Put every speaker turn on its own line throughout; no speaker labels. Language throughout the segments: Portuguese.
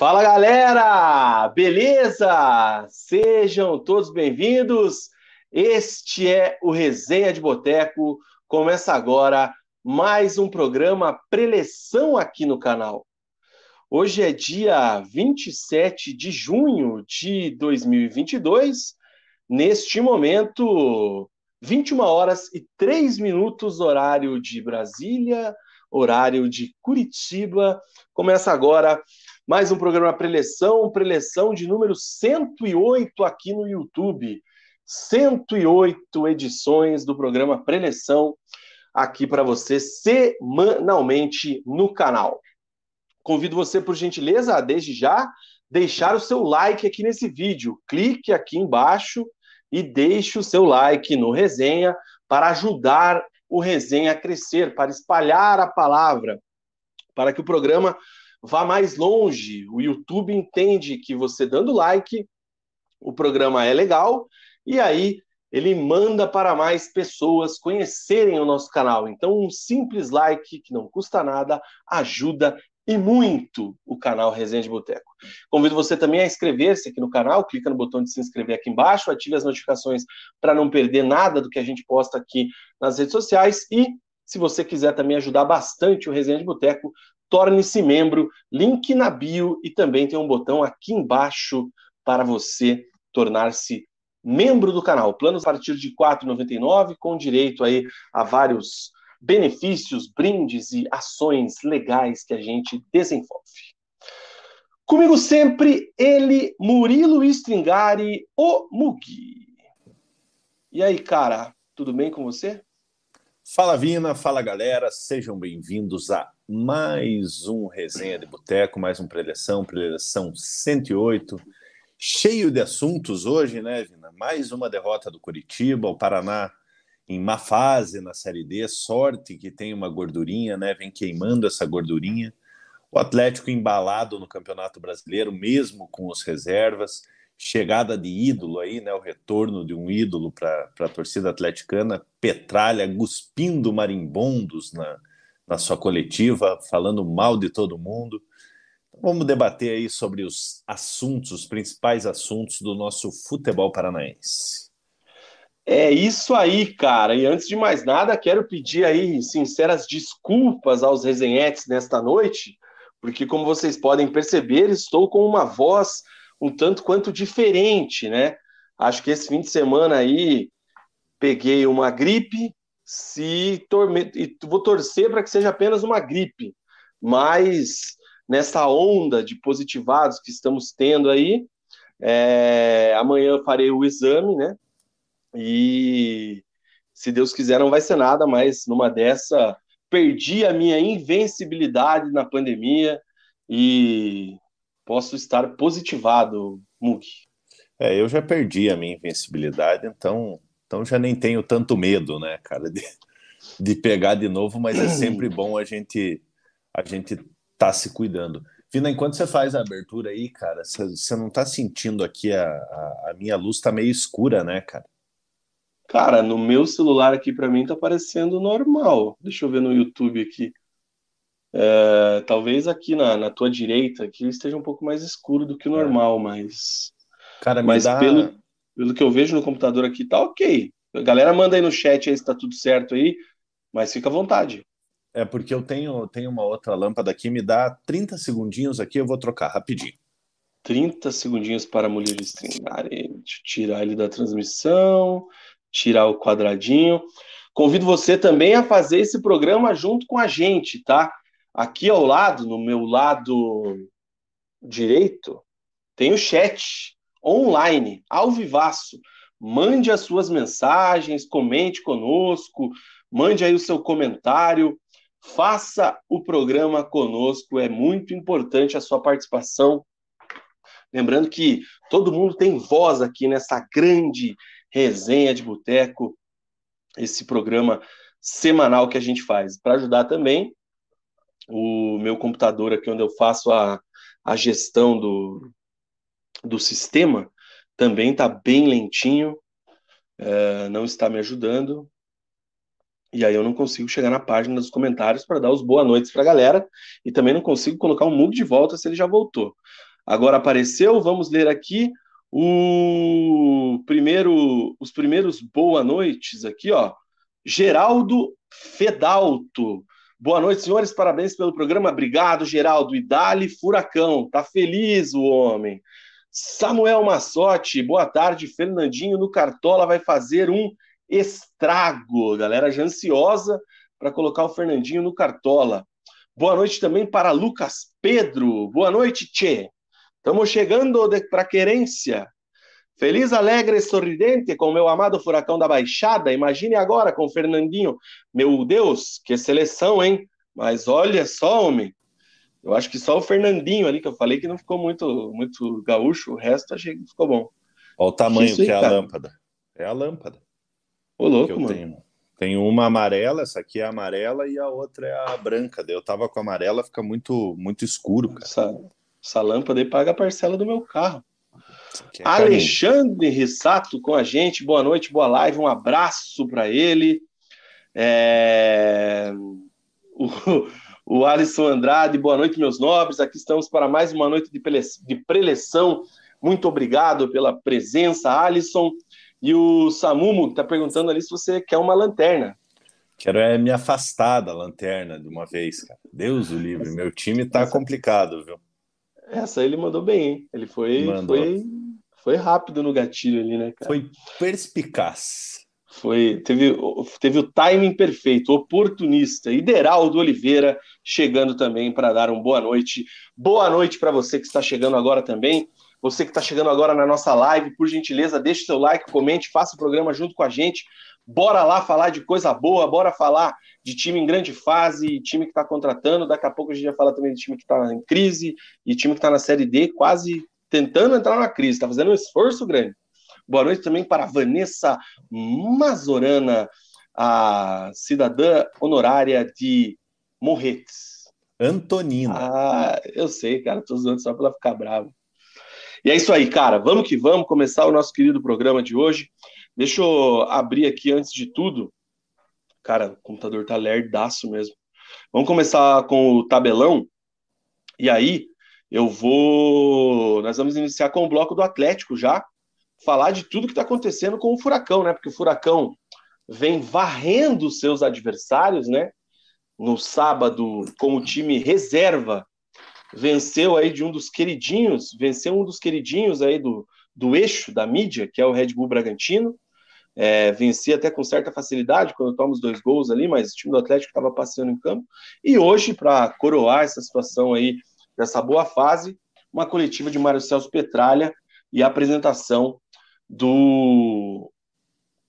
Fala galera, beleza? Sejam todos bem-vindos. Este é o Resenha de Boteco. Começa agora mais um programa preleção aqui no canal. Hoje é dia 27 de junho de 2022. Neste momento, 21 horas e 3 minutos, horário de Brasília, horário de Curitiba. Começa agora mais um programa preleção, preleção de número 108 aqui no YouTube. 108 edições do programa Preleção aqui para você semanalmente no canal. Convido você, por gentileza, desde já deixar o seu like aqui nesse vídeo. Clique aqui embaixo e deixe o seu like no resenha para ajudar o resenha a crescer, para espalhar a palavra, para que o programa vá mais longe. O YouTube entende que você dando like, o programa é legal, e aí ele manda para mais pessoas conhecerem o nosso canal. Então, um simples like que não custa nada ajuda e muito o canal Resenha de Boteco. Convido você também a inscrever-se aqui no canal, clica no botão de se inscrever aqui embaixo, ative as notificações para não perder nada do que a gente posta aqui nas redes sociais e se você quiser também ajudar bastante o Resenha de Boteco, torne-se membro, link na bio e também tem um botão aqui embaixo para você tornar-se membro do canal. Planos a partir de R$ 4,99 com direito aí a vários benefícios, brindes e ações legais que a gente desenvolve. Comigo sempre ele, Murilo Stringari, o Mugi. E aí, cara, tudo bem com você?
Fala Vina, fala galera, sejam bem-vindos a mais um Resenha de Boteco, mais um Preleção, Preleção 108, cheio de assuntos hoje, né, Vina? Mais uma derrota do Curitiba, o Paraná em má fase na Série D, sorte que tem uma gordurinha, né, vem queimando essa gordurinha. O Atlético embalado no Campeonato Brasileiro, mesmo com os reservas, chegada de ídolo aí, né? O retorno de um ídolo para a torcida atleticana, Petralha cuspindo marimbondos na, na sua coletiva, falando mal de todo mundo. Então, vamos debater aí sobre os assuntos, os principais assuntos do nosso futebol paranaense.
É isso aí, cara. E antes de mais nada, quero pedir aí sinceras desculpas aos resenhetes nesta noite, porque como vocês podem perceber, estou com uma voz um tanto quanto diferente, né? Acho que esse fim de semana aí peguei uma gripe, se torme... e vou torcer para que seja apenas uma gripe, mas nessa onda de positivados que estamos tendo aí, é... amanhã eu farei o exame, né? E se Deus quiser não vai ser nada, mas numa dessa perdi a minha invencibilidade na pandemia e posso estar positivado, Mug.
É, eu já perdi a minha invencibilidade, então, então já nem tenho tanto medo, né, cara, de, de pegar de novo, mas é sempre bom a gente a gente tá se cuidando. Vina, enquanto você faz a abertura aí, cara, você não tá sentindo aqui a, a, a, minha luz tá meio escura, né, cara?
Cara, no meu celular aqui para mim tá parecendo normal. Deixa eu ver no YouTube aqui. É, talvez aqui na, na tua direita aqui esteja um pouco mais escuro do que o é. normal, mas.
Cara,
mas
dá...
pelo, pelo que eu vejo no computador aqui, tá ok. A galera manda aí no chat aí se tá tudo certo aí, mas fica à vontade.
É porque eu tenho, tenho uma outra lâmpada aqui, me dá 30 segundinhos aqui, eu vou trocar rapidinho.
30 segundinhos para a mulher stringar. Deixa eu tirar ele da transmissão, tirar o quadradinho. Convido você também a fazer esse programa junto com a gente, tá? Aqui ao lado, no meu lado direito, tem o chat online, ao vivaço. Mande as suas mensagens, comente conosco, mande aí o seu comentário, faça o programa conosco, é muito importante a sua participação. Lembrando que todo mundo tem voz aqui nessa grande resenha de boteco, esse programa semanal que a gente faz. Para ajudar também, o meu computador aqui onde eu faço a, a gestão do, do sistema também está bem lentinho, é, não está me ajudando. E aí eu não consigo chegar na página dos comentários para dar os boa noites para a galera e também não consigo colocar o Mug de volta se ele já voltou. agora apareceu. Vamos ler aqui o primeiro, os primeiros boa noites aqui, ó. Geraldo Fedalto. Boa noite, senhores. Parabéns pelo programa. Obrigado, Geraldo. E dali Furacão. Tá feliz o homem. Samuel Massotti. Boa tarde. Fernandinho no Cartola vai fazer um estrago. Galera já ansiosa para colocar o Fernandinho no Cartola. Boa noite também para Lucas Pedro. Boa noite, Tchê. Estamos chegando para querência. Feliz, alegre e sorridente com meu amado Furacão da Baixada. Imagine agora com o Fernandinho. Meu Deus, que seleção, hein? Mas olha só, homem. Eu acho que só o Fernandinho ali que eu falei que não ficou muito, muito gaúcho. O resto achei que ficou bom.
Olha o tamanho que, que é a lâmpada. É a lâmpada.
Ô, louco, mano. Tenho.
Tem uma amarela, essa aqui é a amarela e a outra é a branca. Eu tava com a amarela, fica muito muito escuro, cara.
Essa, essa lâmpada aí paga a parcela do meu carro. É Alexandre Rissato com a gente. Boa noite, boa live. Um abraço para ele. É... O, o Alisson Andrade, boa noite, meus nobres. Aqui estamos para mais uma noite de preleção. Muito obrigado pela presença, Alisson. E o Samumo está perguntando ali se você quer uma lanterna.
Quero é me afastar da lanterna de uma vez, cara. Deus o livre, meu time tá essa, complicado, viu?
Essa ele mandou bem, hein? Ele foi, foi, foi rápido no gatilho ali, né, cara?
Foi perspicaz.
Foi, teve, teve o timing perfeito, oportunista. Ideraldo Oliveira chegando também para dar uma boa noite. Boa noite para você que está chegando agora também. Você que está chegando agora na nossa live, por gentileza, deixe seu like, comente, faça o programa junto com a gente. Bora lá falar de coisa boa, bora falar de time em grande fase, time que está contratando. Daqui a pouco a gente vai falar também de time que está em crise e time que está na Série D, quase tentando entrar na crise, está fazendo um esforço grande. Boa noite também para Vanessa Mazorana, a cidadã honorária de Morretes.
Antonina.
Ah, eu sei, cara, tô usando só para ela ficar brava. E é isso aí, cara. Vamos que vamos começar o nosso querido programa de hoje. Deixa eu abrir aqui antes de tudo. Cara, o computador tá lerdaço mesmo. Vamos começar com o tabelão. E aí, eu vou. Nós vamos iniciar com o bloco do Atlético já. Falar de tudo que está acontecendo com o Furacão, né? Porque o Furacão vem varrendo seus adversários, né? No sábado, com o time reserva venceu aí de um dos queridinhos, venceu um dos queridinhos aí do, do eixo da mídia, que é o Red Bull Bragantino. É, venci até com certa facilidade quando toma os dois gols ali, mas o time do Atlético estava passeando em campo. E hoje, para coroar essa situação aí, dessa boa fase, uma coletiva de Mário Celso Petralha e a apresentação do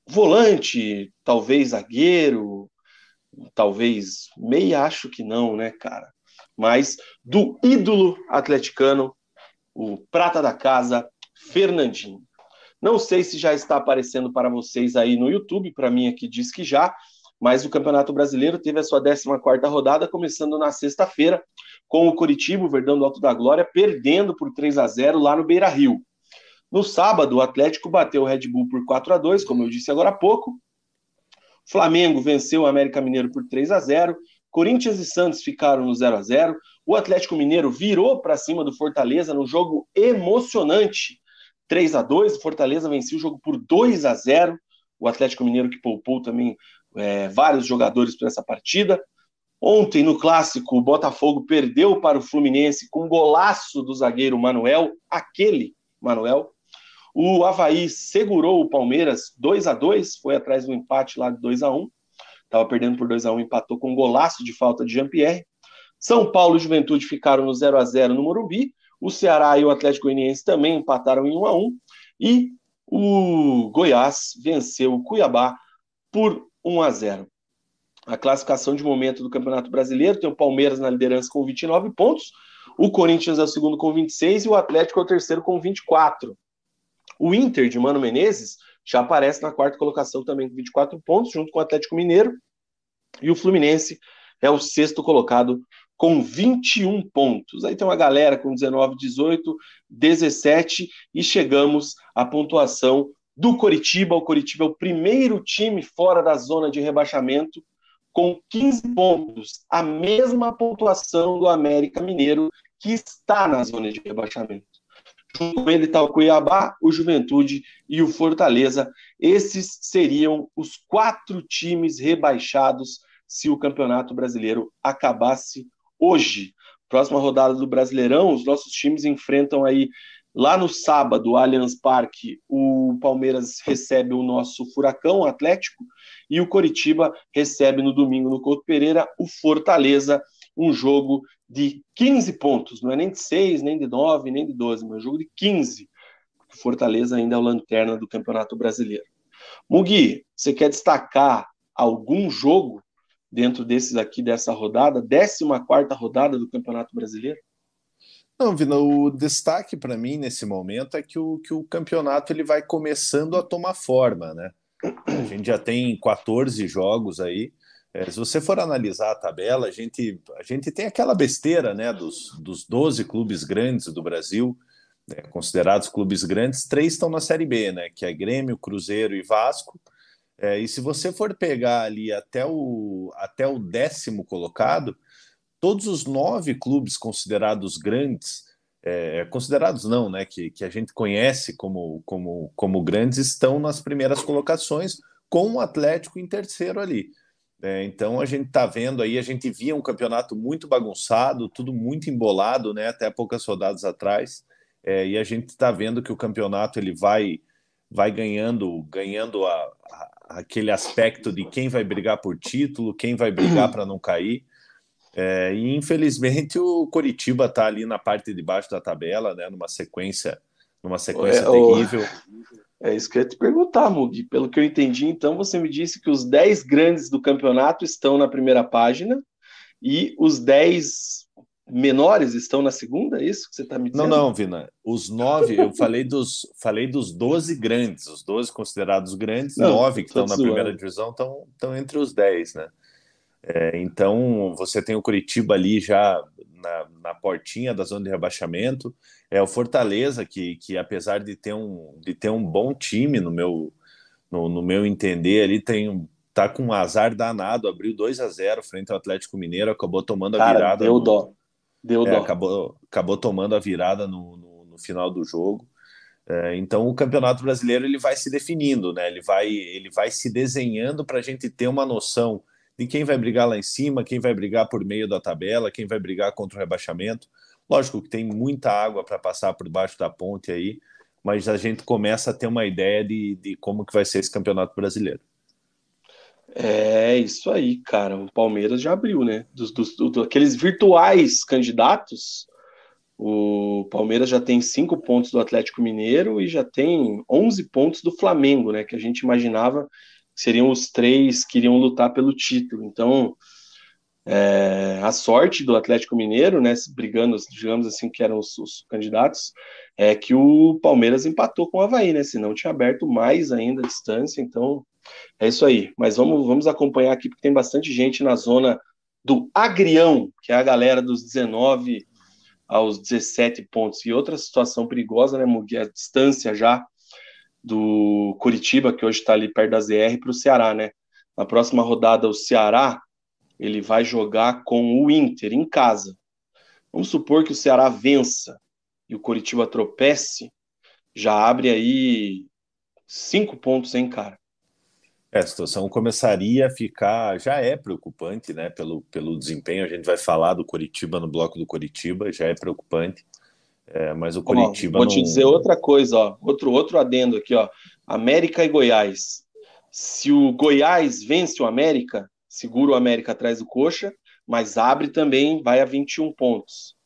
volante, talvez zagueiro, talvez meia, acho que não, né, cara? mas do ídolo atleticano, o prata da casa, Fernandinho. Não sei se já está aparecendo para vocês aí no YouTube, para mim aqui diz que já, mas o Campeonato Brasileiro teve a sua 14ª rodada, começando na sexta-feira, com o Curitiba, o Verdão do Alto da Glória, perdendo por 3 a 0 lá no Beira-Rio. No sábado, o Atlético bateu o Red Bull por 4 a 2 como eu disse agora há pouco. Flamengo venceu o América Mineiro por 3 a 0 Corinthians e Santos ficaram no 0 a 0 O Atlético Mineiro virou para cima do Fortaleza no jogo emocionante. 3 a 2 O Fortaleza venceu o jogo por 2 a 0 O Atlético Mineiro que poupou também é, vários jogadores para essa partida. Ontem, no clássico, o Botafogo perdeu para o Fluminense com um golaço do zagueiro Manuel, aquele Manuel. O Havaí segurou o Palmeiras 2 a 2 foi atrás do empate lá de 2 a 1 estava perdendo por 2 a 1 empatou com um golaço de falta de Jean-Pierre. São Paulo e Juventude ficaram no 0 a 0 no Morumbi. O Ceará e o Atlético Goianiense também empataram em 1 a 1 e o Goiás venceu o Cuiabá por 1 a 0. A classificação de momento do Campeonato Brasileiro tem o Palmeiras na liderança com 29 pontos, o Corinthians é o segundo com 26 e o Atlético é o terceiro com 24. O Inter de Mano Menezes já aparece na quarta colocação também com 24 pontos, junto com o Atlético Mineiro. E o Fluminense é o sexto colocado com 21 pontos. Aí tem uma galera com 19, 18, 17 e chegamos à pontuação do Coritiba. O Coritiba é o primeiro time fora da zona de rebaixamento com 15 pontos, a mesma pontuação do América Mineiro, que está na zona de rebaixamento. Junto com ele está o Cuiabá, o Juventude e o Fortaleza. Esses seriam os quatro times rebaixados se o Campeonato Brasileiro acabasse hoje. Próxima rodada do Brasileirão, os nossos times enfrentam aí lá no sábado, Allianz Parque, o Palmeiras recebe o nosso Furacão Atlético e o Coritiba recebe no domingo no Couto Pereira o Fortaleza, um jogo de 15 pontos, não é nem de 6, nem de 9, nem de 12, mas um jogo de 15. O Fortaleza ainda é o lanterna do Campeonato Brasileiro. Mugi, você quer destacar algum jogo dentro desses aqui dessa rodada, 14 rodada do Campeonato Brasileiro?
Não, Vina, o destaque para mim nesse momento é que o, que o campeonato ele vai começando a tomar forma, né? A gente já tem 14 jogos aí. É, se você for analisar a tabela, a gente, a gente tem aquela besteira né, dos, dos 12 clubes grandes do Brasil, né, considerados clubes grandes, três estão na Série B, né, que é Grêmio, Cruzeiro e Vasco. É, e se você for pegar ali até o, até o décimo colocado, todos os nove clubes considerados grandes, é, considerados não, né, que, que a gente conhece como, como, como grandes, estão nas primeiras colocações, com o Atlético em terceiro ali. É, então a gente está vendo aí, a gente via um campeonato muito bagunçado, tudo muito embolado, né, até poucas rodadas atrás, é, e a gente está vendo que o campeonato ele vai vai ganhando ganhando a, a, aquele aspecto de quem vai brigar por título, quem vai brigar para não cair. É, e infelizmente o Coritiba está ali na parte de baixo da tabela, né, numa sequência, numa sequência é, terrível.
É isso que eu ia te perguntar, Mugi. Pelo que eu entendi, então, você me disse que os 10 grandes do campeonato estão na primeira página e os 10 menores estão na segunda, é isso que você está me dizendo?
Não, não, Vina. Os nove, eu falei dos, falei dos 12 grandes, os 12 considerados grandes, não, nove que estão na primeira divisão estão, estão entre os 10, né? É, então, você tem o Curitiba ali já na, na, portinha da zona de rebaixamento. É o Fortaleza, que, que apesar de ter, um, de ter um bom time, no meu, no, no meu entender, ali tem tá com um azar danado, abriu 2 a 0 frente ao Atlético Mineiro, acabou tomando a Cara, virada.
Deu no, dó. Deu é,
dó. Acabou, acabou tomando a virada no, no, no final do jogo. É, então o Campeonato Brasileiro ele vai se definindo, né? Ele vai, ele vai se desenhando para a gente ter uma noção de quem vai brigar lá em cima, quem vai brigar por meio da tabela, quem vai brigar contra o rebaixamento. Lógico que tem muita água para passar por debaixo da ponte aí, mas a gente começa a ter uma ideia de, de como que vai ser esse campeonato brasileiro.
É isso aí, cara. O Palmeiras já abriu, né? Dos, dos, dos, aqueles virtuais candidatos, o Palmeiras já tem cinco pontos do Atlético Mineiro e já tem 11 pontos do Flamengo, né? Que a gente imaginava seriam os três que iriam lutar pelo título. Então, é, a sorte do Atlético Mineiro, né, brigando, digamos assim, que eram os, os, candidatos, é que o Palmeiras empatou com o Havaí, né? Senão tinha aberto mais ainda a distância. Então, é isso aí. Mas vamos, vamos acompanhar aqui, porque tem bastante gente na zona do Agrião, que é a galera dos 19 aos 17 pontos. E outra situação perigosa, né, Mugi? A distância já do Curitiba, que hoje está ali perto da ZR, para o Ceará, né? Na próxima rodada, o Ceará ele vai jogar com o Inter em casa. Vamos supor que o Ceará vença e o Curitiba tropece, já abre aí cinco pontos, hein, cara?
É, a situação começaria a ficar, já é preocupante, né, pelo, pelo desempenho. A gente vai falar do Curitiba no bloco do Curitiba, já é preocupante. É, mas o Curitiba.
Ó, vou não... te dizer outra coisa, ó. Outro, outro adendo aqui, ó. América e Goiás. Se o Goiás vence o América, segura o América atrás do coxa, mas abre também, vai a 21 pontos.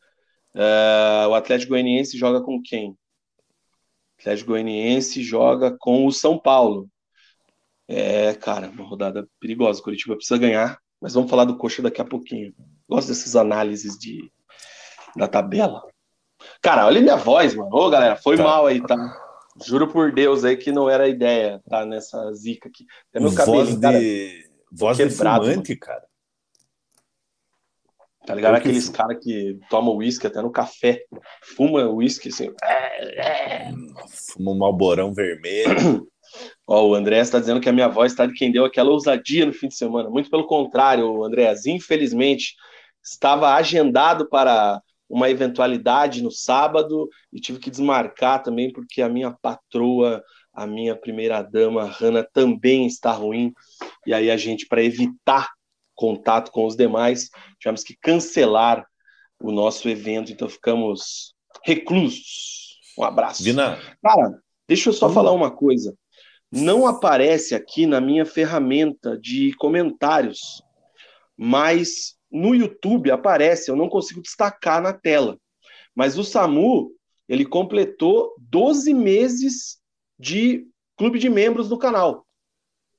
Uh, o Atlético Goianiense joga com quem? O Atlético Goianiense joga com o São Paulo. É, cara, uma rodada perigosa. O Curitiba precisa ganhar, mas vamos falar do coxa daqui a pouquinho. Gosto dessas análises de, da tabela. Cara, olha minha voz, mano. Ô, galera, foi tá. mal aí, tá? Juro por Deus aí que não era a ideia, tá? Nessa zica aqui.
Até meu cabelo, voz cara, de... Voz quebrado, de fumante, cara.
Tá ligado? Aqueles que... caras que tomam uísque até no café. Fuma uísque assim.
Fuma um malborão vermelho.
Ó, o André está dizendo que a minha voz está de quem deu aquela ousadia no fim de semana. Muito pelo contrário, André. Infelizmente, estava agendado para uma eventualidade no sábado e tive que desmarcar também porque a minha patroa, a minha primeira dama, Hanna, também está ruim. E aí a gente, para evitar contato com os demais, tivemos que cancelar o nosso evento, então ficamos reclusos. Um abraço.
Vina.
Cara, deixa eu só hum. falar uma coisa. Não aparece aqui na minha ferramenta de comentários, mas no YouTube aparece, eu não consigo destacar na tela. Mas o Samu, ele completou 12 meses de clube de membros no canal.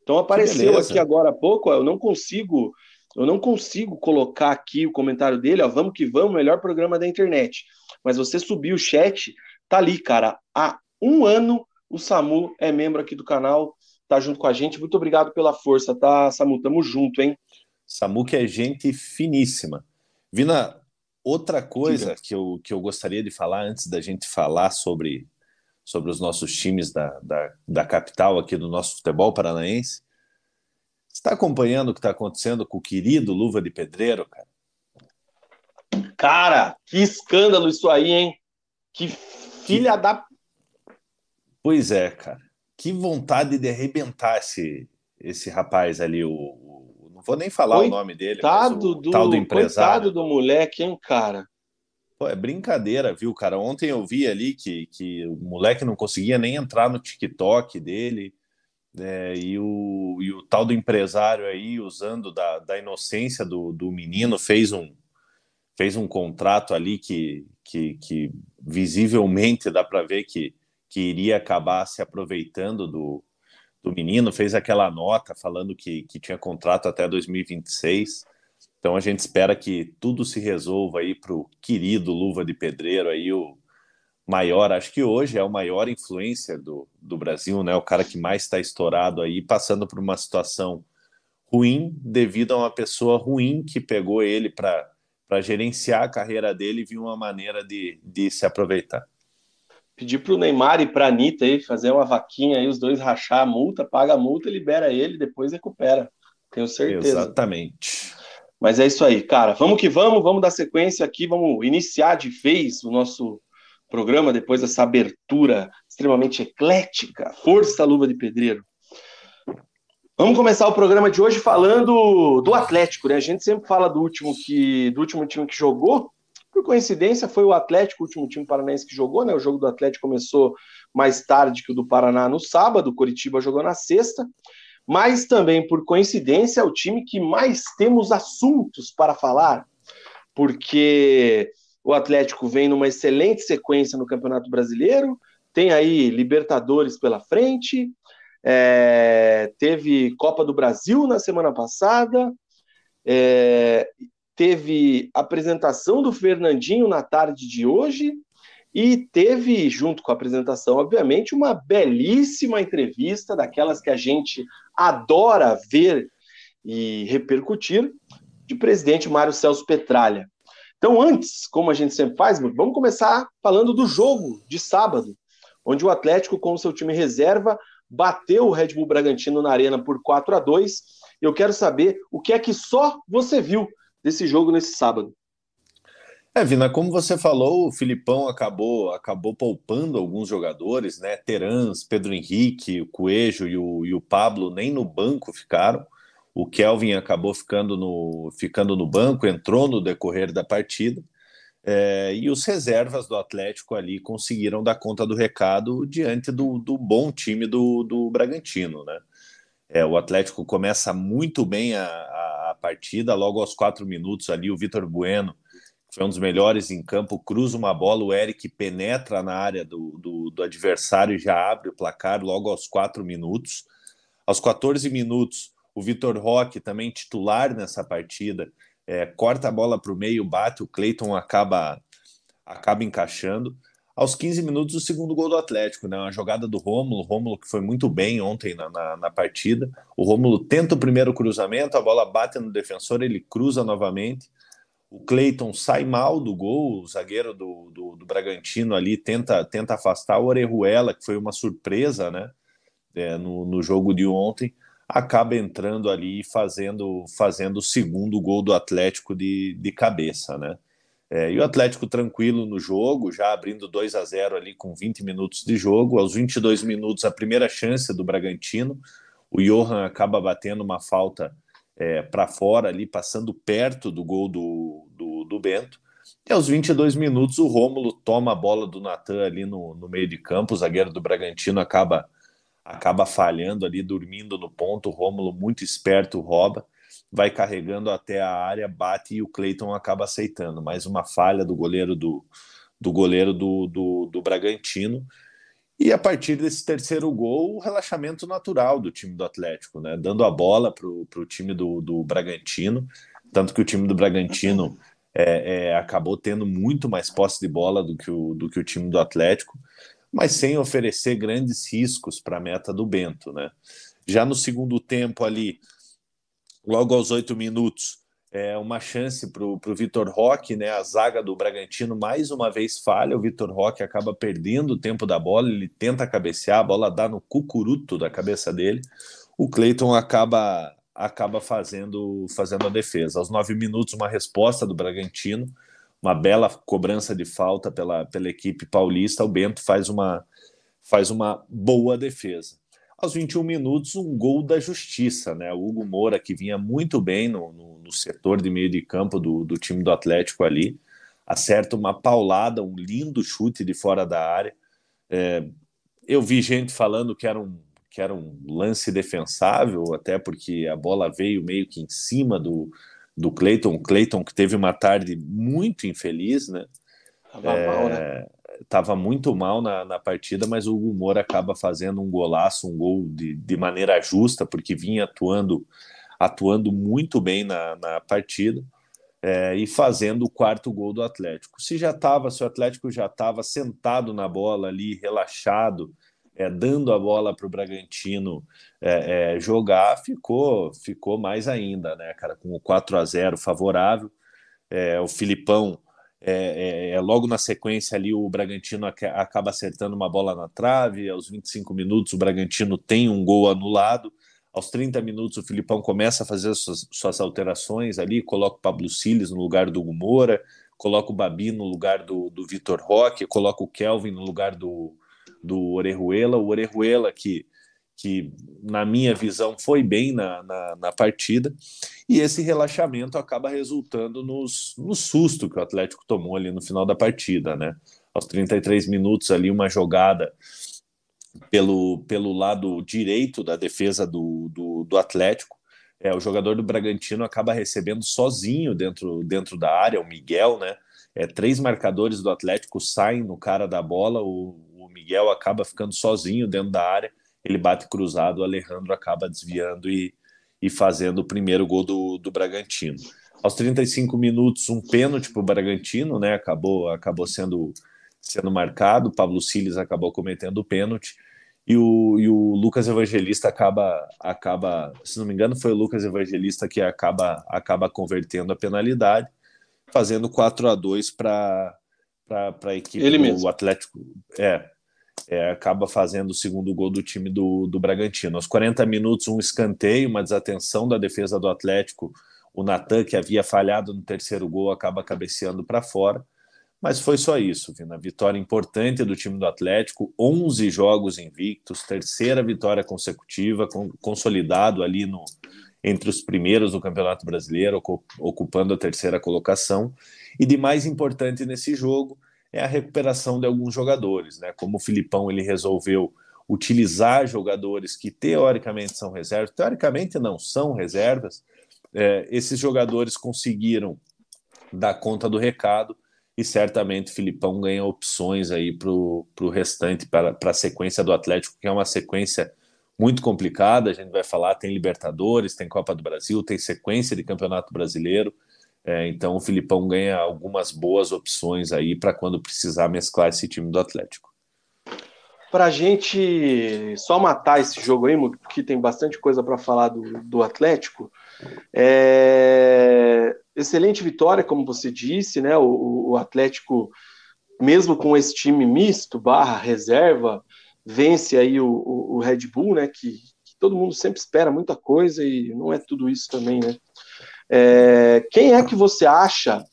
Então apareceu aqui agora há pouco, ó, eu não consigo, eu não consigo colocar aqui o comentário dele, ó, vamos que vamos, melhor programa da internet. Mas você subiu o chat, tá ali, cara. Há um ano o Samu é membro aqui do canal, tá junto com a gente. Muito obrigado pela força, tá, Samu? Tamo junto, hein?
Samu que é gente finíssima. Vina, outra coisa que eu, que eu gostaria de falar antes da gente falar sobre sobre os nossos times da, da, da capital aqui do nosso futebol paranaense. Está acompanhando o que está acontecendo com o querido Luva de Pedreiro, cara?
Cara, que escândalo isso aí, hein? Que filha que... da.
Pois é, cara. Que vontade de arrebentar esse, esse rapaz ali, o, o... não vou nem falar coitado o nome dele, mas o
do, tal do empresário. Coitado do moleque, hein, cara?
Pô, é brincadeira, viu, cara? Ontem eu vi ali que, que o moleque não conseguia nem entrar no TikTok dele, né? e, o, e o tal do empresário aí, usando da, da inocência do, do menino, fez um, fez um contrato ali que, que, que visivelmente dá para ver que, que iria acabar se aproveitando do, do menino, fez aquela nota falando que, que tinha contrato até 2026. Então a gente espera que tudo se resolva aí para o querido Luva de Pedreiro aí, o maior, acho que hoje é o maior influencer do, do Brasil, né? O cara que mais está estourado aí, passando por uma situação ruim devido a uma pessoa ruim que pegou ele para gerenciar a carreira dele e viu uma maneira de, de se aproveitar.
Pedir para o Neymar e para a Anitta aí fazer uma vaquinha aí, os dois rachar a multa, paga a multa, libera ele, depois recupera. Tenho certeza.
Exatamente.
Mas é isso aí, cara. Vamos que vamos, vamos dar sequência aqui, vamos iniciar de vez o nosso programa depois dessa abertura extremamente eclética. Força luva de pedreiro. Vamos começar o programa de hoje falando do Atlético, né? A gente sempre fala do último que do último time que jogou. Por coincidência, foi o Atlético, o último time paranaense que jogou, né? O jogo do Atlético começou mais tarde que o do Paraná no sábado, o Curitiba jogou na sexta mas também, por coincidência, é o time que mais temos assuntos para falar, porque o Atlético vem numa excelente sequência no Campeonato Brasileiro, tem aí Libertadores pela frente, é, teve Copa do Brasil na semana passada, é, teve apresentação do Fernandinho na tarde de hoje, e teve, junto com a apresentação, obviamente, uma belíssima entrevista, daquelas que a gente adora ver e repercutir, de presidente Mário Celso Petralha. Então, antes, como a gente sempre faz, vamos começar falando do jogo de sábado, onde o Atlético, com o seu time reserva, bateu o Red Bull Bragantino na arena por 4 a 2 Eu quero saber o que é que só você viu desse jogo nesse sábado.
É, Vina, como você falou, o Filipão acabou acabou poupando alguns jogadores, né? Terans, Pedro Henrique, o Coelho e o, e o Pablo nem no banco ficaram. O Kelvin acabou ficando no, ficando no banco, entrou no decorrer da partida. É, e os reservas do Atlético ali conseguiram dar conta do recado diante do, do bom time do, do Bragantino, né? É, o Atlético começa muito bem a, a, a partida, logo aos quatro minutos ali, o Vitor Bueno foi um dos melhores em campo, cruza uma bola, o Eric penetra na área do, do, do adversário e já abre o placar logo aos quatro minutos. Aos 14 minutos, o Vitor Roque, também titular nessa partida, é, corta a bola para o meio, bate, o Cleiton acaba, acaba encaixando. Aos 15 minutos, o segundo gol do Atlético, né? Uma jogada do Rômulo, Rômulo que foi muito bem ontem na, na, na partida. O Rômulo tenta o primeiro cruzamento, a bola bate no defensor, ele cruza novamente. O Cleiton sai mal do gol, o zagueiro do, do, do, Bragantino ali tenta, tenta afastar o Orejuela, que foi uma surpresa né, é, no, no jogo de ontem, acaba entrando ali e fazendo, fazendo o segundo gol do Atlético de, de cabeça. Né? É, e o Atlético tranquilo no jogo, já abrindo 2 a 0 ali com 20 minutos de jogo. Aos 22 minutos, a primeira chance do Bragantino. O Johan acaba batendo uma falta é, para fora ali, passando perto do gol do, do, do, Bento. E aos 22 minutos, o Rômulo toma a bola do Natan ali no, no meio de campo. O zagueiro do Bragantino acaba, acaba falhando ali, dormindo no ponto. O Rômulo, muito esperto, rouba vai carregando até a área, bate e o Cleiton acaba aceitando. Mais uma falha do goleiro do, do goleiro do, do, do Bragantino. E a partir desse terceiro gol, o relaxamento natural do time do Atlético, né? Dando a bola para o time do, do Bragantino. Tanto que o time do Bragantino é, é, acabou tendo muito mais posse de bola do que o, do que o time do Atlético, mas sem oferecer grandes riscos para a meta do Bento, né? Já no segundo tempo ali, logo aos oito minutos, é uma chance para o Vitor Roque, né? A zaga do Bragantino mais uma vez falha. O Vitor Roque acaba perdendo o tempo da bola, ele tenta cabecear, a bola dá no cucuruto da cabeça dele. O Cleiton acaba acaba fazendo fazendo a defesa. Aos nove minutos, uma resposta do Bragantino, uma bela cobrança de falta pela, pela equipe paulista. O Bento faz uma faz uma boa defesa aos 21 minutos, um gol da justiça, né? O Hugo Moura, que vinha muito bem no, no, no setor de meio de campo do, do, time do Atlético ali, acerta uma paulada, um lindo chute de fora da área. É, eu vi gente falando que era, um, que era um lance defensável, até porque a bola veio meio que em cima do, do Cleiton. O Cleiton que teve uma tarde muito infeliz, né? Tava é, mal, né? estava muito mal na, na, partida, mas o Hugo Moura acaba fazendo um golaço, um gol de, de maneira justa, porque vinha atuando atuando muito bem na, na partida é, e fazendo o quarto gol do Atlético. Se já estava, se o Atlético já estava sentado na bola ali, relaxado, é, dando a bola para o Bragantino é, é, jogar, ficou ficou mais ainda, né, cara, com o 4 a 0 favorável. É, o Filipão é, é, é, logo na sequência ali o Bragantino acaba acertando uma bola na trave, aos 25 minutos o Bragantino tem um gol anulado, aos 30 minutos o Filipão começa a fazer suas, suas alterações ali, coloca o Pablo Siles no lugar do Moura, coloca o Babi no lugar do, do Vitor Roque, coloca o Kelvin no lugar do, do Orejuela, o Orejuela que que, na minha visão, foi bem na, na, na, partida, e esse relaxamento acaba resultando nos, no susto que o Atlético tomou ali no final da partida, né? Aos 33 minutos ali, uma jogada pelo, pelo lado direito da defesa do, do, do Atlético, é, o jogador do Bragantino acaba recebendo sozinho dentro, dentro da área, o Miguel, né? É, três marcadores do Atlético saem no cara da bola, o, o Miguel acaba ficando sozinho dentro da área, ele bate cruzado, o Alejandro acaba desviando e, e fazendo o primeiro gol do, do Bragantino. Aos 35 minutos, um pênalti para o Bragantino, né? Acabou, acabou sendo, sendo marcado. Pablo Siles acabou cometendo o pênalti. E o, e o Lucas Evangelista acaba, acaba, se não me engano, foi o Lucas Evangelista que acaba, acaba convertendo a penalidade, fazendo 4 a 2 para a equipe
Ele
do
mesmo.
Atlético. É, é, acaba fazendo o segundo gol do time do, do Bragantino. Aos 40 minutos, um escanteio, uma desatenção da defesa do Atlético. O Natan, que havia falhado no terceiro gol, acaba cabeceando para fora. Mas foi só isso, Vina. Vitória importante do time do Atlético, 11 jogos invictos, terceira vitória consecutiva, consolidado ali no, entre os primeiros do Campeonato Brasileiro, ocupando a terceira colocação. E de mais importante nesse jogo, é a recuperação de alguns jogadores, né? Como o Filipão ele resolveu utilizar jogadores que teoricamente são reservas, teoricamente não são reservas, é, esses jogadores conseguiram dar conta do recado e certamente Filipão ganha opções aí para o restante, para a sequência do Atlético, que é uma sequência muito complicada. A gente vai falar: tem Libertadores, tem Copa do Brasil, tem sequência de Campeonato Brasileiro. É, então o Filipão ganha algumas boas opções aí para quando precisar mesclar esse time do Atlético.
Para a gente só matar esse jogo aí, porque tem bastante coisa para falar do, do Atlético. É... Excelente vitória, como você disse, né? O, o Atlético, mesmo com esse time misto, barra reserva, vence aí o, o, o Red Bull, né? Que, que todo mundo sempre espera muita coisa e não é tudo isso também, né? É, quem é que você acha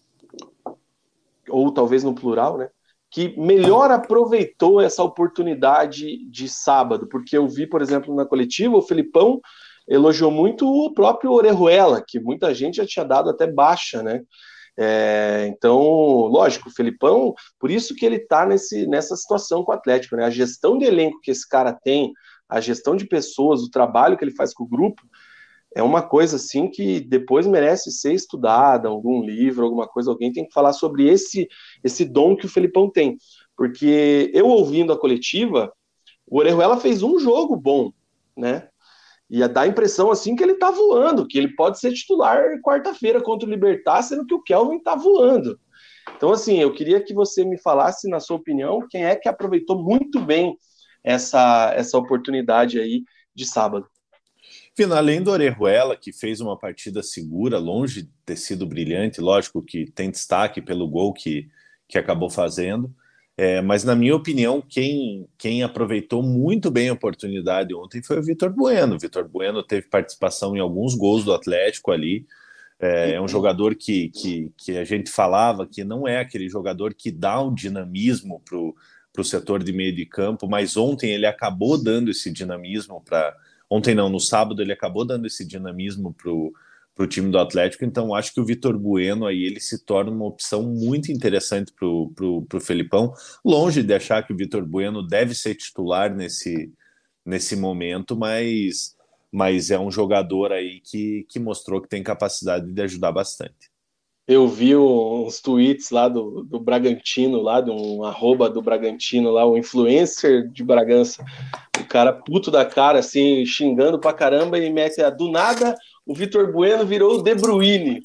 ou talvez no plural, né? Que melhor aproveitou essa oportunidade de sábado, porque eu vi, por exemplo, na coletiva, o Felipão elogiou muito o próprio Orejuela, que muita gente já tinha dado até baixa, né? É, então, lógico, o Felipão, por isso que ele está nessa situação com o Atlético, né? A gestão de elenco que esse cara tem, a gestão de pessoas, o trabalho que ele faz com o grupo, é uma coisa assim que depois merece ser estudada, algum livro, alguma coisa, alguém tem que falar sobre esse esse dom que o Felipão tem. Porque eu ouvindo a coletiva, o Orejuela fez um jogo bom, né? E dá a impressão assim que ele tá voando, que ele pode ser titular quarta-feira contra o Libertar, sendo que o Kelvin tá voando. Então, assim, eu queria que você me falasse, na sua opinião, quem é que aproveitou muito bem essa, essa oportunidade aí de sábado.
Final, além do Orejuela, que fez uma partida segura, longe de ter sido brilhante, lógico que tem destaque pelo gol que, que acabou fazendo, é, mas na minha opinião, quem, quem aproveitou muito bem a oportunidade ontem foi o Vitor Bueno. O Vitor Bueno teve participação em alguns gols do Atlético ali. É, é um jogador que, que, que a gente falava que não é aquele jogador que dá um dinamismo para o setor de meio de campo, mas ontem ele acabou dando esse dinamismo para Ontem não, no sábado ele acabou dando esse dinamismo para o time do Atlético, então acho que o Vitor Bueno aí ele se torna uma opção muito interessante para o Felipão, longe de achar que o Vitor Bueno deve ser titular nesse, nesse momento, mas, mas é um jogador aí que, que mostrou que tem capacidade de ajudar bastante.
Eu vi uns tweets lá do, do Bragantino, lá de um arroba do Bragantino, lá, o influencer de Bragança, o cara puto da cara, assim, xingando pra caramba, e mete a do nada, o Vitor Bueno virou o De Bruyne.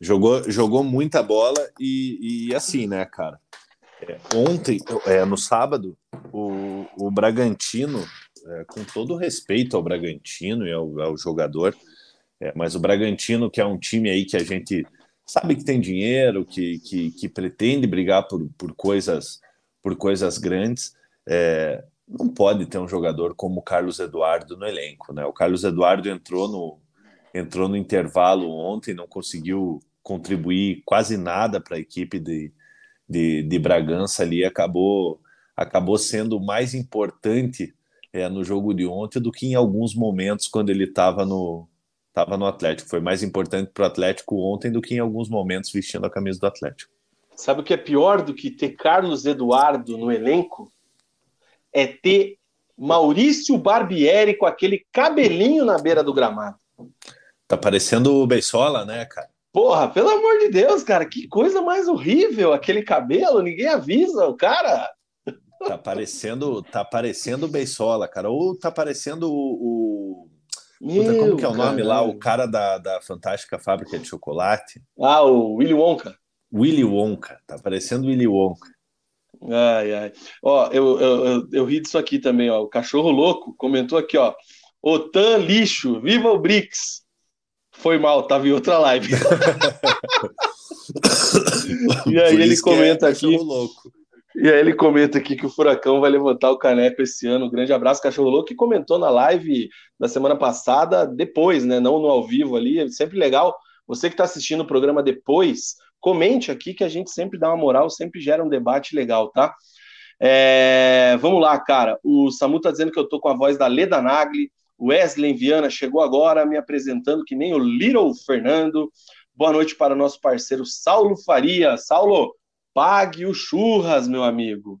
Jogou, jogou muita bola e, e assim, né, cara? É, ontem, é, no sábado, o, o Bragantino, é, com todo respeito ao Bragantino e ao, ao jogador, é, mas o Bragantino, que é um time aí que a gente sabe que tem dinheiro, que, que, que pretende brigar por, por, coisas, por coisas grandes, é, não pode ter um jogador como o Carlos Eduardo no elenco. Né? O Carlos Eduardo entrou no, entrou no intervalo ontem, não conseguiu contribuir quase nada para a equipe de, de, de, Bragança ali, acabou, acabou sendo mais importante é, no jogo de ontem do que em alguns momentos quando ele estava no, estava no Atlético. Foi mais importante para o Atlético ontem do que em alguns momentos vestindo a camisa do Atlético.
Sabe o que é pior do que ter Carlos Eduardo no elenco? É ter Maurício Barbieri com aquele cabelinho na beira do gramado.
Tá parecendo o Beisola, né, cara?
Porra, pelo amor de Deus, cara, que coisa mais horrível aquele cabelo, ninguém avisa o cara.
Tá parecendo, tá parecendo o Beisola, cara, ou tá parecendo o, o Puta, como que é o nome lá? O cara da, da fantástica fábrica de chocolate.
Ah, o Willy Wonka.
Willy Wonka, tá parecendo Willy Wonka.
Ai, ai. Ó, eu, eu, eu, eu ri disso aqui também, ó. O cachorro louco comentou aqui, ó. Otan lixo, viva o BRICS. Foi mal, tava em outra live. e aí ele é comenta é aqui. Louco. E aí ele comenta aqui que o Furacão vai levantar o caneco esse ano. Um grande abraço, Cachorro Louco, que comentou na live da semana passada, depois, né? Não no ao vivo ali. É sempre legal. Você que está assistindo o programa depois, comente aqui que a gente sempre dá uma moral, sempre gera um debate legal, tá? É, vamos lá, cara. O Samu tá dizendo que eu tô com a voz da Leda Nagli. O Wesley Viana chegou agora me apresentando que nem o Little Fernando. Boa noite para o nosso parceiro Saulo Faria. Saulo, Pague o churras, meu amigo.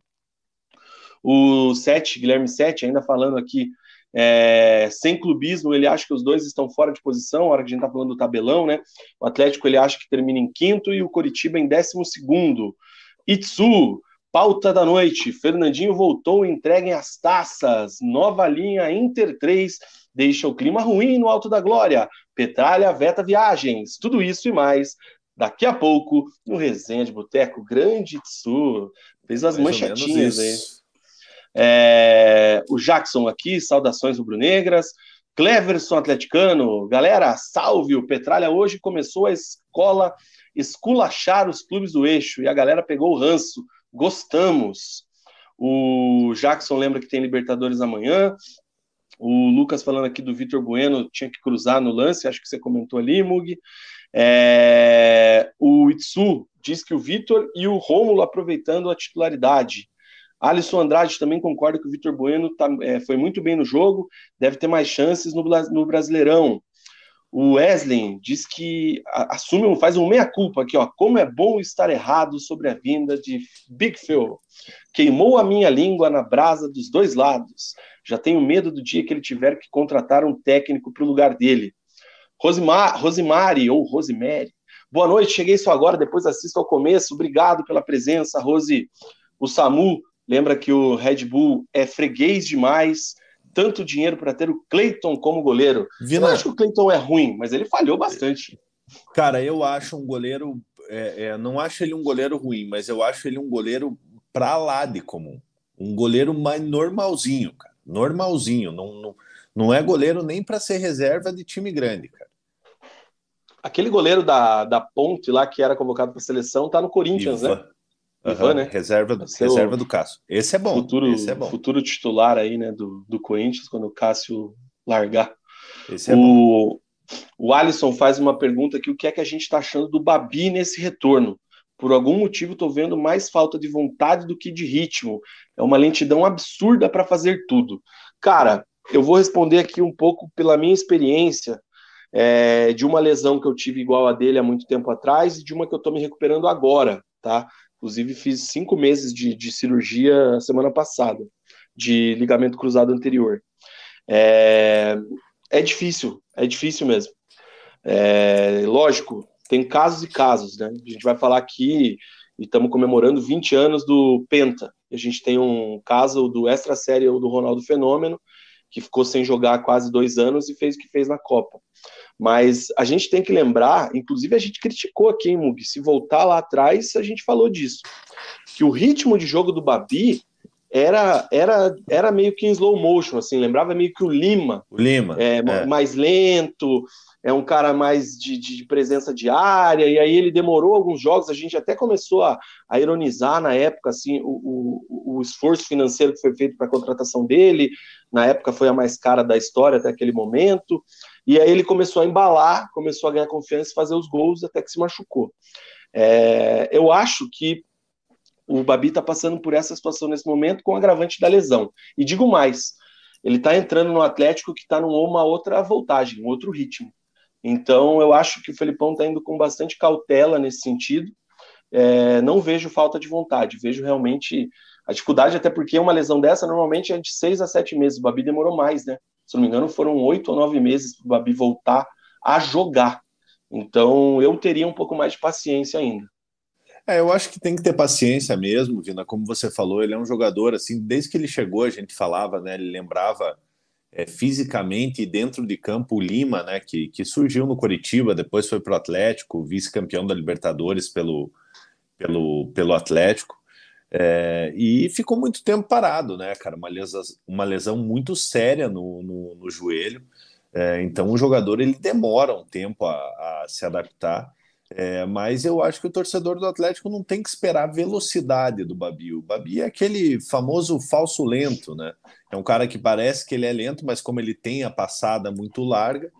O Sete, Guilherme Sete, ainda falando aqui, é, sem clubismo, ele acha que os dois estão fora de posição, a hora que a gente está falando do tabelão, né? O Atlético ele acha que termina em quinto e o Coritiba em décimo segundo. Itsu, pauta da noite. Fernandinho voltou, entreguem as taças. Nova linha Inter 3 deixa o clima ruim no Alto da Glória. Petralha veta viagens. Tudo isso e mais daqui a pouco no Resenha de Boteco, grande Tsu, fez as Mais manchetinhas aí. É, o Jackson aqui, saudações rubro-negras. Cleverson atleticano, galera, salve! O Petralha hoje começou a escola esculachar os clubes do eixo e a galera pegou o ranço. Gostamos. O Jackson lembra que tem Libertadores amanhã. O Lucas falando aqui do Vitor Bueno, tinha que cruzar no lance, acho que você comentou ali, Mug. É, o Itsu diz que o Vitor e o Rômulo aproveitando a titularidade. Alisson Andrade também concorda que o Vitor Bueno tá, é, foi muito bem no jogo, deve ter mais chances no, no Brasileirão. O Wesley diz que assume, faz um meia-culpa aqui, ó. Como é bom estar errado sobre a vinda de Big Phil. Queimou a minha língua na brasa dos dois lados. Já tenho medo do dia que ele tiver que contratar um técnico para o lugar dele. Rosimar, Rosimari, ou Rosemary. Boa noite, cheguei só agora, depois assisto ao começo. Obrigado pela presença, Rose. O Samu lembra que o Red Bull é freguês demais tanto dinheiro para ter o Cleiton como goleiro. Vina... Eu acho que o Cleiton é ruim, mas ele falhou bastante.
Cara, eu acho um goleiro. É, é, não acho ele um goleiro ruim, mas eu acho ele um goleiro para lá de comum. Um goleiro mais normalzinho, cara. Normalzinho. Não, não, não é goleiro nem para ser reserva de time grande, cara.
Aquele goleiro da, da Ponte lá que era convocado para seleção tá no Corinthians, Ivan. né?
Ivan, né? Reserva, do, reserva do Cássio. Esse é bom.
Futuro,
esse é bom.
futuro titular aí, né, do, do Corinthians, quando o Cássio largar.
Esse é o, bom.
O Alisson faz uma pergunta aqui: o que é que a gente está achando do Babi nesse retorno? Por algum motivo, estou vendo mais falta de vontade do que de ritmo. É uma lentidão absurda para fazer tudo. Cara, eu vou responder aqui um pouco pela minha experiência é, de uma lesão que eu tive igual a dele há muito tempo atrás e de uma que eu estou me recuperando agora, tá? Inclusive, fiz cinco meses de, de cirurgia semana passada, de ligamento cruzado anterior. É, é difícil, é difícil mesmo. É, lógico, tem casos e casos, né? A gente vai falar aqui e estamos comemorando 20 anos do Penta. A gente tem um caso do extra série do Ronaldo Fenômeno, que ficou sem jogar quase dois anos e fez o que fez na Copa. Mas a gente tem que lembrar, inclusive a gente criticou aqui, hein? Se voltar lá atrás, a gente falou disso. Que o ritmo de jogo do Babi era, era, era meio que em slow motion, assim, lembrava meio que o Lima.
O Lima.
É, é. Mais lento, é um cara mais de, de, presença diária, e aí ele demorou alguns jogos, a gente até começou a, a ironizar na época, assim, o, o, o esforço financeiro que foi feito para a contratação dele, na época foi a mais cara da história até aquele momento, e aí ele começou a embalar, começou a ganhar confiança e fazer os gols até que se machucou. É, eu acho que o Babi está passando por essa situação nesse momento com o agravante da lesão. E digo mais, ele está entrando no Atlético que está numa outra voltagem, um outro ritmo. Então eu acho que o Felipão está indo com bastante cautela nesse sentido. É, não vejo falta de vontade, vejo realmente a dificuldade, até porque uma lesão dessa normalmente é de seis a sete meses. O Babi demorou mais, né? Se não me engano, foram oito ou nove meses para o Babi voltar a jogar. Então, eu teria um pouco mais de paciência ainda.
É, eu acho que tem que ter paciência mesmo, Vina. Como você falou, ele é um jogador, assim, desde que ele chegou, a gente falava, né? Ele lembrava é, fisicamente e dentro de campo o Lima, né? Que, que surgiu no Coritiba, depois foi para o Atlético, vice-campeão da Libertadores pelo, pelo, pelo Atlético. É, e ficou muito tempo parado, né, cara? Uma lesão, uma lesão muito séria no, no, no joelho. É, então o jogador ele demora um tempo a, a se adaptar. É, mas eu acho que o torcedor do Atlético não tem que esperar a velocidade do Babi. O Babi é aquele famoso falso lento, né? É um cara que parece que ele é lento, mas como ele tem a passada muito larga,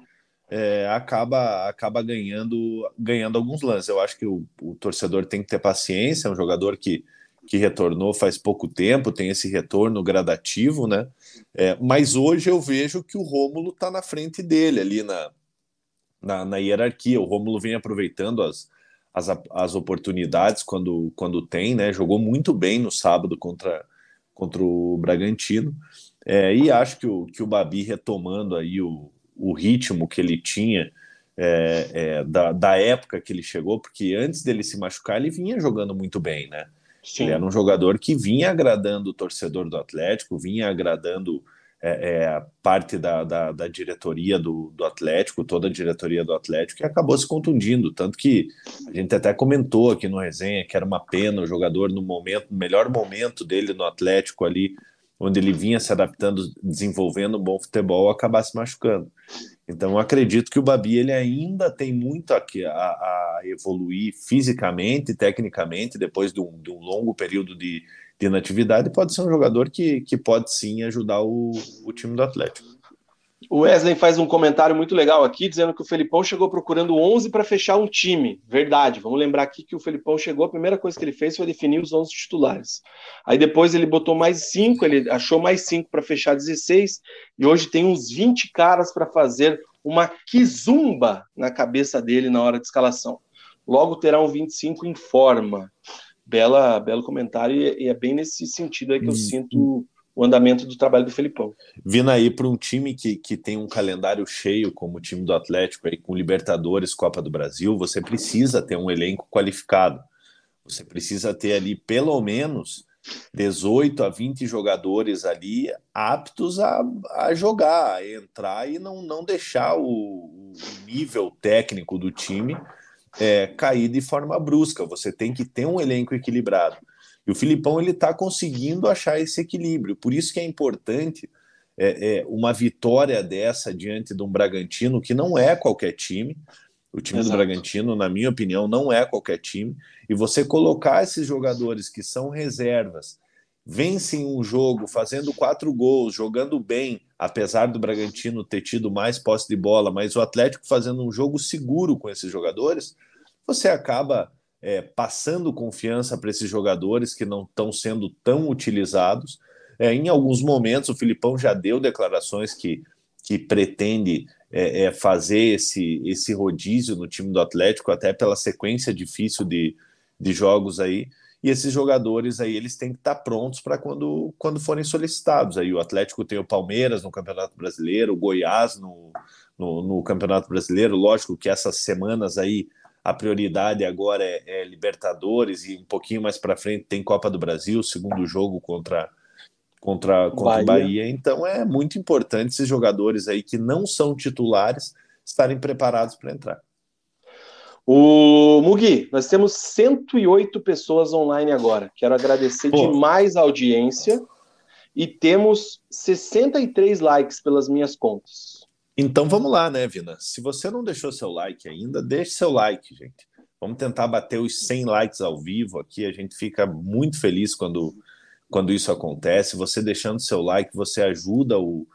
é, acaba acaba ganhando ganhando alguns lances. Eu acho que o, o torcedor tem que ter paciência. É um jogador que que retornou faz pouco tempo, tem esse retorno gradativo, né? É, mas hoje eu vejo que o Rômulo está na frente dele ali na, na, na, hierarquia. O Rômulo vem aproveitando as, as, as oportunidades quando, quando tem, né? Jogou muito bem no sábado contra, contra o Bragantino. É, e acho que o, que o Babi retomando aí o, o ritmo que ele tinha é, é, da, da época que ele chegou, porque antes dele se machucar, ele vinha jogando muito bem, né? Sim. Ele era um jogador que vinha agradando o torcedor do Atlético, vinha agradando é, é, parte da, da, da diretoria do, do, Atlético, toda a diretoria do Atlético, e acabou se contundindo. Tanto que a gente até comentou aqui no resenha que era uma pena o jogador, no momento, no melhor momento dele no Atlético ali, onde ele vinha se adaptando, desenvolvendo bom futebol, acabar se machucando. Então, acredito que o Babi ele ainda tem muito a, a, a evoluir fisicamente, tecnicamente, depois de um, de um longo período de, de inatividade. Pode ser um jogador que, que pode sim ajudar o, o time do Atlético.
O Wesley faz um comentário muito legal aqui, dizendo que o Felipão chegou procurando 11 para fechar um time. Verdade, vamos lembrar aqui que o Felipão chegou, a primeira coisa que ele fez foi definir os 11 titulares. Aí depois ele botou mais 5, ele achou mais 5 para fechar 16, e hoje tem uns 20 caras para fazer uma quizumba na cabeça dele na hora de escalação. Logo terá um 25 em forma. Bela, belo comentário, e é bem nesse sentido aí que eu hum. sinto o andamento do trabalho do Felipão.
Vindo aí para um time que, que tem um calendário cheio, como o time do Atlético, aí, com Libertadores, Copa do Brasil, você precisa ter um elenco qualificado. Você precisa ter ali pelo menos 18 a 20 jogadores ali aptos a, a jogar, a entrar e não, não deixar o, o nível técnico do time é, cair de forma brusca. Você tem que ter um elenco equilibrado. E o Filipão ele está conseguindo achar esse equilíbrio. Por isso que é importante é, é, uma vitória dessa diante de um Bragantino que não é qualquer time. O time Exato. do Bragantino, na minha opinião, não é qualquer time. E você colocar esses jogadores que são reservas, vencem um jogo fazendo quatro gols, jogando bem, apesar do Bragantino ter tido mais posse de bola, mas o Atlético fazendo um jogo seguro com esses jogadores, você acaba é, passando confiança para esses jogadores que não estão sendo tão utilizados. É, em alguns momentos, o Filipão já deu declarações que, que pretende é, é, fazer esse, esse rodízio no time do Atlético, até pela sequência difícil de, de jogos aí. E esses jogadores aí, eles têm que estar prontos para quando, quando forem solicitados. Aí o Atlético tem o Palmeiras no Campeonato Brasileiro, o Goiás no, no, no Campeonato Brasileiro. Lógico que essas semanas aí a prioridade agora é, é Libertadores e um pouquinho mais para frente tem Copa do Brasil, segundo jogo contra contra, contra Bahia. Bahia. Então é muito importante esses jogadores aí que não são titulares estarem preparados para entrar.
O Mugi, nós temos 108 pessoas online agora. Quero agradecer Pô. demais a audiência e temos 63 likes pelas minhas contas.
Então vamos lá, né, Vina? Se você não deixou seu like ainda, deixe seu like, gente. Vamos tentar bater os 100 likes ao vivo aqui. A gente fica muito feliz quando, quando isso acontece. Você deixando seu like, você ajuda o,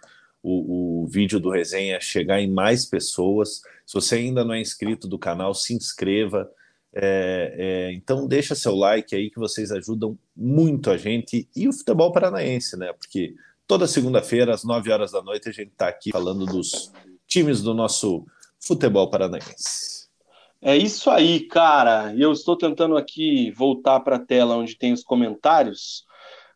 o, o vídeo do resenha a chegar em mais pessoas. Se você ainda não é inscrito do canal, se inscreva. É, é, então deixa seu like aí que vocês ajudam muito a gente e o futebol paranaense, né? Porque Toda segunda-feira, às 9 horas da noite, a gente está aqui falando dos times do nosso futebol paranaense.
É isso aí, cara. Eu estou tentando aqui voltar para a tela onde tem os comentários,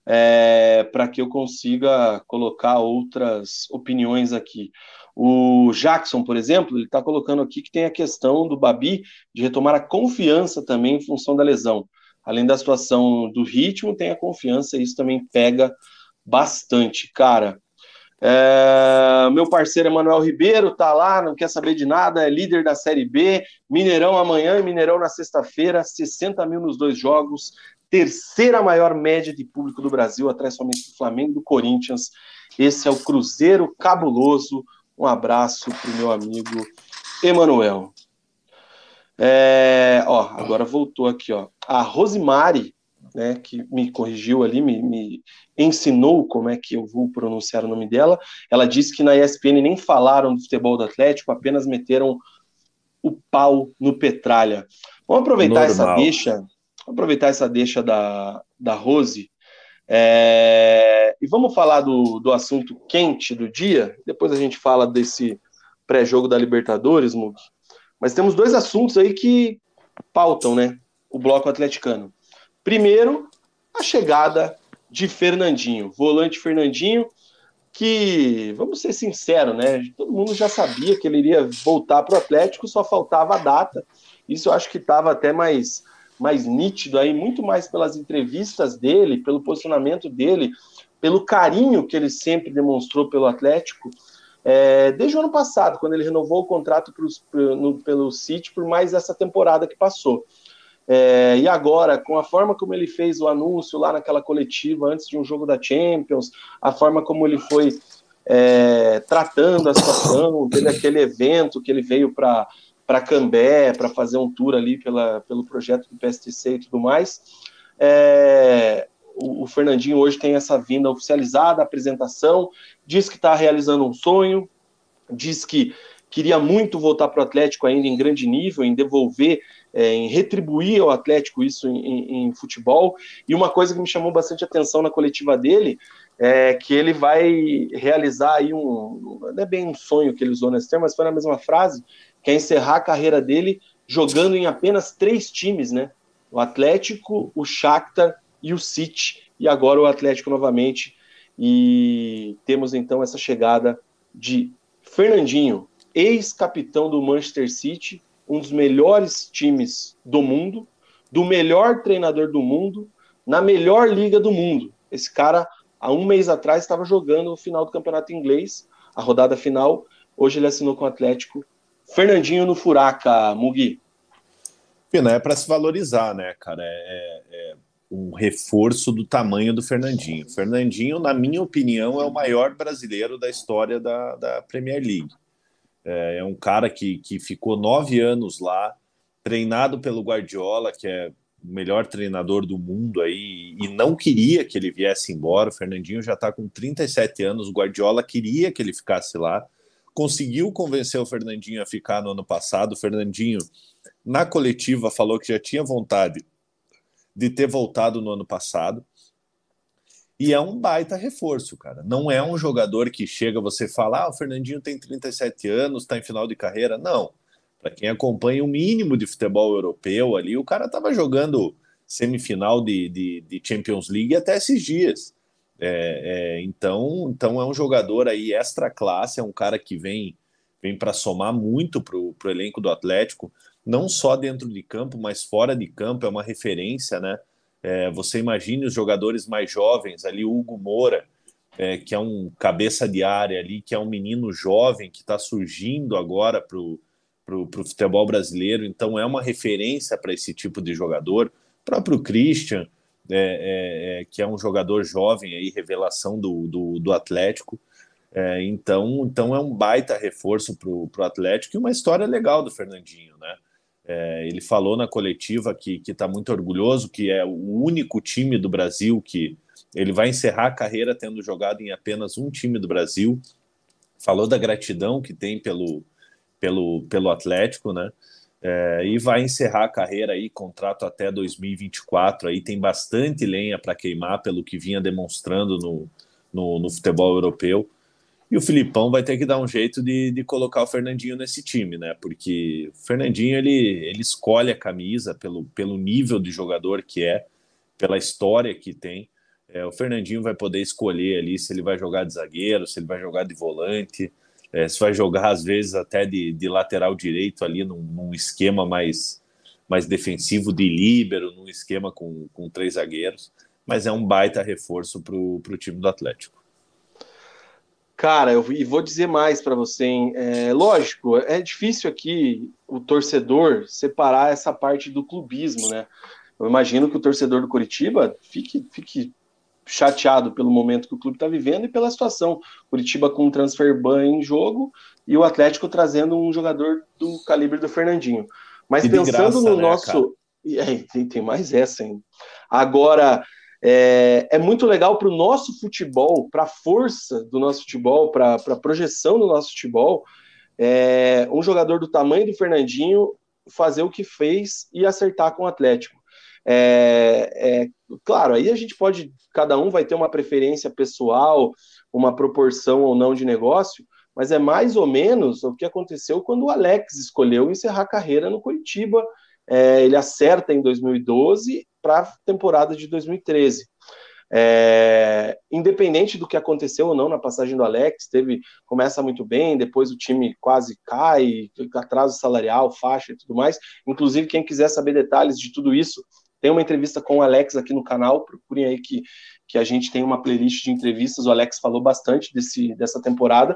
é, para que eu consiga colocar outras opiniões aqui. O Jackson, por exemplo, ele está colocando aqui que tem a questão do Babi de retomar a confiança também em função da lesão. Além da situação do ritmo, tem a confiança, e isso também pega bastante, cara. É, meu parceiro Emanuel Ribeiro tá lá, não quer saber de nada, é líder da Série B, Mineirão amanhã e Mineirão na sexta-feira, 60 mil nos dois jogos, terceira maior média de público do Brasil, atrás somente do Flamengo e do Corinthians. Esse é o Cruzeiro Cabuloso. Um abraço pro meu amigo Emanuel. É, ó, agora voltou aqui, ó. A Rosimari né, que me corrigiu ali, me, me, ensinou como é que eu vou pronunciar o nome dela. Ela disse que na ESPN nem falaram do futebol do Atlético, apenas meteram o pau no Petralha. Vamos aproveitar Normal. essa deixa, aproveitar essa deixa da, da Rose é, e vamos falar do, do assunto quente do dia. Depois a gente fala desse pré-jogo da Libertadores, Mug. Mas temos dois assuntos aí que pautam, né? O bloco atleticano. Primeiro, a chegada de Fernandinho, volante Fernandinho, que, vamos ser sinceros, né? Todo mundo já sabia que ele iria voltar para o Atlético, só faltava a data. Isso eu acho que estava até mais, mais nítido aí, muito mais pelas entrevistas dele, pelo posicionamento dele, pelo carinho que ele sempre demonstrou pelo Atlético. É, desde o ano passado, quando ele renovou o contrato pros, no, pelo City por mais essa temporada que passou. É, e agora, com a forma como ele fez o anúncio lá naquela coletiva antes de um jogo da Champions, a forma como ele foi é, tratando a situação, teve aquele evento que ele veio para Cambé, para fazer um tour ali pela, pelo projeto do PSTC e tudo mais. É, o, o, Fernandinho hoje tem essa vinda oficializada, apresentação, diz que está realizando um sonho, diz que queria muito voltar para o Atlético ainda em grande nível, em devolver, é, em retribuir ao Atlético isso em, em, em, futebol. E uma coisa que me chamou bastante atenção na coletiva dele é que ele vai realizar aí um, não é bem um sonho que ele usou nesse termo, mas foi na mesma frase, que é encerrar a carreira dele jogando em apenas três times, né? O Atlético, o Shakhtar e o City, e agora o Atlético novamente. E temos então essa chegada de Fernandinho, ex-capitão do Manchester City, um dos melhores times do mundo, do melhor treinador do mundo, na melhor liga do mundo. Esse cara, há um mês atrás, estava jogando o final do campeonato inglês, a rodada final. Hoje ele assinou com o Atlético. Fernandinho no Furaca, Mugi.
Pena, é para se valorizar, né, cara? É, é, um reforço do tamanho do Fernandinho. Fernandinho, na minha opinião, é o maior brasileiro da história da, da Premier League. É, é um cara que, que ficou nove anos lá, treinado pelo Guardiola, que é o melhor treinador do mundo aí, e não queria que ele viesse embora. O Fernandinho já está com 37 anos, o Guardiola queria que ele ficasse lá. Conseguiu convencer o Fernandinho a ficar no ano passado. O Fernandinho, na coletiva, falou que já tinha vontade de ter voltado no ano passado. E é um baita reforço, cara. Não é um jogador que chega, você fala, ah, o Fernandinho tem 37 anos, está em final de carreira. Não. Para quem acompanha o mínimo de futebol europeu ali, o cara estava jogando semifinal de, de, de, Champions League até esses dias. É, é, então, então é um jogador aí extra classe, é um cara que vem vem para somar muito para o elenco do Atlético, não só dentro de campo, mas fora de campo, é uma referência, né? É, você imagine os jogadores mais jovens ali, Hugo Moura, é, que é um cabeça de área ali, que é um menino jovem que está surgindo agora para o futebol brasileiro, então é uma referência para esse tipo de jogador. O próprio Christian, é, é, é, que é um jogador jovem aí, revelação do, do, do Atlético. É, então, então é um baita reforço para o Atlético e uma história legal do Fernandinho, né? É, ele falou na coletiva que está muito orgulhoso, que é o único time do Brasil que ele vai encerrar a carreira tendo jogado em apenas um time do Brasil. Falou da gratidão que tem pelo, pelo, pelo Atlético, né? É, e vai encerrar a carreira aí, contrato até 2024. Aí tem bastante lenha para queimar, pelo que vinha demonstrando no, no, no futebol europeu. E o Filipão vai ter que dar um jeito de, de colocar o Fernandinho nesse time, né? Porque o Fernandinho ele, ele escolhe a camisa pelo, pelo nível de jogador que é, pela história que tem. É, o Fernandinho vai poder escolher ali se ele vai jogar de zagueiro, se ele vai jogar de volante, é, se vai jogar às vezes até de, de lateral direito ali num, num esquema mais, mais defensivo de líbero, num esquema com, com três zagueiros. Mas é um baita reforço para o time do Atlético.
Cara, eu e vou dizer mais para você, hein? É, lógico, é difícil aqui o torcedor separar essa parte do clubismo, né? Eu imagino que o torcedor do Curitiba fique, fique chateado pelo momento que o clube está vivendo e pela situação. Curitiba com o transfer ban em jogo e o Atlético trazendo um jogador do calibre do Fernandinho. Mas pensando graça, no né, nosso. É, tem, tem mais essa, hein? Agora, é, é muito legal para o nosso futebol, para a força do nosso futebol, para a projeção do nosso futebol, é, um jogador do tamanho do Fernandinho fazer o que fez e acertar com o Atlético. É, é, claro, aí a gente pode, cada um vai ter uma preferência pessoal, uma proporção ou não de negócio, mas é mais ou menos o que aconteceu quando o Alex escolheu encerrar a carreira no Curitiba. É, ele acerta em 2012 para a temporada de 2013. É, independente do que aconteceu ou não na passagem do Alex, teve começa muito bem, depois o time quase cai, atraso salarial, faixa e tudo mais. Inclusive, quem quiser saber detalhes de tudo isso, tem uma entrevista com o Alex aqui no canal, procurem aí que, que a gente tem uma playlist de entrevistas, o Alex falou bastante desse, dessa temporada,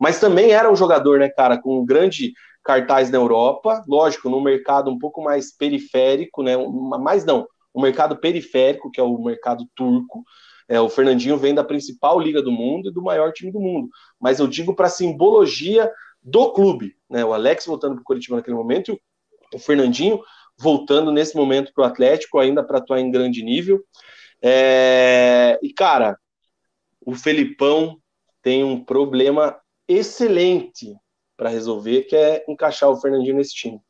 mas também era um jogador, né, cara, com um grande cartaz na Europa, lógico, num mercado um pouco mais periférico, né, mais não, o mercado periférico, que é o mercado turco. É, o Fernandinho vem da principal liga do mundo e do maior time do mundo. Mas eu digo para a simbologia do clube. Né? O Alex voltando para o Curitiba naquele momento e o Fernandinho voltando nesse momento para o Atlético, ainda para atuar em grande nível. É... E, cara, o Felipão tem um problema excelente para resolver, que é encaixar o Fernandinho nesse time.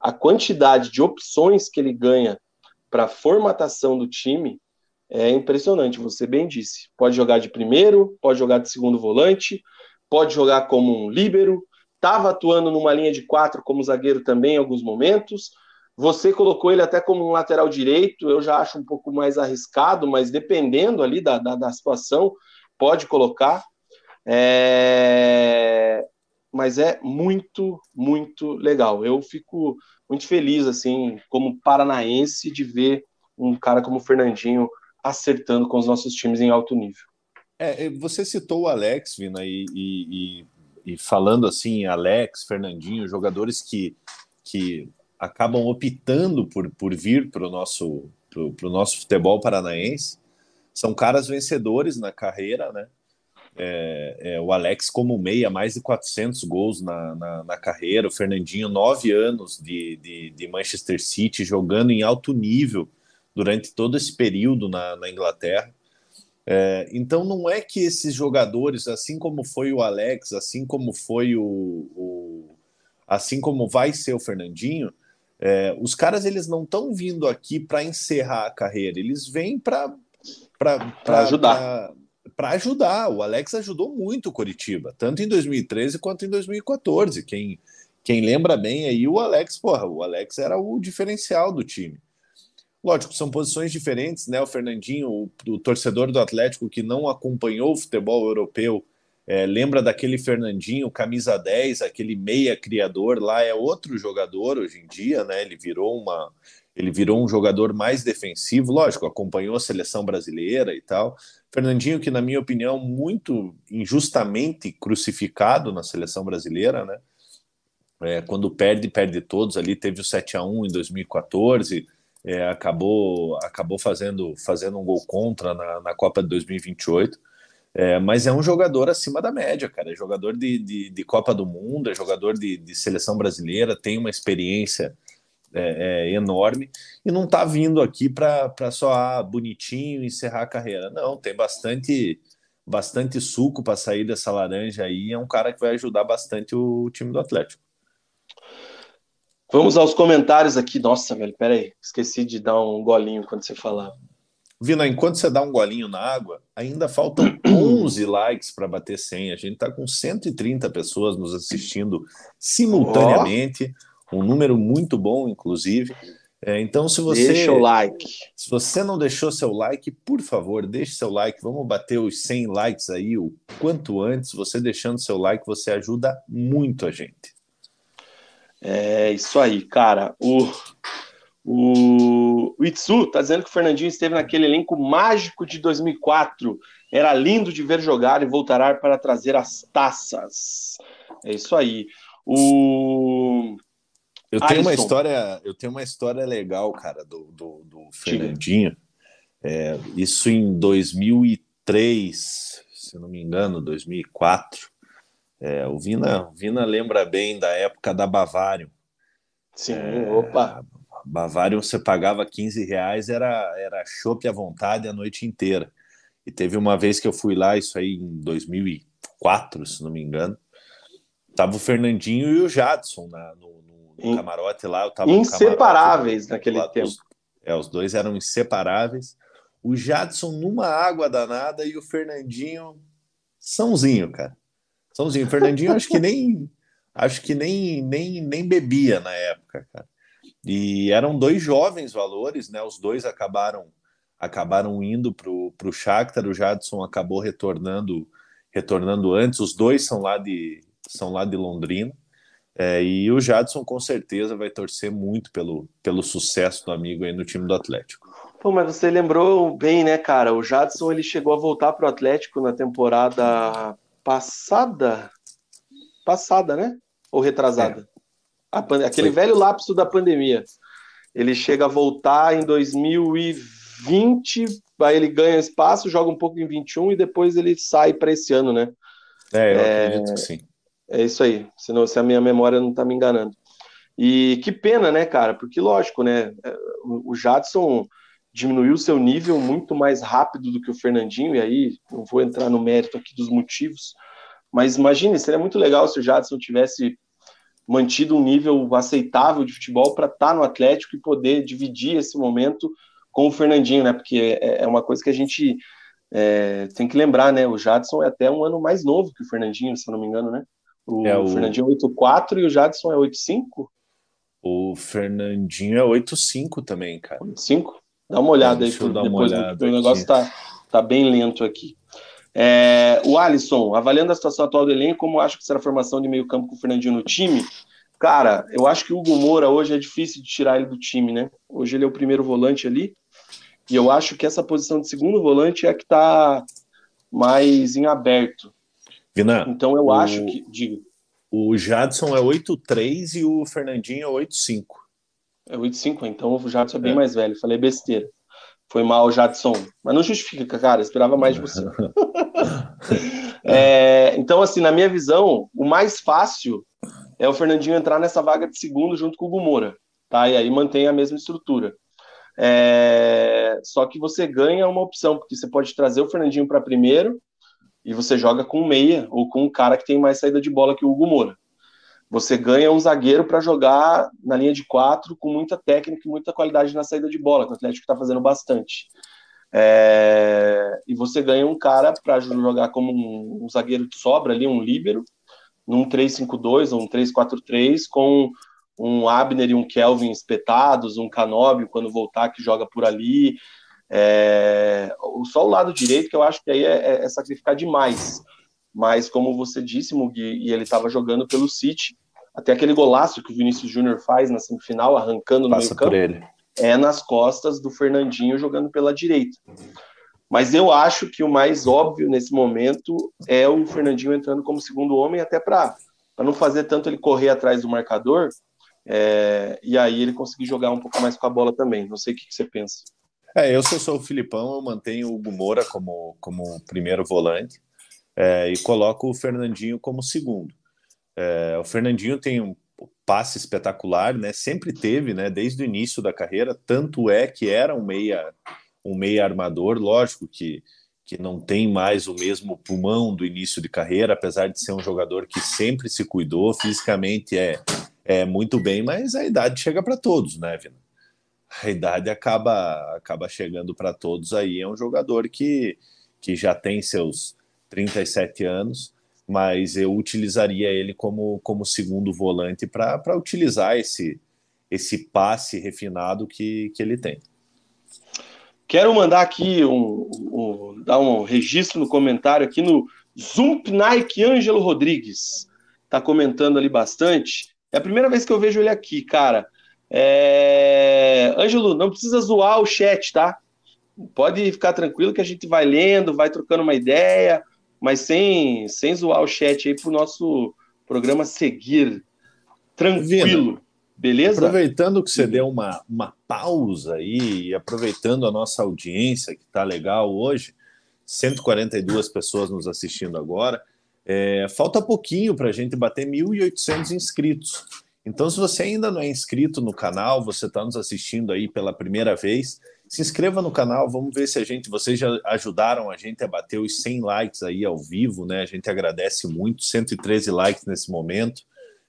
A quantidade de opções que ele ganha para formatação do time é impressionante, você bem disse. Pode jogar de primeiro, pode jogar de segundo volante, pode jogar como um líbero, estava atuando numa linha de quatro como zagueiro também em alguns momentos. Você colocou ele até como um lateral direito, eu já acho um pouco mais arriscado, mas dependendo ali da, da, da situação, pode colocar. É... Mas é muito, muito legal. Eu fico muito feliz, assim, como paranaense, de ver um cara como o Fernandinho acertando com os nossos times em alto nível.
É, você citou o Alex, Vina, e, e, e, falando assim, Alex, Fernandinho, jogadores que, que acabam optando por, por vir para o nosso, pro, pro nosso futebol paranaense, são caras vencedores na carreira, né? É, é, o Alex como meia, mais de 400 gols na, na, na carreira, o Fernandinho, nove anos de, de, de, Manchester City, jogando em alto nível durante todo esse período na, na Inglaterra. É, então não é que esses jogadores, assim como foi o Alex, assim como foi o, o assim como vai ser o Fernandinho, é, os caras eles não estão vindo aqui para encerrar a carreira, eles vêm para
para ajudar.
Para ajudar. O Alex ajudou muito o Coritiba, tanto em 2013 quanto em 2014. Quem, quem lembra bem aí, o Alex, porra, o Alex era o diferencial do time. Lógico, são posições diferentes, né? O Fernandinho, o, o torcedor do Atlético que não acompanhou o futebol europeu, é, lembra daquele Fernandinho, camisa 10, aquele meia criador lá, é outro jogador hoje em dia, né? Ele virou uma. Ele virou um jogador mais defensivo, lógico, acompanhou a seleção brasileira e tal. Fernandinho, que, na minha opinião, muito injustamente crucificado na seleção brasileira, né? É, quando perde, perde todos ali. Teve o 7 a 1 em 2014 é, acabou acabou fazendo, fazendo um gol contra na, na Copa de 2028. É, mas é um jogador acima da média, cara. É jogador de, de, de Copa do Mundo, é jogador de, de seleção brasileira, tem uma experiência é, é, enorme e não tá vindo aqui para só ah, bonitinho encerrar a carreira. Não, tem bastante bastante suco para sair dessa laranja aí. É um cara que vai ajudar bastante o time do Atlético.
Vamos aos comentários aqui. Nossa, velho, peraí. Esqueci de dar um golinho quando você falava.
Vina, enquanto você dá um golinho na água, ainda faltam 11 likes para bater 100. A gente está com 130 pessoas nos assistindo simultaneamente. Oh. Um número muito bom, inclusive. É, então, se você.
Deixa o like.
Se você não deixou seu like, por favor, deixe seu like. Vamos bater os 100 likes aí o quanto antes. Você deixando seu like, você ajuda muito a gente.
É isso aí, cara. O, o, o Itsu tá dizendo que o Fernandinho esteve naquele elenco mágico de 2004. Era lindo de ver jogar e voltará para trazer as taças. É isso aí. O
eu tenho uma história, eu tenho uma história legal, cara, do, do, do Fernandinho. É, isso em 2003, se não me engano, 2004. É, o Vina, Vina lembra bem da época da Bavarium.
Sim, é, opa.
Bavarium você pagava 15 reais, era, era chopp à vontade a noite inteira. E teve uma vez que eu fui lá, isso aí em 2004, se não me engano. Tava o Fernandinho e o Jadson na, no, no camarote lá. Eu tava
inseparáveis naquele lá, tempo.
Os, é, os dois eram inseparáveis. O Jadson numa água danada e o Fernandinho sãozinho, cara. Sãozinho. O Fernandinho acho que nem acho que nem, nem, nem bebia na época, cara. E eram dois jovens valores, né? Os dois acabaram acabaram indo para o Shakhtar, o Jadson acabou retornando retornando antes. Os dois são lá de são lá de Londrina. É, e o Jadson com certeza vai torcer muito pelo, pelo sucesso do amigo aí no time do Atlético.
Pô, mas você lembrou bem, né, cara? O Jadson ele chegou a voltar para o Atlético na temporada passada, passada, né? Ou retrasada? É. Aquele Foi. velho lapso da pandemia. Ele chega a voltar em 2020, aí ele ganha espaço, joga um pouco em 21 e depois ele sai para esse ano, né?
É, eu é, acredito que sim.
É isso aí, senão, se a minha memória não está me enganando. E que pena, né, cara? Porque, lógico, né? É, o Jadson diminuiu seu nível muito mais rápido do que o Fernandinho, e aí não vou entrar no mérito aqui dos motivos, Mas imagine, seria muito legal se o Jadson tivesse mantido um nível aceitável de futebol para estar tá no Atlético e poder dividir esse momento com o Fernandinho, né? Porque é, é uma coisa que a gente é, tem que lembrar, né? O Jadson é até um ano mais novo que o Fernandinho, se eu não me engano, né? O, é, o... Fernandinho é 8,4 e o Jadson é 8,5?
O Fernandinho é 8,5 também, cara.
8,5? Dá uma olhada é, aí depois, uma olhada o negócio tá, tá bem lento aqui. É, o Alisson, avaliando a situação atual do elenco, como acho que será a formação de meio campo com o Fernandinho no time? Cara, eu acho que o Hugo Moura hoje é difícil de tirar ele do time, né? Hoje ele é o primeiro volante ali, e eu acho que essa posição de segundo volante é a que está mais em aberto.
Vina,
então eu o, acho que.
O Jadson é 8,3 e o Fernandinho é 8,5.
É 8,5, então o Jadson é bem é. mais velho. Falei besteira. Foi mal, Jadson. Mas não justifica, cara. Esperava mais de você. é, então, assim, na minha visão, o mais fácil é o Fernandinho entrar nessa vaga de segundo junto com o Gumora. Tá? E aí mantém a mesma estrutura. É... Só que você ganha uma opção, porque você pode trazer o Fernandinho para primeiro e você joga com meia ou com um cara que tem mais saída de bola que o Hugo Moura. Você ganha um zagueiro para jogar na linha de quatro com muita técnica e muita qualidade na saída de bola, que o Atlético está fazendo bastante. É... E você ganha um cara para jogar como um, um, zagueiro de sobra ali, um líbero, num 3-5-2 ou um 3-4-3, com um Abner e um Kelvin espetados, um Canóbio quando voltar que joga por ali. É, só o lado direito que eu acho que aí é, é, é sacrificar demais. Mas como você disse, Mugi, e ele estava jogando pelo City, até aquele golaço que o Vinícius Júnior faz na semifinal, arrancando no Passa meio campo, é nas costas do Fernandinho jogando pela direita. Mas eu acho que o mais óbvio nesse momento é o Fernandinho entrando como segundo homem, até para não fazer tanto ele correr atrás do marcador, é, e aí ele conseguir jogar um pouco mais com a bola também. Não sei o que, que você pensa.
É, eu, se eu sou o Filipão, eu mantenho o Gumora como, como primeiro volante é, e coloco o Fernandinho como segundo. É, o Fernandinho tem um passe espetacular, né? Sempre teve, né? Desde o início da carreira, tanto é que era um meia, um meia armador, lógico que que não tem mais o mesmo pulmão do início de carreira, apesar de ser um jogador que sempre se cuidou fisicamente, é é, muito bem, mas a idade chega para todos, né, Vina? A idade acaba, acaba chegando para todos aí. É um jogador que, que já tem seus 37 anos, mas eu utilizaria ele como, como segundo volante para utilizar esse, esse passe refinado que, que ele tem.
Quero mandar aqui um, um, dar um registro no comentário aqui no Zump Nike Ângelo Rodrigues. Está comentando ali bastante. É a primeira vez que eu vejo ele aqui, cara. É... Ângelo, não precisa zoar o chat, tá? Pode ficar tranquilo que a gente vai lendo, vai trocando uma ideia, mas sem, sem zoar o chat aí pro nosso programa seguir. Tranquilo. Vina, beleza?
Aproveitando que você deu uma, uma pausa aí e aproveitando a nossa audiência, que tá legal hoje, 142 pessoas nos assistindo agora. É, falta pouquinho para a gente bater 1.800 inscritos. Então, se você ainda não é inscrito no canal, você está nos assistindo aí pela primeira vez, se inscreva no canal, vamos ver se a gente, vocês já ajudaram a gente a bater os 100 likes aí ao vivo, né? A gente agradece muito, 113 likes nesse momento.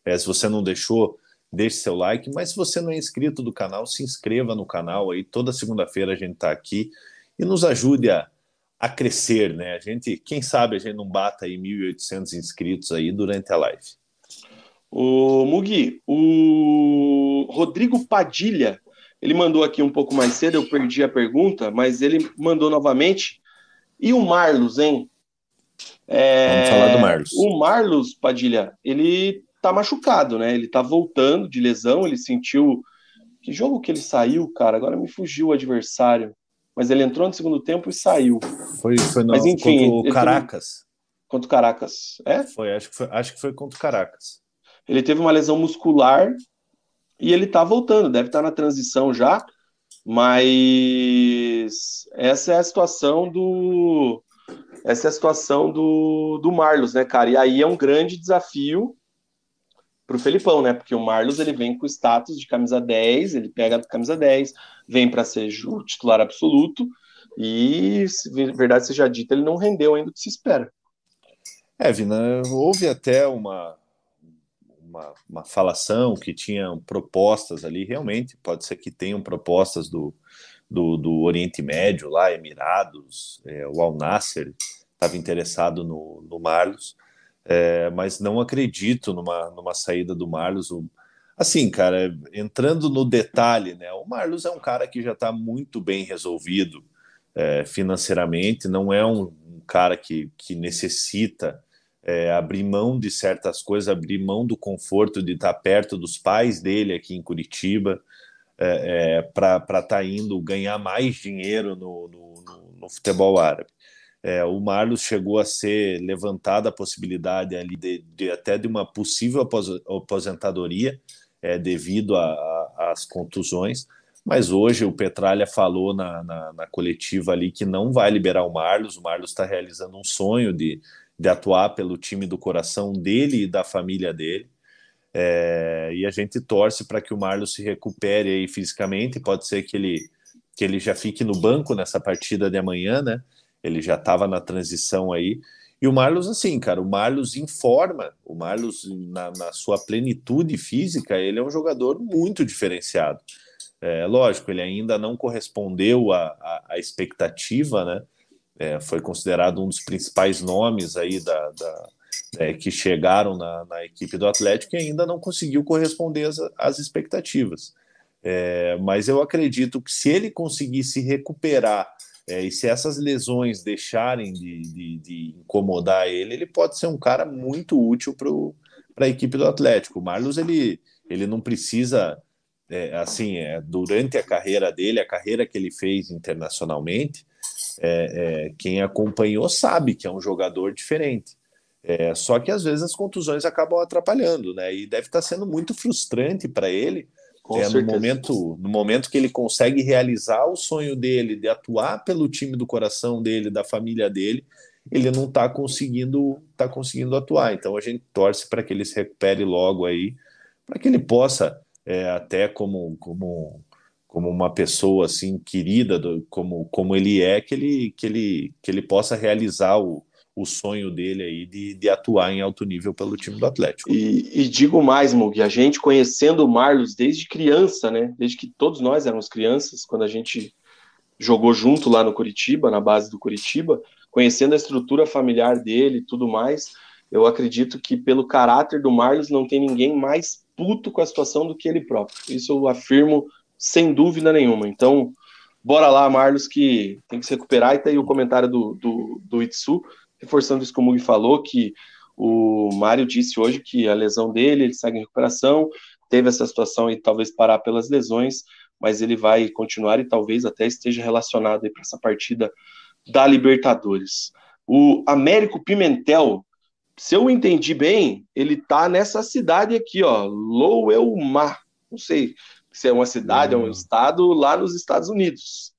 É, se você não deixou, deixe seu like, mas se você não é inscrito do canal, se inscreva no canal aí, toda segunda-feira a gente está aqui e nos ajude a a crescer, né? A gente, quem sabe a gente não bata aí 1.800 inscritos aí durante a live.
O Mugi, o Rodrigo Padilha, ele mandou aqui um pouco mais cedo, eu perdi a pergunta, mas ele mandou novamente. E o Marlos, hein?
É... Vamos falar do Marlos.
O Marlos Padilha, ele tá machucado, né? Ele tá voltando de lesão, ele sentiu. Que jogo que ele saiu, cara? Agora me fugiu o adversário mas ele entrou no segundo tempo e saiu.
Foi, foi no, mas, enfim, contra o Caracas.
Contra o Caracas, é?
Foi acho, que foi, acho que foi contra o Caracas.
Ele teve uma lesão muscular e ele tá voltando, deve estar tá na transição já, mas essa é a situação do essa é a situação do, do Marlos, né, cara? E aí é um grande desafio para o Felipão, né? Porque o Marlos ele vem com o status de camisa 10, ele pega a camisa 10, vem para ser o titular absoluto, e, se verdade seja dita, ele não rendeu ainda o que se espera.
É, Vina, houve até uma, uma, uma falação que tinham propostas ali, realmente, pode ser que tenham propostas do, do, do Oriente Médio, lá, Emirados, é, o Al Nasser estava interessado no, no Marlos, é, mas não acredito numa, numa saída do Marlos. O, assim, cara, entrando no detalhe, né, o Marlos é um cara que já está muito bem resolvido é, financeiramente, não é um, um cara que, que necessita é, abrir mão de certas coisas, abrir mão do conforto de estar perto dos pais dele aqui em Curitiba, é, é, para estar tá indo ganhar mais dinheiro no, no, no, no futebol árabe. É, o Marlos chegou a ser levantada a possibilidade ali de, de até de uma possível aposentadoria é, devido às contusões, mas hoje o Petralha falou na, na, na, coletiva ali que não vai liberar o Marlos. O Marlos está realizando um sonho de, de atuar pelo time do coração dele e da família dele. É, e a gente torce para que o Marlos se recupere aí fisicamente. Pode ser que ele, que ele já fique no banco nessa partida de amanhã, né? Ele já estava na transição aí. E o Marlos, assim, cara, o Marlos informa, o Marlos, na, na sua plenitude física, ele é um jogador muito diferenciado. É, lógico, ele ainda não correspondeu à, à expectativa, né? É, foi considerado um dos principais nomes aí da, da é, que chegaram na, na, equipe do Atlético e ainda não conseguiu corresponder às, às expectativas. É, mas eu acredito que se ele conseguir se recuperar é, e se essas lesões deixarem de, de, de, incomodar ele, ele pode ser um cara muito útil para a equipe do Atlético. O Marlos ele, ele não precisa é, assim é, durante a carreira dele, a carreira que ele fez internacionalmente, é, é, quem acompanhou sabe que é um jogador diferente. É, só que às vezes as contusões acabam atrapalhando, né? E deve estar sendo muito frustrante para ele é, no, momento, no momento que ele consegue realizar o sonho dele de atuar pelo time do coração dele, da família dele, ele não está conseguindo, tá conseguindo atuar. Então a gente torce para que ele se recupere logo aí, para que ele possa, é, até como, como como uma pessoa assim querida do, como, como ele é que ele que ele que ele possa realizar o, o sonho dele aí de, de atuar em alto nível pelo time do Atlético.
E, e digo mais, Mug, a gente conhecendo o Marlos desde criança, né? Desde que todos nós éramos crianças, quando a gente jogou junto lá no Curitiba, na base do Curitiba, conhecendo a estrutura familiar dele e tudo mais, eu acredito que pelo caráter do Marlos não tem ninguém mais puto com a situação do que ele próprio. Isso eu afirmo sem dúvida nenhuma. Então, bora lá, Marlos, que tem que se recuperar. E tem o comentário do, do, do Itsu, reforçando isso que o Mugi falou, que o Mário disse hoje que a lesão dele, ele segue em recuperação, teve essa situação e talvez parar pelas lesões, mas ele vai continuar e talvez até esteja relacionado para essa partida da Libertadores. O Américo Pimentel, se eu entendi bem, ele tá nessa cidade aqui, ó, Louelmar. Não sei se é uma cidade, uhum. é um estado lá nos Estados Unidos.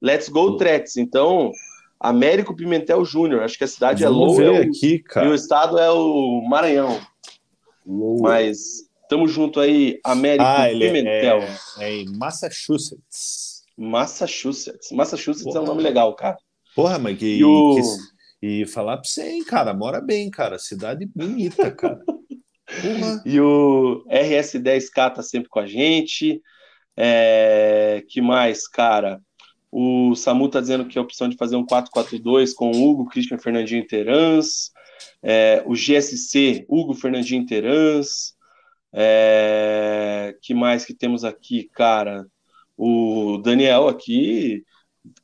Let's go, Tretes. Então, Américo Pimentel Júnior. Acho que a cidade é Vamos
é Lowell aqui, cara.
e o estado é o Maranhão. Lowell. Mas estamos junto aí, Américo ah, Pimentel.
É, é, em Massachusetts.
Massachusetts. Massachusetts Porra. é um nome legal, cara.
Porra, mas que, e, o... que, e falar pra você, hein, cara, mora bem, cara. Cidade bonita, cara.
E o RS10K tá sempre com a gente. É, que mais, cara? O Samu tá dizendo que é a opção de fazer um 4-4-2 com o Hugo, Christian Fernandinho Terans. É, o GSC, Hugo Fernandinho Terans. É, que mais que temos aqui, cara? O Daniel aqui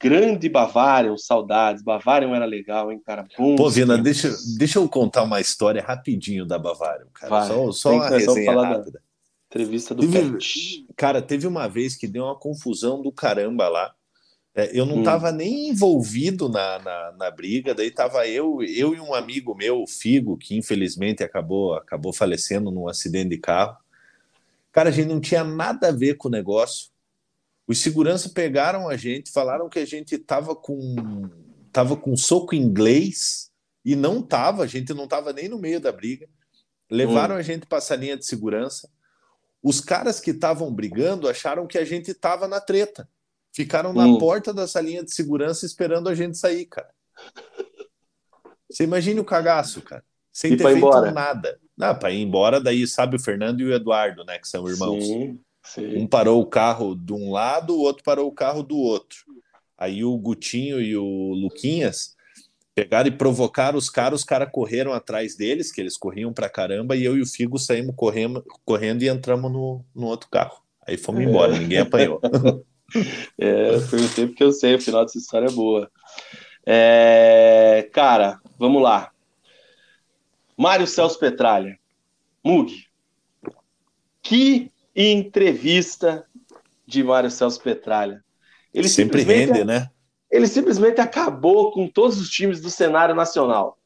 grande Bavarian, saudades. Bavarian era legal, hein, cara?
Bom, Pô, Vina, deixa, deixa eu contar uma história rapidinho da Bavarian, cara. Vai, só só uma resenha rápida.
Entrevista do
teve, Cara, teve uma vez que deu uma confusão do caramba lá. É, eu não estava hum. nem envolvido na, na, na, briga, daí tava eu, eu e um amigo meu, o Figo, que infelizmente acabou, acabou falecendo num acidente de carro. Cara, a gente não tinha nada a ver com o negócio. Os seguranças pegaram a gente, falaram que a gente tava com tava com soco inglês e não tava, a gente não tava nem no meio da briga. Levaram hum. a gente para essa linha de segurança. Os caras que estavam brigando acharam que a gente tava na treta. Ficaram na hum. porta dessa linha de segurança esperando a gente sair, cara. Você imagine o cagaço, cara. sem e ter feito embora. nada. Ah, para ir embora, daí sabe o Fernando e o Eduardo, né? Que são irmãos. Sim, sim. Um parou o carro de um lado, o outro parou o carro do outro. Aí o Gutinho e o Luquinhas pegaram e provocaram os caras, os caras correram atrás deles, que eles corriam pra caramba, e eu e o Figo saímos correndo, correndo e entramos no, no outro carro. Aí fomos é. embora, ninguém apanhou.
é, foi o tempo que eu sei, o final dessa história é boa. É, cara, vamos lá. Mário Celso Petralha. Mug. Que entrevista de Mário Celso Petralha.
Ele sempre rende, né?
Ele simplesmente acabou com todos os times do cenário nacional.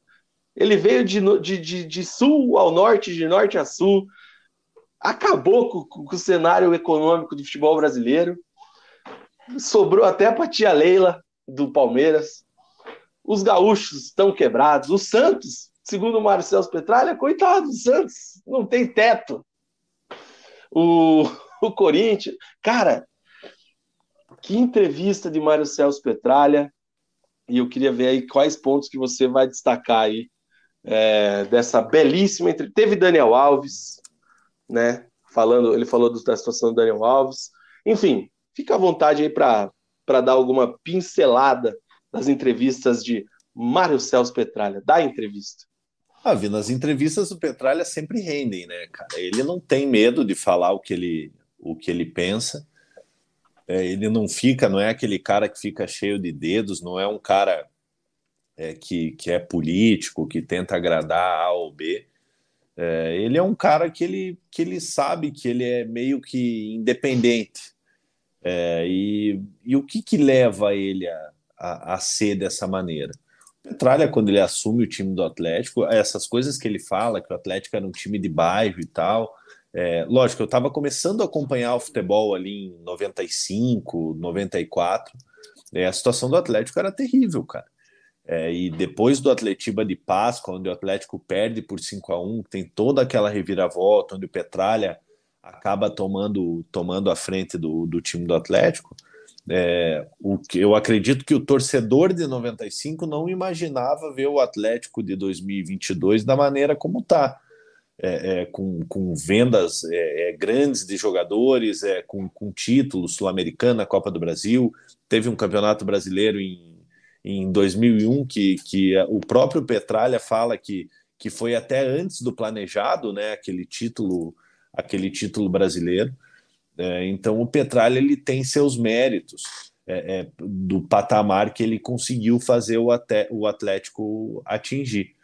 Ele veio de, de, de, de sul ao norte, de norte a sul, acabou com, com, o cenário econômico do futebol brasileiro. Sobrou até para a tia Leila, do Palmeiras. Os gaúchos estão quebrados. O Santos segundo o Mário Celso Petralha, coitado do Santos, não tem teto. O, o Corinthians, cara, que entrevista de Mário Celso Petralha, e eu queria ver aí quais pontos que você vai destacar aí é, dessa belíssima entrevista. Teve Daniel Alves, né? Falando, ele falou da situação do Daniel Alves. Enfim, fica à vontade aí para dar alguma pincelada das entrevistas de Mário Celso Petralha. Dá a entrevista.
Ah, Vi, nas entrevistas o Petralha sempre rendem, né, cara? Ele não tem medo de falar o que ele, o que ele pensa. É, ele não fica, não é aquele cara que fica cheio de dedos, não é um cara é, que, que é político, que tenta agradar A ou B. É, ele é um cara que ele, que ele sabe que ele é meio que independente. É, e, e o que, que leva ele a, a, a ser dessa maneira? Petralha, quando ele assume o time do Atlético, essas coisas que ele fala, que o Atlético era um time de bairro e tal. É, lógico, eu estava começando a acompanhar o futebol ali em 95, 94. É, a situação do Atlético era terrível, cara. É, e depois do Atletiba de Páscoa, onde o Atlético perde por 5 a 1 tem toda aquela reviravolta, onde o Petralha acaba tomando, tomando a frente do, do time do Atlético, é, o que eu acredito que o torcedor de 95 não imaginava ver o Atlético de 2022 da maneira como está. É, é, com, com, vendas é, é, grandes de jogadores, é, com, com títulos sul-americana, Copa do Brasil, teve um campeonato brasileiro em, em 2001 que, que o próprio Petralha fala que, que foi até antes do planejado, né, aquele título, aquele título brasileiro. É, então o Petralha ele tem seus méritos é, é, do patamar que ele conseguiu fazer o, até, o Atlético atingir.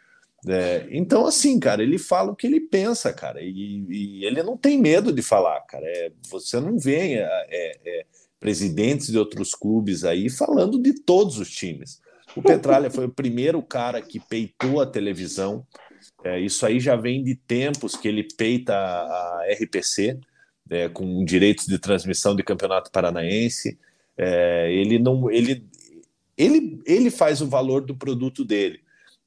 É, então, assim, cara, ele fala o que ele pensa, cara, e, e ele não tem medo de falar, cara. É, você não vê é, presidentes de outros clubes aí falando de todos os times. O Petralha foi o primeiro cara que peitou a televisão. isso aí já vem de tempos que ele peita a, a RPC é, com direitos de transmissão de campeonato paranaense. É, ele não, ele, ele, ele faz o valor do produto dele.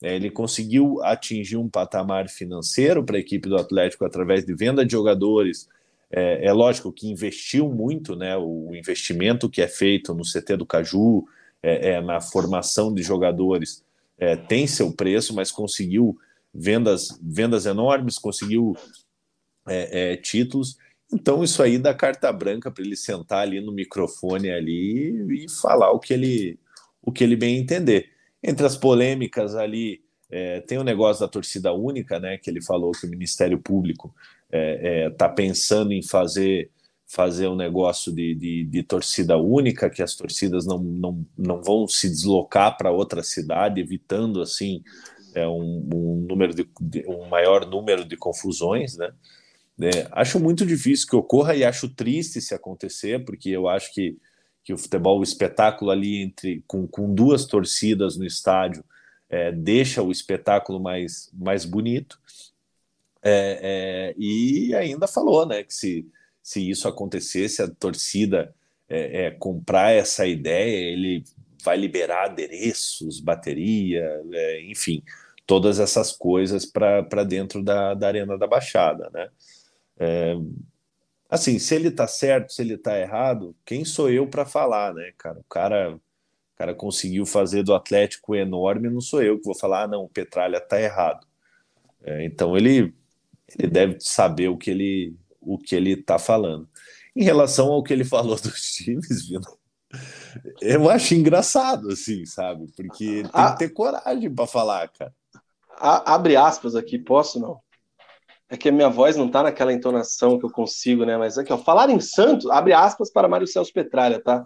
É, ele conseguiu atingir um patamar financeiro para a equipe do Atlético através de venda de jogadores. É, é, lógico que investiu muito, né? O investimento que é feito no CT do Caju, é, é na formação de jogadores, tem seu preço, mas conseguiu vendas, vendas enormes, conseguiu títulos então, isso aí dá carta branca para ele sentar ali no microfone ali e falar o que ele, o que ele bem entender. Entre as polêmicas ali, é, tem o negócio da torcida única, né? Que ele falou que o Ministério Público está é, é, tá pensando em fazer fazer um negócio de, de, de, torcida única, que as torcidas não, não, não vão se deslocar para outra cidade, evitando assim é, um, um número de, um maior número de confusões, né? É, acho muito difícil que ocorra e acho triste se acontecer, porque eu acho que, que o futebol, o espetáculo ali entre com, com duas torcidas no estádio, é, deixa o espetáculo mais, mais bonito. É, é e ainda falou né, que se, se isso acontecesse, a torcida é, é, comprar essa ideia, ele vai liberar adereços, bateria, enfim, todas essas coisas para dentro da, da Arena da Baixada. Né? É, assim, se ele tá certo, se ele tá errado, quem sou eu para falar, né, cara? O cara, o cara conseguiu fazer do Atlético enorme, não sou eu que vou falar, ah, não, o Petralha tá errado. É, então ele, ele deve saber o que ele o que ele está falando. Em relação ao que ele falou dos times, Vino, eu acho engraçado, assim, sabe? Porque tem ah, que ter coragem para falar, cara.
abre aspas aqui, posso não? É que a minha voz não tá naquela entonação que eu consigo, né? Mas aqui, ó, falar em Santos, abre aspas para Mário Celso Petralha, tá?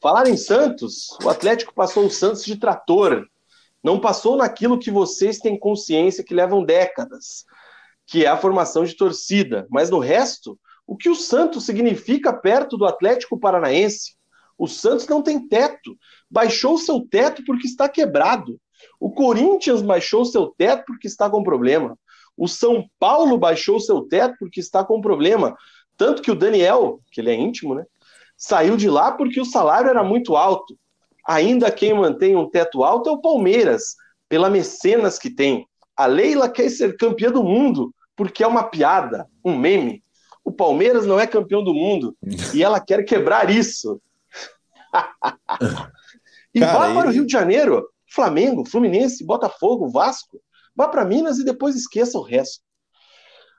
Falar em Santos, o Atlético passou o Santos de trator. Não passou naquilo que vocês têm consciência que levam décadas, que é a formação de torcida. Mas no resto, o que o Santos significa perto do Atlético Paranaense? O Santos não tem teto. Baixou seu teto porque está quebrado. O Corinthians baixou seu teto porque está com problema. O São Paulo baixou seu teto porque está com problema. Tanto que o Daniel, que ele é íntimo, né? Saiu de lá porque o salário era muito alto. Ainda quem mantém um teto alto é o Palmeiras, pela mecenas que tem. A Leila quer ser campeã do mundo porque é uma piada, um meme. O Palmeiras não é campeão do mundo e ela quer quebrar isso. e Cara, vá para o Rio de Janeiro, Flamengo, Fluminense, Botafogo, Vasco. Vá para Minas e depois esqueça o resto.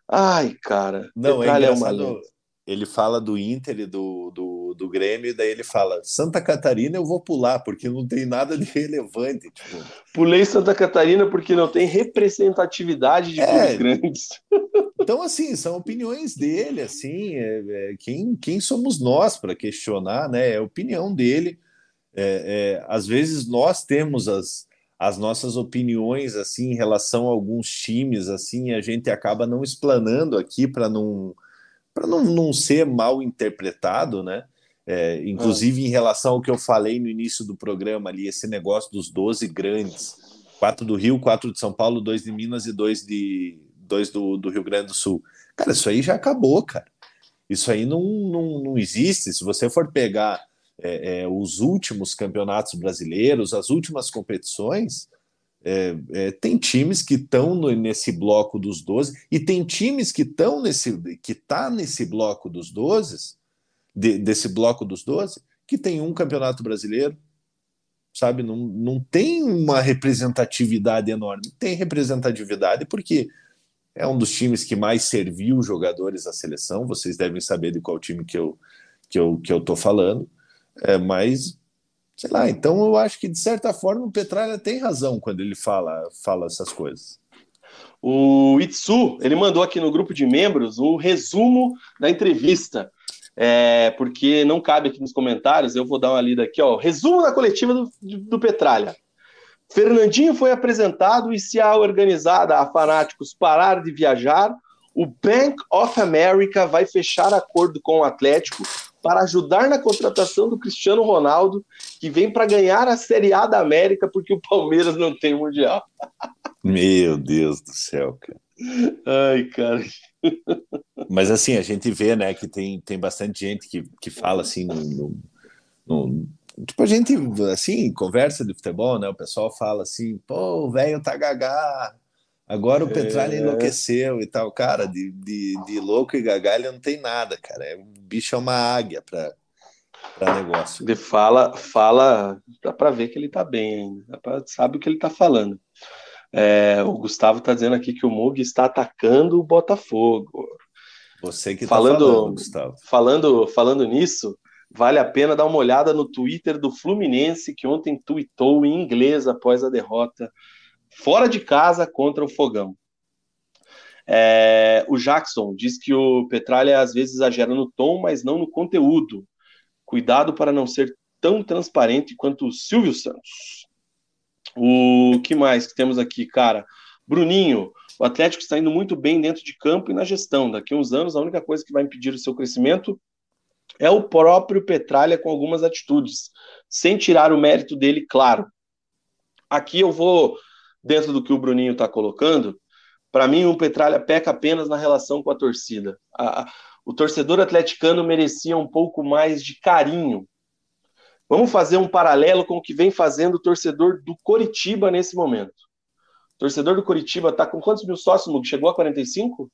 Ai, cara.
Não, é engraçado. É ele fala do Inter e do, do, do Grêmio, e daí ele fala: Santa Catarina eu vou pular, porque não tem nada de relevante. Tipo.
Pulei Santa Catarina porque não tem representatividade de é, grandes.
Então, assim, são opiniões dele, assim, é, é, quem, quem somos nós para questionar, né? É a opinião dele. É, é, às vezes nós temos as, as nossas opiniões assim em relação a alguns times assim a gente acaba não explanando aqui para não para não, não ser mal interpretado né? É, inclusive em relação ao que eu falei no início do programa ali esse negócio dos 12 grandes. Quatro do Rio quatro de São Paulo dois de Minas e dois de dois do, do Rio Grande do Sul. Cara isso aí já acabou cara. Isso aí não, não, não existe. Se você for pegar é, é, os últimos campeonatos brasileiros, as últimas competições, é, é tem times que estão nesse bloco dos 12 e tem times que estão nesse que tá nesse bloco dos 12, de, desse bloco dos 12, que tem um campeonato brasileiro, sabe? Não, não tem uma representatividade enorme. Tem representatividade porque é um dos times que mais serviu jogadores à seleção. Vocês devem saber de qual time que eu que eu que eu tô falando. É, mas, sei lá, então eu acho que de certa forma o Petralha tem razão quando ele fala, fala essas coisas.
O Itsu, ele mandou aqui no grupo de membros um resumo da entrevista, é, porque não cabe aqui nos comentários, eu vou dar uma lida aqui, ó, resumo da coletiva do, do Petralha. Fernandinho foi apresentado e se a organizada a fanáticos parar de viajar, o Bank of America vai fechar acordo com o Atlético para ajudar na contratação do Cristiano Ronaldo, que vem para ganhar a Série A da América porque o Palmeiras não tem Mundial.
Meu Deus do céu, cara.
Ai, cara.
Mas assim, a gente vê, né, que tem, tem bastante gente que, que fala assim no, no, tipo, a gente, assim, conversa de futebol, né? O pessoal fala assim, pô, o velho tá gagá, Agora o Petralha é... enlouqueceu e tal. Cara, de, de, de louco e gagalho não tem nada, cara. É, o bicho é uma águia para negócio.
Ele fala, fala, dá para ver que ele tá bem ainda, pra, sabe o que ele tá falando. É, o Gustavo tá dizendo aqui que o Mug está atacando o Botafogo.
Você que tá falando, tá falando, Gustavo.
Falando, falando nisso, vale a pena dar uma olhada no Twitter do Fluminense, que ontem tweetou em inglês após a derrota fora de casa contra o Fogão. É, o Jackson diz que o Petralha às vezes exagera no tom, mas não no conteúdo. Cuidado para não ser tão transparente quanto o Silvio Santos. O que mais que temos aqui, cara? Bruninho, o Atlético está indo muito bem dentro de campo e na gestão. Daqui a uns anos, a única coisa que vai impedir o seu crescimento é o próprio Petralha com algumas atitudes, sem tirar o mérito dele, claro. Aqui eu vou dentro do que o Bruninho está colocando, para mim o Petralha peca apenas na relação com a torcida. A, a, o torcedor atleticano merecia um pouco mais de carinho. Vamos fazer um paralelo com o que vem fazendo o torcedor do Coritiba nesse momento. O torcedor do Coritiba está com quantos mil sócios, Mug? Chegou a 45?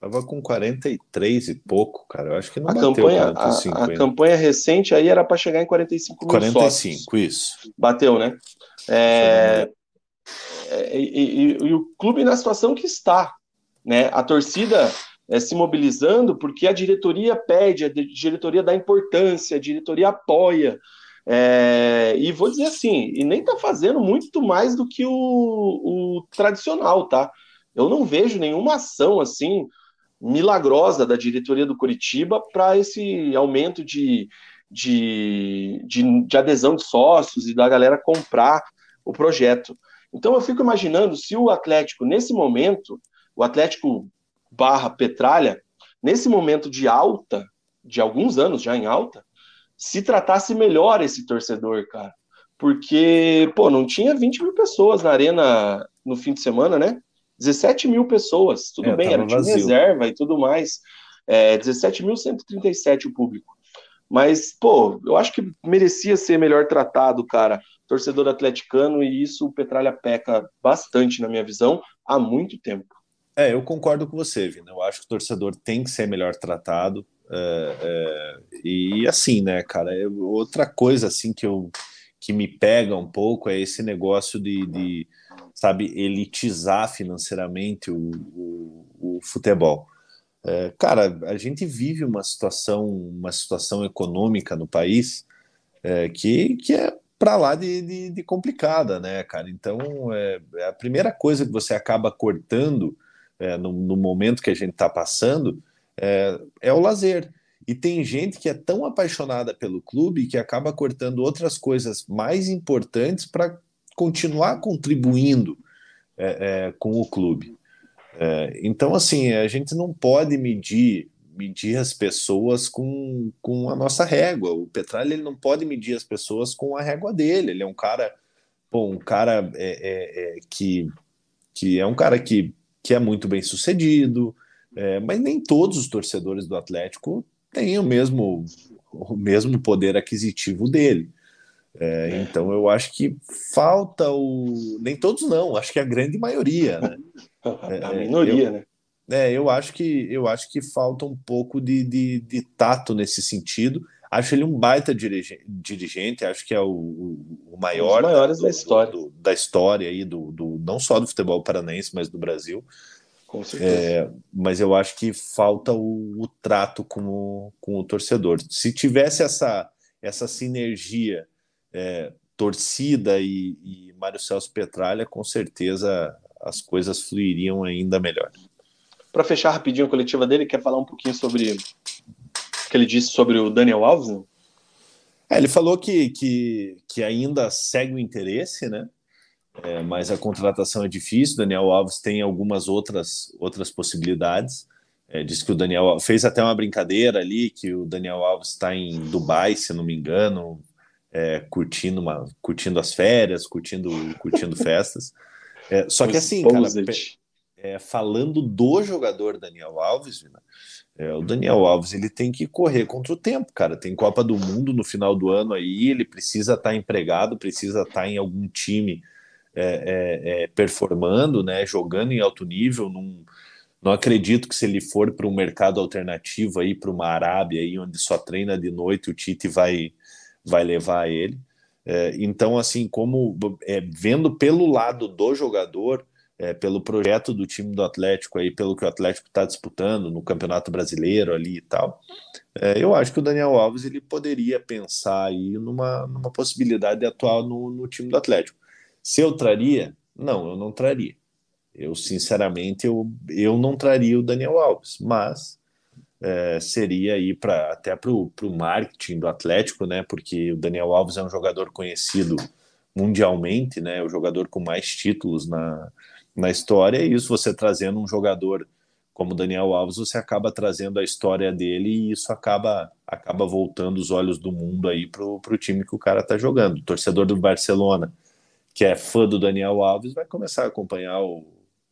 Tava com 43 e pouco, cara. Eu acho que não
a bateu campanha, 45 a, a campanha recente aí era para chegar em 45 mil 45,
sócios. isso.
Bateu, né? É, é, e, e, e, o clube na situação que está, né? A torcida é, se mobilizando porque a diretoria pede, a diretoria dá importância, a diretoria apoia. É, e vou dizer assim, e nem está fazendo muito mais do que o, o tradicional, tá? Eu não vejo nenhuma ação assim milagrosa da diretoria do Curitiba para esse aumento de, de, de, de, adesão de sócios e da galera comprar o projeto. Então eu fico imaginando se o Atlético, nesse momento, o Atlético barra Petralha, nesse momento de alta, de alguns anos já em alta, se tratasse melhor esse torcedor, cara. Porque, pô, não tinha 20 mil pessoas na arena no fim de semana, né? 17 mil pessoas, tudo é, bem, era time reserva e tudo mais. É, 17.137 o público. Mas, pô, eu acho que merecia ser melhor tratado, cara, torcedor atleticano, e isso o Petralha peca bastante, na minha visão, há muito tempo.
É, eu concordo com você, Vina. Eu acho que o torcedor tem que ser melhor tratado. É, é, e assim, né, cara, eu, outra coisa assim que eu que me pega um pouco é esse negócio de, de sabe, elitizar financeiramente o, o, o futebol. É, cara, a gente vive uma situação, uma situação econômica no país é, que, que é para lá de, de, de, complicada, né, cara? Então, é, é, a primeira coisa que você acaba cortando é, no, no, momento que a gente está passando é, é o lazer. E tem gente que é tão apaixonada pelo clube que acaba cortando outras coisas mais importantes para continuar contribuindo é, é, com o clube. É, então, assim, a gente não pode medir medir as pessoas com, com a nossa régua. O Petralha ele não pode medir as pessoas com a régua dele. Ele é um cara, pô, um cara é, é, é que, que é um cara que, que é muito bem sucedido, é, mas nem todos os torcedores do Atlético têm o mesmo, o mesmo poder aquisitivo dele. É, é. Então eu acho que falta o. Nem todos não, acho que a grande maioria, né?
a minoria, eu, né?
É, eu acho que eu acho que falta um pouco de, de, de tato nesse sentido. Acho ele um baita dirigente, dirigente acho que é o, o maior
um maiores da, da história,
do, da história aí do, do não só do futebol paranaense, mas do Brasil.
Com certeza. É,
mas eu acho que falta o, o, trato com o, com o torcedor. Se tivesse essa, essa sinergia é, torcida e, e Mário Celso Petralha, com certeza as coisas fluiriam ainda melhor.
Para fechar rapidinho a coletiva dele, quer falar um pouquinho sobre o que ele disse sobre o Daniel Alves?
É, ele falou que, que, que ainda segue o interesse, né? é, mas a contratação é difícil. Daniel Alves tem algumas outras, outras possibilidades. É, diz que o Daniel fez até uma brincadeira ali que o Daniel Alves está em Dubai, se não me engano, é, curtindo, uma, curtindo as férias, curtindo, curtindo festas. É, só que assim, cara, é, falando do jogador Daniel Alves, Vina, é, o Daniel Alves ele tem que correr contra o tempo, cara. Tem Copa do Mundo no final do ano aí, ele precisa estar tá empregado, precisa estar tá em algum time é, é, é, performando, né, jogando em alto nível. Num, não acredito que se ele for para um mercado alternativo aí, para uma Arábia aí, onde só treina de noite, o Tite vai, vai levar ele. É, então, assim, como é, vendo pelo lado do jogador, é, pelo projeto do time do Atlético aí, pelo que o Atlético está disputando no Campeonato Brasileiro ali e tal, é, eu acho que o Daniel Alves ele poderia pensar aí numa, numa possibilidade de atuar no, no time do Atlético. Se eu traria? Não, eu não traria. Eu, sinceramente, eu, eu não traria o Daniel Alves, mas é, seria aí para até para o marketing do Atlético, né? Porque o Daniel Alves é um jogador conhecido mundialmente, né? O jogador com mais títulos na, na história, e isso você trazendo um jogador como o Daniel Alves, você acaba trazendo a história dele e isso acaba acaba voltando os olhos do mundo aí pro, pro time que o cara tá jogando. O torcedor do Barcelona que é fã do Daniel Alves, vai começar a acompanhar o,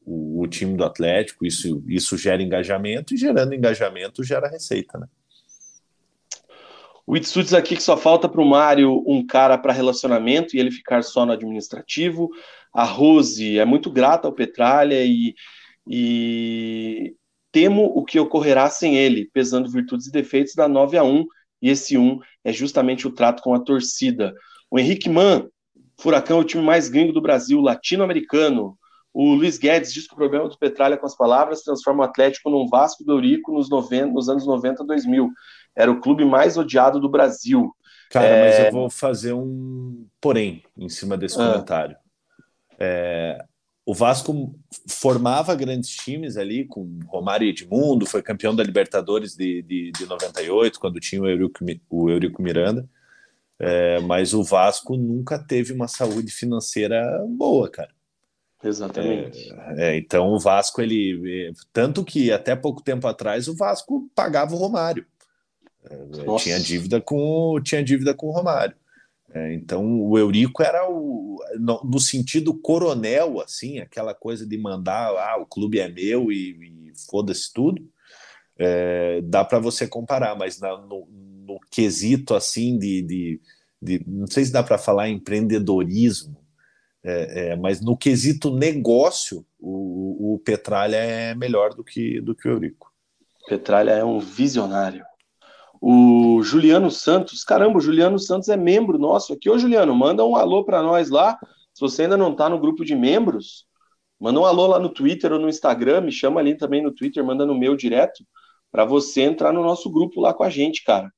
o, o, time do Atlético. Isso, isso gera engajamento e gerando engajamento gera receita, né?
O Itsuts aqui que só falta para o Mário um cara para relacionamento e ele ficar só no administrativo. A Rose é muito grata ao Petralha e, e temo o que ocorrerá sem ele, pesando virtudes e defeitos da 9 a 1, e esse 1 é justamente o trato com a torcida. O Henrique Mann Furacão é o time mais gringo do Brasil, latino-americano. O Luiz Guedes diz que o problema do Petralha com as palavras transforma o Atlético num Vasco do Eurico nos, 90, nos anos 90 2000. Era o clube mais odiado do Brasil.
Cara, é... mas eu vou fazer um porém em cima desse ah. comentário. É, o Vasco formava grandes times ali, com Romário e Edmundo, foi campeão da Libertadores de, de, de 98, quando tinha o Eurico, o Eurico Miranda. É, mas o Vasco nunca teve uma saúde financeira boa, cara.
Exatamente.
É, é, então o Vasco, ele. É, tanto que até pouco tempo atrás o Vasco pagava o Romário. É, tinha dívida com tinha dívida com o Romário. É, então o Eurico era o no, no, sentido coronel, assim, aquela coisa de mandar ah, o clube é meu e, e foda-se tudo. É, dá para você comparar, mas na, no, no, quesito assim de, de, de, não sei se dá para falar empreendedorismo, é, é, mas no quesito negócio, o, o Petralha é melhor do que, do que o Eurico.
Petralha é um visionário. O Juliano Santos, caramba, o Juliano Santos é membro nosso aqui. Ô, Juliano, manda um alô para nós lá. Se você ainda não está no grupo de membros, manda um alô lá no Twitter ou no Instagram, me chama ali também no Twitter, manda no meu direto, para você entrar no nosso grupo lá com a gente, cara.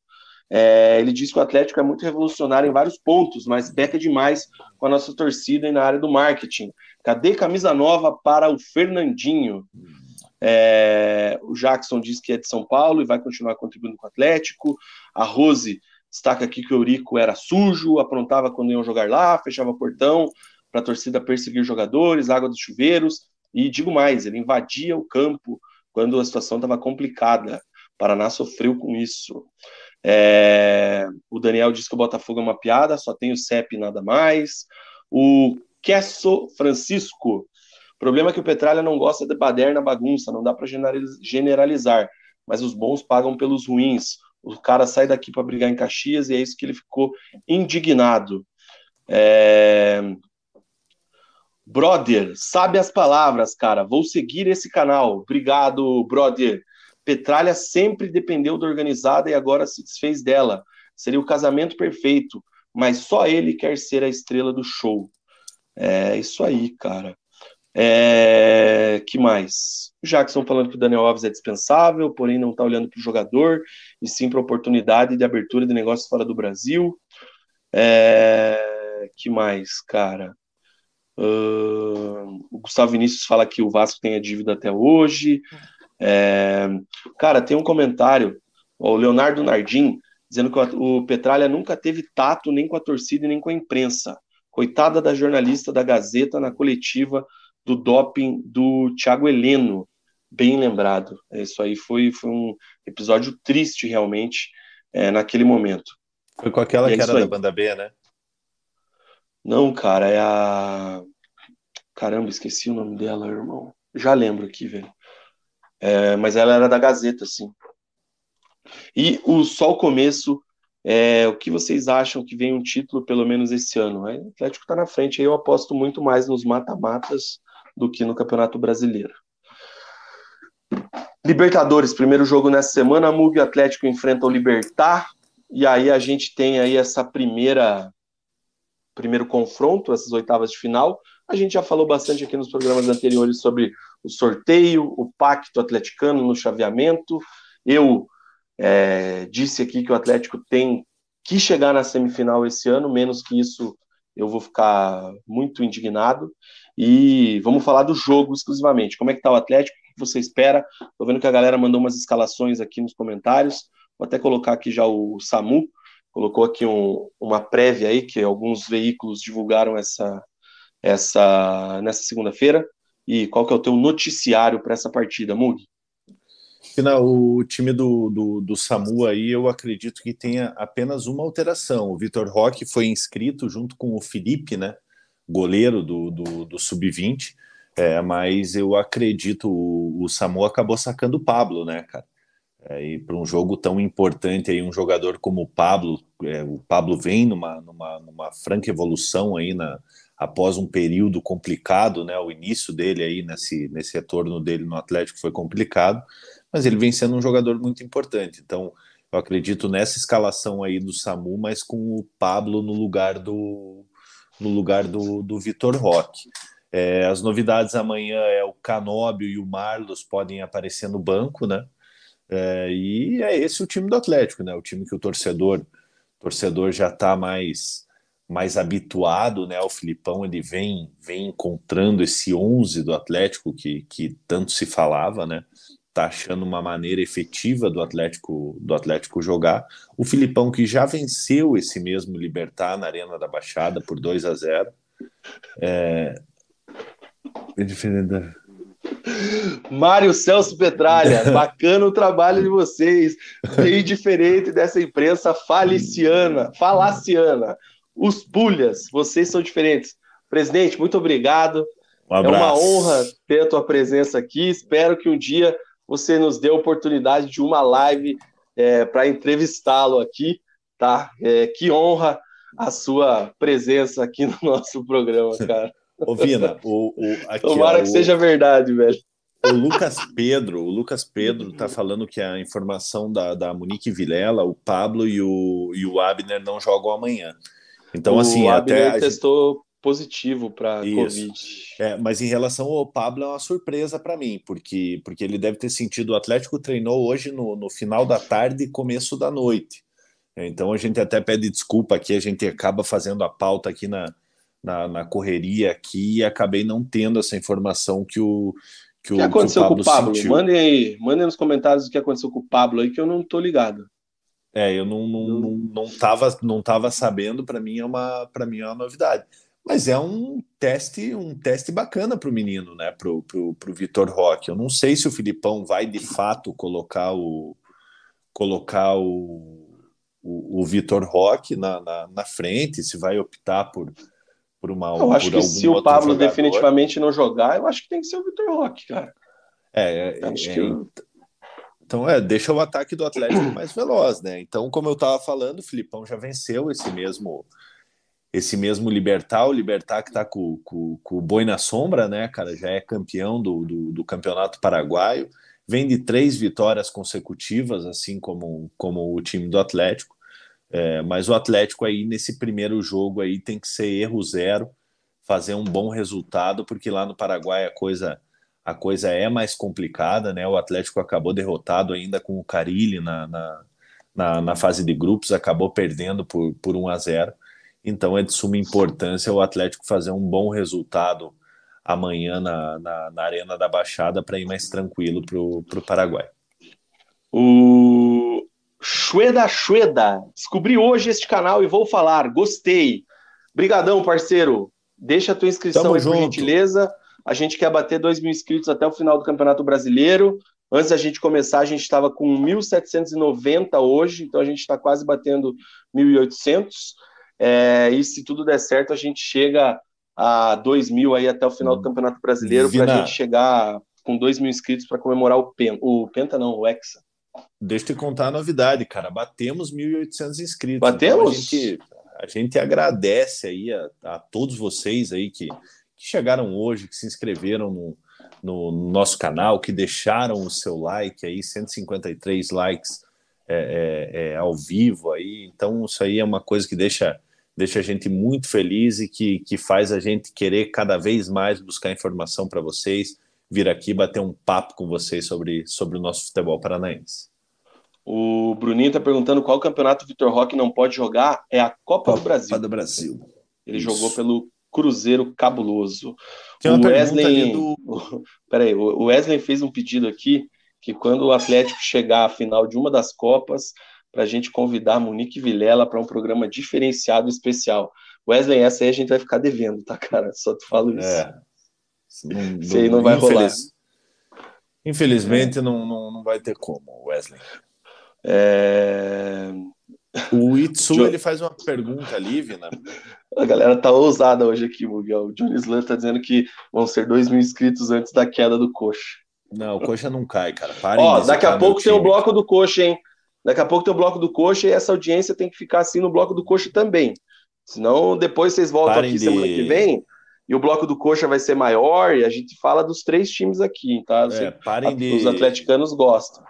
É, ele diz que o Atlético é muito revolucionário em vários pontos, mas peca demais com a nossa torcida e na área do marketing. Cadê camisa nova para o Fernandinho? É, o Jackson diz que é de São Paulo e vai continuar contribuindo com o Atlético. A Rose destaca aqui que o Eurico era sujo, aprontava quando iam jogar lá, fechava portão para a torcida perseguir jogadores, água dos chuveiros. E digo mais, ele invadia o campo quando a situação estava complicada. O Paraná sofreu com isso. É, o Daniel diz que o Botafogo é uma piada, só tem o CEP e nada mais. O Quesso Francisco o problema é que o Petralha não gosta de baderna bagunça, não dá para generalizar, mas os bons pagam pelos ruins. O cara sai daqui para brigar em Caxias e é isso que ele ficou indignado. É... Brother, sabe as palavras, cara. Vou seguir esse canal. Obrigado, brother. Petralha sempre dependeu da organizada e agora se desfez dela. Seria o casamento perfeito, mas só ele quer ser a estrela do show. É isso aí, cara. É, que mais? O Jackson falando que o Daniel Alves é dispensável, porém não está olhando para o jogador, e sim para a oportunidade de abertura de negócios fora do Brasil. É, que mais, cara? Uh, o Gustavo Vinícius fala que o Vasco tem a dívida até hoje. É, cara, tem um comentário, o Leonardo Nardim, dizendo que o Petralha nunca teve tato nem com a torcida nem com a imprensa. Coitada da jornalista da Gazeta na coletiva do doping do Thiago Heleno, bem lembrado. Isso aí foi, foi um episódio triste, realmente, é, naquele momento.
Foi com aquela é que era da banda B, né?
Não, cara, é a. Caramba, esqueci o nome dela, irmão. Já lembro aqui, velho. É, mas ela era da Gazeta, sim. E o só o começo. É, o que vocês acham que vem um título, pelo menos esse ano? O Atlético está na frente, aí eu aposto muito mais nos mata-matas do que no Campeonato Brasileiro. Libertadores, primeiro jogo nessa semana, Mug Atlético enfrenta o Libertar, e aí a gente tem aí essa primeira primeiro confronto, essas oitavas de final. A gente já falou bastante aqui nos programas anteriores sobre o sorteio, o pacto atleticano no chaveamento. Eu é, disse aqui que o Atlético tem que chegar na semifinal esse ano, menos que isso eu vou ficar muito indignado. E vamos falar do jogo exclusivamente. Como é que tá o Atlético? O que você espera? Tô vendo que a galera mandou umas escalações aqui nos comentários. Vou até colocar aqui já o Samu, colocou aqui um, uma prévia aí que alguns veículos divulgaram essa, essa nessa segunda-feira. E qual que é o teu noticiário para essa partida, Mug?
O time do, do, do, SAMU aí, eu acredito que tenha apenas uma alteração. O Vitor Roque foi inscrito junto com o Felipe, né? goleiro do, do, do Sub-20, é, mas eu acredito o, o Samu acabou sacando o Pablo, né, cara? É, e para um jogo tão importante aí, um jogador como o Pablo, é, o Pablo vem numa, numa, numa franca evolução aí na, após um período complicado, né? O início dele aí nesse, nesse retorno dele no Atlético foi complicado, mas ele vem sendo um jogador muito importante. Então, eu acredito nessa escalação aí do Samu, mas com o Pablo no lugar do, no lugar do, do Vitor Roque. É, as novidades amanhã é o Canóbio e o Marlos podem aparecer no banco, né? É, e é esse o time do Atlético, né? O time que o torcedor, torcedor já está mais mais habituado, né? O Filipão ele vem vem encontrando esse 11 do Atlético que, que tanto se falava, né? Tá achando uma maneira efetiva do Atlético do Atlético jogar. O Filipão que já venceu esse mesmo Libertar na Arena da Baixada por 2 a 0. É,
Mário Celso Petralha, bacana o trabalho de vocês, bem diferente dessa imprensa faliciana, falaciana. Os pulhas, vocês são diferentes. Presidente, muito obrigado. Um é uma honra ter a tua presença aqui. Espero que um dia você nos dê a oportunidade de uma live é, para entrevistá-lo aqui, tá? É, que honra a sua presença aqui no nosso programa, cara.
Ô, Vina, o, o,
aqui, Tomara ó, que o, seja verdade, velho.
O Lucas Pedro, o Lucas Pedro tá falando que a informação da, da Monique Vilela, o Pablo e o, e o Abner não jogam amanhã. Então,
o
assim,
Abner até. testou. Positivo para Covid.
É, mas em relação ao Pablo, é uma surpresa para mim, porque, porque ele deve ter sentido. O Atlético treinou hoje no, no final da tarde e começo da noite. Então a gente até pede desculpa aqui, a gente acaba fazendo a pauta aqui na, na, na correria aqui e acabei não tendo essa informação que o
que, o, que aconteceu que o com o Pablo? Sentiu. Mandem aí, mandem nos comentários o que aconteceu com o Pablo aí, que eu não tô ligado.
É, eu não, não, não, não, tava, não tava sabendo, para mim é uma para mim é uma novidade. Mas é um teste, um teste bacana para o menino, né? Pro, pro, pro Vitor Roque. Eu não sei se o Filipão vai de fato colocar o colocar o, o, o Vitor Roque na, na, na frente, se vai optar por, por uma.
Eu acho que se o Pablo jogador. definitivamente não jogar, eu acho que tem que ser o Vitor Roque, cara.
É, é, acho é, que eu... Então, é, deixa o ataque do Atlético mais veloz, né? Então, como eu estava falando, o Filipão já venceu esse mesmo esse mesmo Libertar, o Libertar que está com, com, com, o boi na sombra, né, cara? Já é campeão do, do, do, campeonato paraguaio, vem de três vitórias consecutivas, assim como, como o time do Atlético. É, mas o Atlético aí nesse primeiro jogo aí tem que ser erro zero, fazer um bom resultado, porque lá no Paraguai a coisa a coisa é mais complicada, né? O Atlético acabou derrotado ainda com o Carilli na, na, na, na fase de grupos, acabou perdendo por, por 1 a 0. Então é de suma importância o Atlético fazer um bom resultado amanhã na, na, na Arena da Baixada para ir mais tranquilo para o Paraguai.
O Chueda Chueda. Descobri hoje este canal e vou falar. Gostei. Brigadão, parceiro. Deixa a tua inscrição Tamo aí, junto. por gentileza. A gente quer bater 2 mil inscritos até o final do Campeonato Brasileiro. Antes da gente começar, a gente estava com 1.790 hoje, então a gente está quase batendo 1.800. É, e se tudo der certo, a gente chega a 2 mil aí até o final do Campeonato Brasileiro para a gente chegar com 2 mil inscritos para comemorar o Penta. O Penta não, o Hexa.
Deixa eu te contar a novidade, cara. Batemos 1.800 inscritos.
Batemos? Então
a, gente, a gente agradece aí a, a todos vocês aí que, que, chegaram hoje, que se inscreveram no, no, nosso canal, que deixaram o seu like aí, 153 likes é, é, é, ao vivo aí. Então, isso aí é uma coisa que deixa, deixa a gente muito feliz e que, que faz a gente querer cada vez mais buscar informação para vocês vir aqui bater um papo com vocês sobre, sobre o nosso futebol paranaense.
O Bruninho está perguntando qual campeonato o Vitor Roque não pode jogar. É a Copa, Copa do Brasil.
Copa do Brasil.
Ele Isso. jogou pelo Cruzeiro Cabuloso. Tem uma o Wesley, do... peraí, o Wesley fez um pedido aqui que quando o Atlético chegar à final de uma das Copas, para a gente convidar Monique Vilela para um programa diferenciado especial. Wesley, essa aí a gente vai ficar devendo, tá, cara? Só te falo isso. É. Não, Sei, não, não vai rolar.
Infelizmente, é. não, não, não vai ter como, Wesley.
É...
O Itsu ele faz uma pergunta ali, Vina.
A galera tá ousada hoje aqui, Miguel. O Johnny Slan tá dizendo que vão ser 2 mil inscritos antes da queda do coxa.
Não, o coxa não cai, cara. Parem
Ó, daqui a pouco tem o bloco do coxa, hein? Daqui a pouco tem o bloco do coxa e essa audiência tem que ficar assim no bloco do coxa também. Senão depois vocês voltam Parem aqui de... semana que vem e o bloco do Coxa vai ser maior, e a gente fala dos três times aqui, tá?
É, parem de...
Os atleticanos gostam.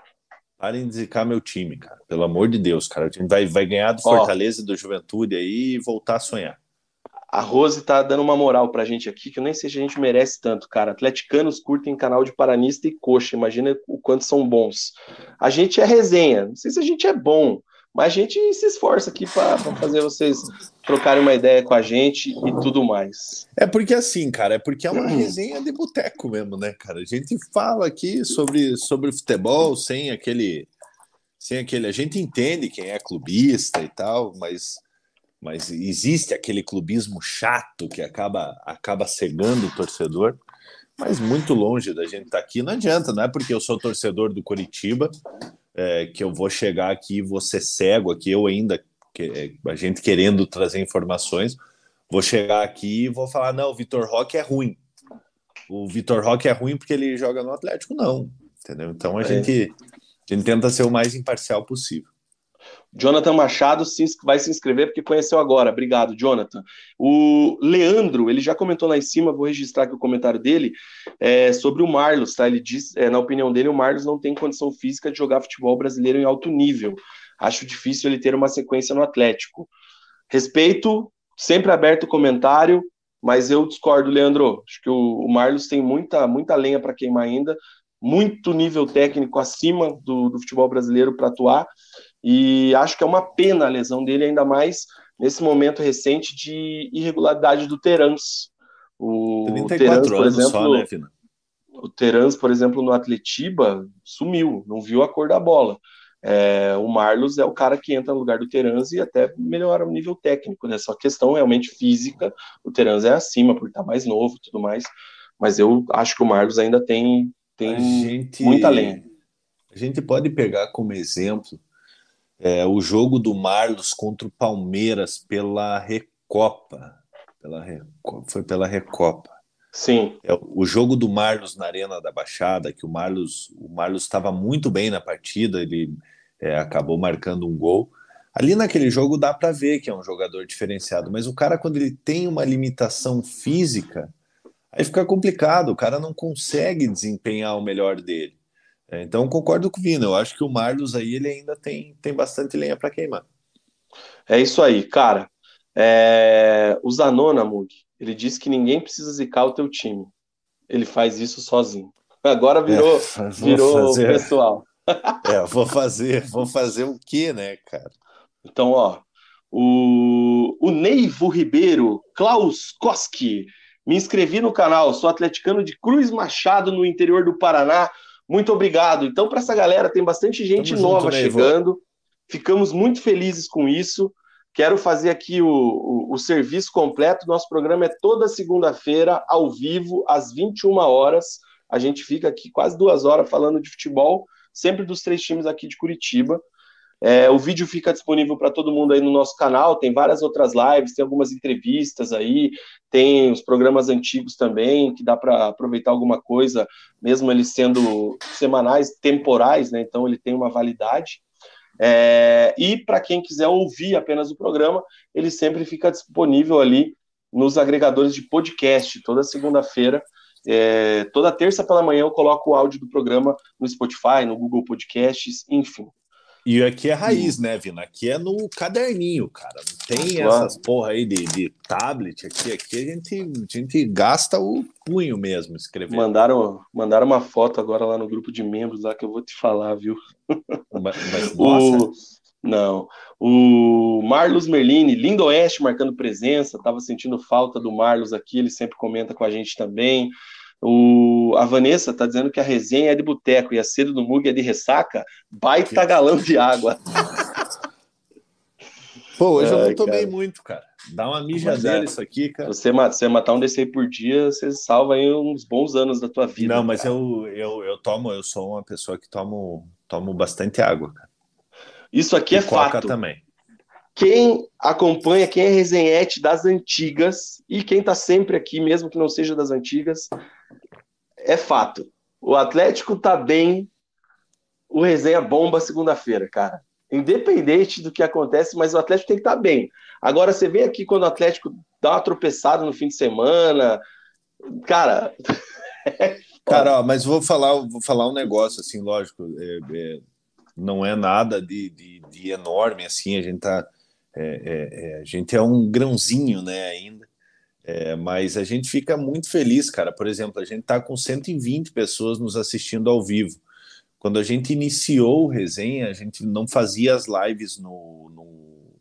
Parem de zicar meu time, cara. Pelo amor de Deus, cara. O time vai, vai ganhar do Fortaleza e do Juventude aí e voltar a sonhar.
A Rose tá dando uma moral pra gente aqui, que eu nem sei se a gente merece tanto, cara. Atleticanos curtem canal de Paranista e Coxa, imagina o quanto são bons. A gente é resenha, não sei se a gente é bom, mas a gente se esforça aqui para fazer vocês trocarem uma ideia com a gente e tudo mais.
É porque assim, cara, é porque é uma resenha de boteco mesmo, né, cara? A gente fala aqui sobre, sobre futebol sem aquele. Sem aquele. A gente entende quem é clubista e tal, mas mas existe aquele clubismo chato que acaba, acaba cegando o torcedor, mas muito longe da gente estar tá aqui. Não adianta, não é porque eu sou torcedor do Curitiba é, que eu vou chegar aqui e vou ser cego aqui, eu ainda, que, a gente querendo trazer informações, vou chegar aqui e vou falar, não, o Vitor Roque é ruim. O Vitor Roque é ruim porque ele joga no Atlético, não. Entendeu? Então a, é. gente, a gente tenta ser o mais imparcial possível.
Jonathan Machado vai se inscrever porque conheceu agora. Obrigado, Jonathan. O Leandro, ele já comentou lá em cima, vou registrar aqui o comentário dele, é, sobre o Marlos, tá? Ele diz, é, na opinião dele, o Marlos não tem condição física de jogar futebol brasileiro em alto nível. Acho difícil ele ter uma sequência no Atlético. Respeito, sempre aberto o comentário, mas eu discordo, Leandro. Acho que o, o Marlos tem muita, muita lenha para queimar ainda, muito nível técnico acima do, do futebol brasileiro para atuar. E acho que é uma pena a lesão dele, ainda mais nesse momento recente de irregularidade do Terans.
O 34 Terans, por exemplo, só, né, Fina?
O Terans, por exemplo, no Atletiba, sumiu, não viu a cor da bola. É, o Marlos é o cara que entra no lugar do Terans e até melhora o nível técnico, né? Só questão realmente física, o Terans é acima por estar mais novo e tudo mais, mas eu acho que o Marlos ainda tem, tem gente, muita lenha.
A gente pode pegar como exemplo é, o jogo do Marlos contra o Palmeiras pela Recopa. Pela Recopa foi pela Recopa.
Sim.
É, o jogo do Marlos na Arena da Baixada, que o Marlos o Marlos estava muito bem na partida, ele é, acabou marcando um gol. Ali naquele jogo dá para ver que é um jogador diferenciado, mas o cara, quando ele tem uma limitação física, aí fica complicado, o cara não consegue desempenhar o melhor dele. É, então concordo com o Vino, eu acho que o Marlos aí ele ainda tem, tem bastante lenha para queimar.
É isso aí, cara. É... O Zanona, Mug, ele disse que ninguém precisa zicar o teu time. Ele faz isso sozinho. Agora virou, é, virou fazer... pessoal.
É, vou fazer, vou fazer o quê, né, cara?
Então, ó, o, o Neivo Ribeiro, Klaus Koski, me inscrevi no canal, sou atleticano de Cruz Machado, no interior do Paraná. Muito obrigado. Então, para essa galera, tem bastante gente Tamo nova junto, chegando. Ficamos muito felizes com isso. Quero fazer aqui o, o, o serviço completo. Nosso programa é toda segunda-feira, ao vivo, às 21 horas. A gente fica aqui quase duas horas falando de futebol, sempre dos três times aqui de Curitiba. É, o vídeo fica disponível para todo mundo aí no nosso canal. Tem várias outras lives, tem algumas entrevistas aí, tem os programas antigos também, que dá para aproveitar alguma coisa, mesmo eles sendo semanais, temporais, né? Então ele tem uma validade. É, e para quem quiser ouvir apenas o programa, ele sempre fica disponível ali nos agregadores de podcast, toda segunda-feira. É, toda terça pela manhã eu coloco o áudio do programa no Spotify, no Google Podcasts, enfim.
E aqui é raiz, né, Vina? Aqui é no caderninho, cara. Não tem claro. essas porra aí de, de tablet. Aqui, aqui a gente, a gente gasta o punho mesmo escrevendo.
Mandaram, mandaram uma foto agora lá no grupo de membros lá que eu vou te falar, viu?
Mas, mas nossa.
O... Não. O Marlos Merlini, Lindo Oeste, marcando presença. Tava sentindo falta do Marlos aqui, ele sempre comenta com a gente também. O, a Vanessa está dizendo que a resenha é de boteco e a cedo do Mug é de ressaca. Baita galão de água.
Pô, hoje Ai, eu não tomei cara. muito, cara. Dá uma mijadeira é. isso aqui, cara.
Você, você matar um desse aí por dia, você salva aí uns bons anos da tua vida.
Não, mas eu, eu, eu tomo, eu sou uma pessoa que tomo, tomo bastante água, cara.
Isso aqui e é fato.
também.
Quem acompanha, quem é resenhete das antigas e quem tá sempre aqui, mesmo que não seja das antigas, é fato. O Atlético tá bem, o resenha bomba segunda-feira, cara. Independente do que acontece, mas o Atlético tem que estar tá bem. Agora, você vem aqui quando o Atlético dá uma tropeçada no fim de semana, cara.
cara, ó, mas vou falar, vou falar um negócio assim, lógico, é, é, não é nada de, de, de, enorme assim. A gente tá, é, é, é a gente é um grãozinho, né, ainda. É, mas a gente fica muito feliz, cara. Por exemplo, a gente está com 120 pessoas nos assistindo ao vivo. Quando a gente iniciou o resenha, a gente não fazia as lives no, no,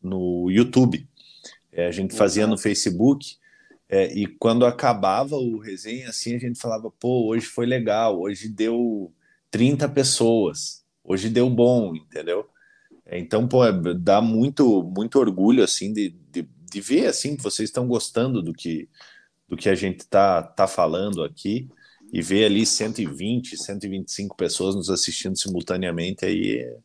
no YouTube. É, a gente fazia no Facebook. É, e quando acabava o resenha, assim, a gente falava, pô, hoje foi legal, hoje deu 30 pessoas, hoje deu bom, entendeu? É, então, pô, é, dá muito, muito orgulho, assim, de, de, de ver, assim, que vocês estão gostando do que, do que a gente tá, tá falando aqui e ver ali 120, 125 pessoas nos assistindo simultaneamente, aí, é,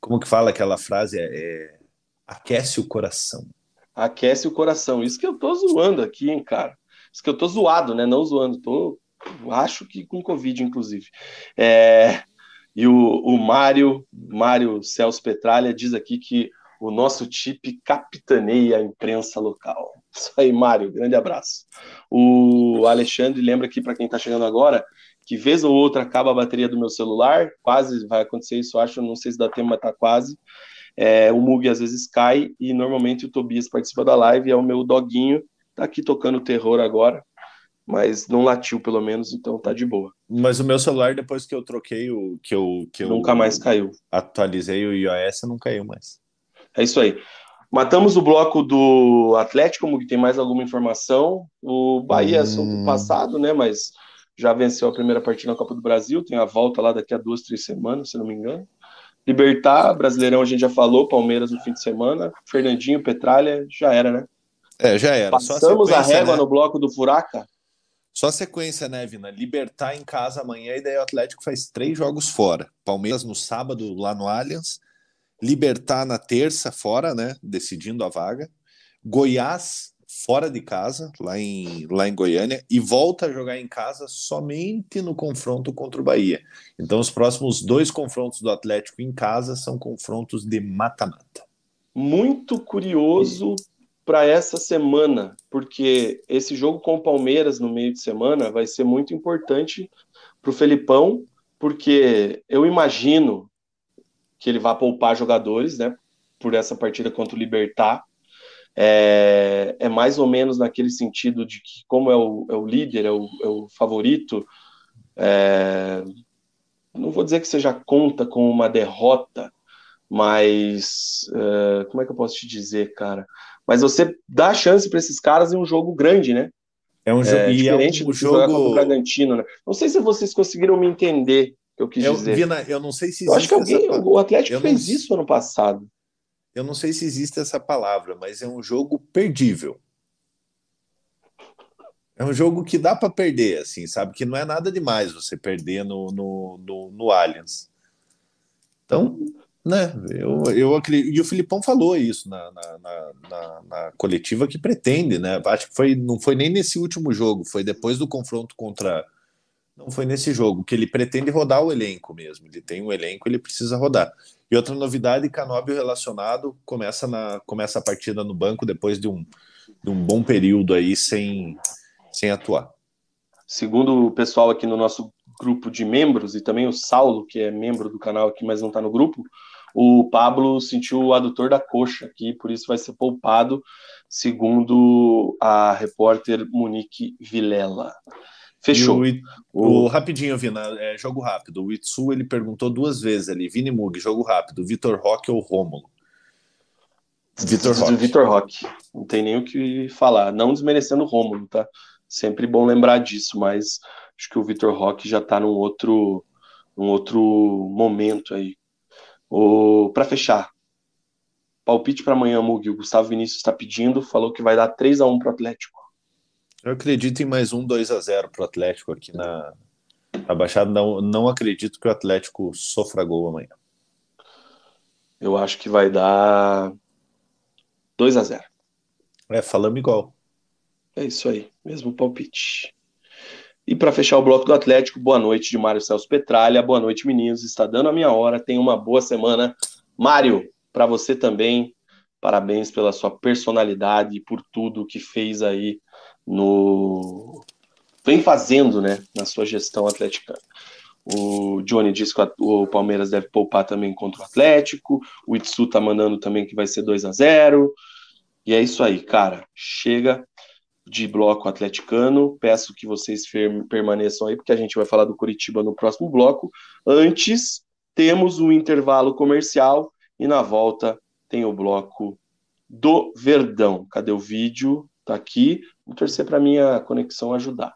como que fala aquela frase? É, é, aquece o coração
aquece o coração. Isso que eu tô zoando aqui, hein, cara. Isso que eu tô zoado, né? Não zoando, tô, acho que com Covid, inclusive. É, e o, o Mário, Mário Celso Petralha, diz aqui que o nosso TIP capitaneia a imprensa local. Isso aí, Mário, grande abraço. O Alexandre lembra aqui para quem está chegando agora que vez ou outra acaba a bateria do meu celular, quase vai acontecer isso, acho, não sei se dá tempo, mas tá quase. É, o Mug às vezes cai e normalmente o Tobias participa da live, é o meu doguinho, tá aqui tocando terror agora, mas não latiu pelo menos, então tá de boa.
Mas o meu celular, depois que eu troquei o que eu. Que eu
Nunca mais caiu.
Atualizei o iOS, não caiu mais.
É isso aí. Matamos o bloco do Atlético, Mug, tem mais alguma informação? O Bahia é hum... assunto passado, né? Mas já venceu a primeira partida na Copa do Brasil, tem a volta lá daqui a duas, três semanas, se não me engano. Libertar, Brasileirão a gente já falou, Palmeiras no fim de semana, Fernandinho, Petralha, já era, né?
É, já era.
Passamos a, a, régua né? no bloco do Furaca.
Só sequência, né, Vina? Libertar em casa amanhã e daí o Atlético faz três jogos fora. Palmeiras no sábado lá no Allianz, Libertar na terça fora, né, decidindo a vaga. Goiás fora de casa, lá em, lá em Goiânia, e volta a jogar em casa somente no confronto contra o Bahia. Então, os próximos dois confrontos do Atlético em casa são confrontos de mata-mata.
Muito curioso para essa semana, porque esse jogo com o Palmeiras no meio de semana vai ser muito importante para o Felipão, porque eu imagino que ele vai poupar jogadores, né, por essa partida contra o Libertar é, é mais ou menos naquele sentido de que, como é o, é o líder, é o, é o favorito, é, não vou dizer que seja conta com uma derrota, mas é, como é que eu posso te dizer, cara? Mas você dá chance para esses caras em um jogo grande, né?
É um jogo é,
diferente é um do jogo contra o Bragantino, né? Não sei se vocês conseguiram me entender que eu quis
eu,
dizer.
Vina, eu não sei se
eu acho que alguém, essa... o Atlético eu fez não... isso ano passado
eu não sei se existe essa palavra, mas é um jogo perdível. É um jogo que dá para perder, assim, sabe? Que não é nada demais você perder no, no, no, no Allianz. Então, né, eu, eu acredito. E o Filipão falou isso na, na, na, na, coletiva que pretende, né? Acho que foi, não foi nem nesse último jogo, foi depois do confronto contra. Não foi nesse jogo, que ele pretende rodar o elenco mesmo. Ele tem um elenco, ele precisa rodar. E outra novidade, Canóbio relacionado começa, na, começa a partida no banco depois de um, de um bom período aí sem, sem atuar.
Segundo o pessoal aqui no nosso grupo de membros, e também o Saulo, que é membro do canal aqui, mas não está no grupo, o Pablo sentiu o adutor da coxa aqui, por isso vai ser poupado, segundo a repórter Monique Vilela. Fechou.
O, o, o, rapidinho, Vina, é, jogo rápido. O Itsu ele perguntou duas vezes ali: Vini Mug, jogo rápido, Vitor Roque ou Rômulo?
Vitor Roque. Vitor Roque. Não tem nem o que falar. Não desmerecendo o Rômulo, tá? Sempre bom lembrar disso, mas acho que o Vitor Roque já tá num outro, num outro momento aí. O, para fechar, palpite para amanhã, Mug. O Gustavo Vinícius está pedindo, falou que vai dar 3 a 1 pro Atlético.
Eu acredito em mais um 2 a 0 para o Atlético aqui na, na Baixada. Não, não acredito que o Atlético sofra gol amanhã.
Eu acho que vai dar 2 a 0
É, falamos igual.
É isso aí, mesmo palpite. E para fechar o bloco do Atlético, boa noite de Mário Celso Petralha. Boa noite, meninos. Está dando a minha hora. Tenha uma boa semana. Mário, para você também, parabéns pela sua personalidade e por tudo que fez aí no vem fazendo, né, na sua gestão atlética. O Johnny disse que o Palmeiras deve poupar também contra o Atlético. O Itsu tá mandando também que vai ser 2 a 0 E é isso aí, cara. Chega de bloco atleticano. Peço que vocês permaneçam aí, porque a gente vai falar do Curitiba no próximo bloco. Antes, temos o um intervalo comercial e na volta tem o bloco do Verdão. Cadê o vídeo? Tá aqui. Vou torcer para minha conexão ajudar.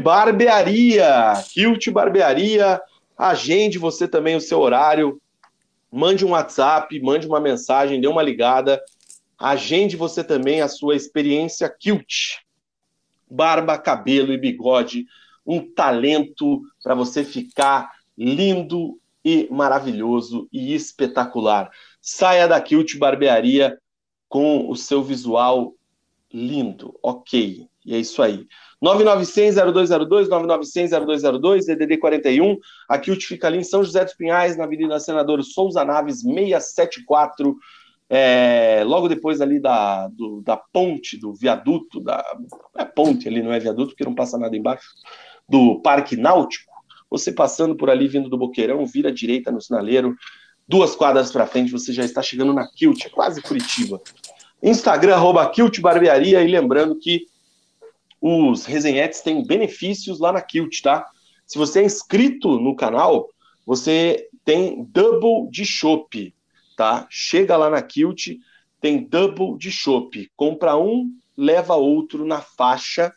Barbearia. Kilt Barbearia. Agende você também o seu horário. Mande um WhatsApp, mande uma mensagem, dê uma ligada. Agende você também a sua experiência Kilt. Barba, cabelo e bigode. Um talento para você ficar lindo e maravilhoso e espetacular. Saia da Kilt Barbearia com o seu visual lindo. Ok. E é isso aí. 9900-0202, 9900-0202, DDD 41. Aqui o fica ali em São José dos Pinhais, na Avenida Senador Souza Naves 674. É, logo depois ali da, do, da ponte, do viaduto, da é ponte ali, não é viaduto, porque não passa nada embaixo, do Parque Náutico. Você passando por ali, vindo do Boqueirão, vira à direita no sinaleiro, duas quadras para frente, você já está chegando na Kilt, quase Curitiba. Instagram, arroba Kilt Barbearia, e lembrando que os resenhetes têm benefícios lá na Kilt, tá? Se você é inscrito no canal, você tem double de chopp, tá? Chega lá na Kilt, tem double de chopp. Compra um, leva outro na faixa.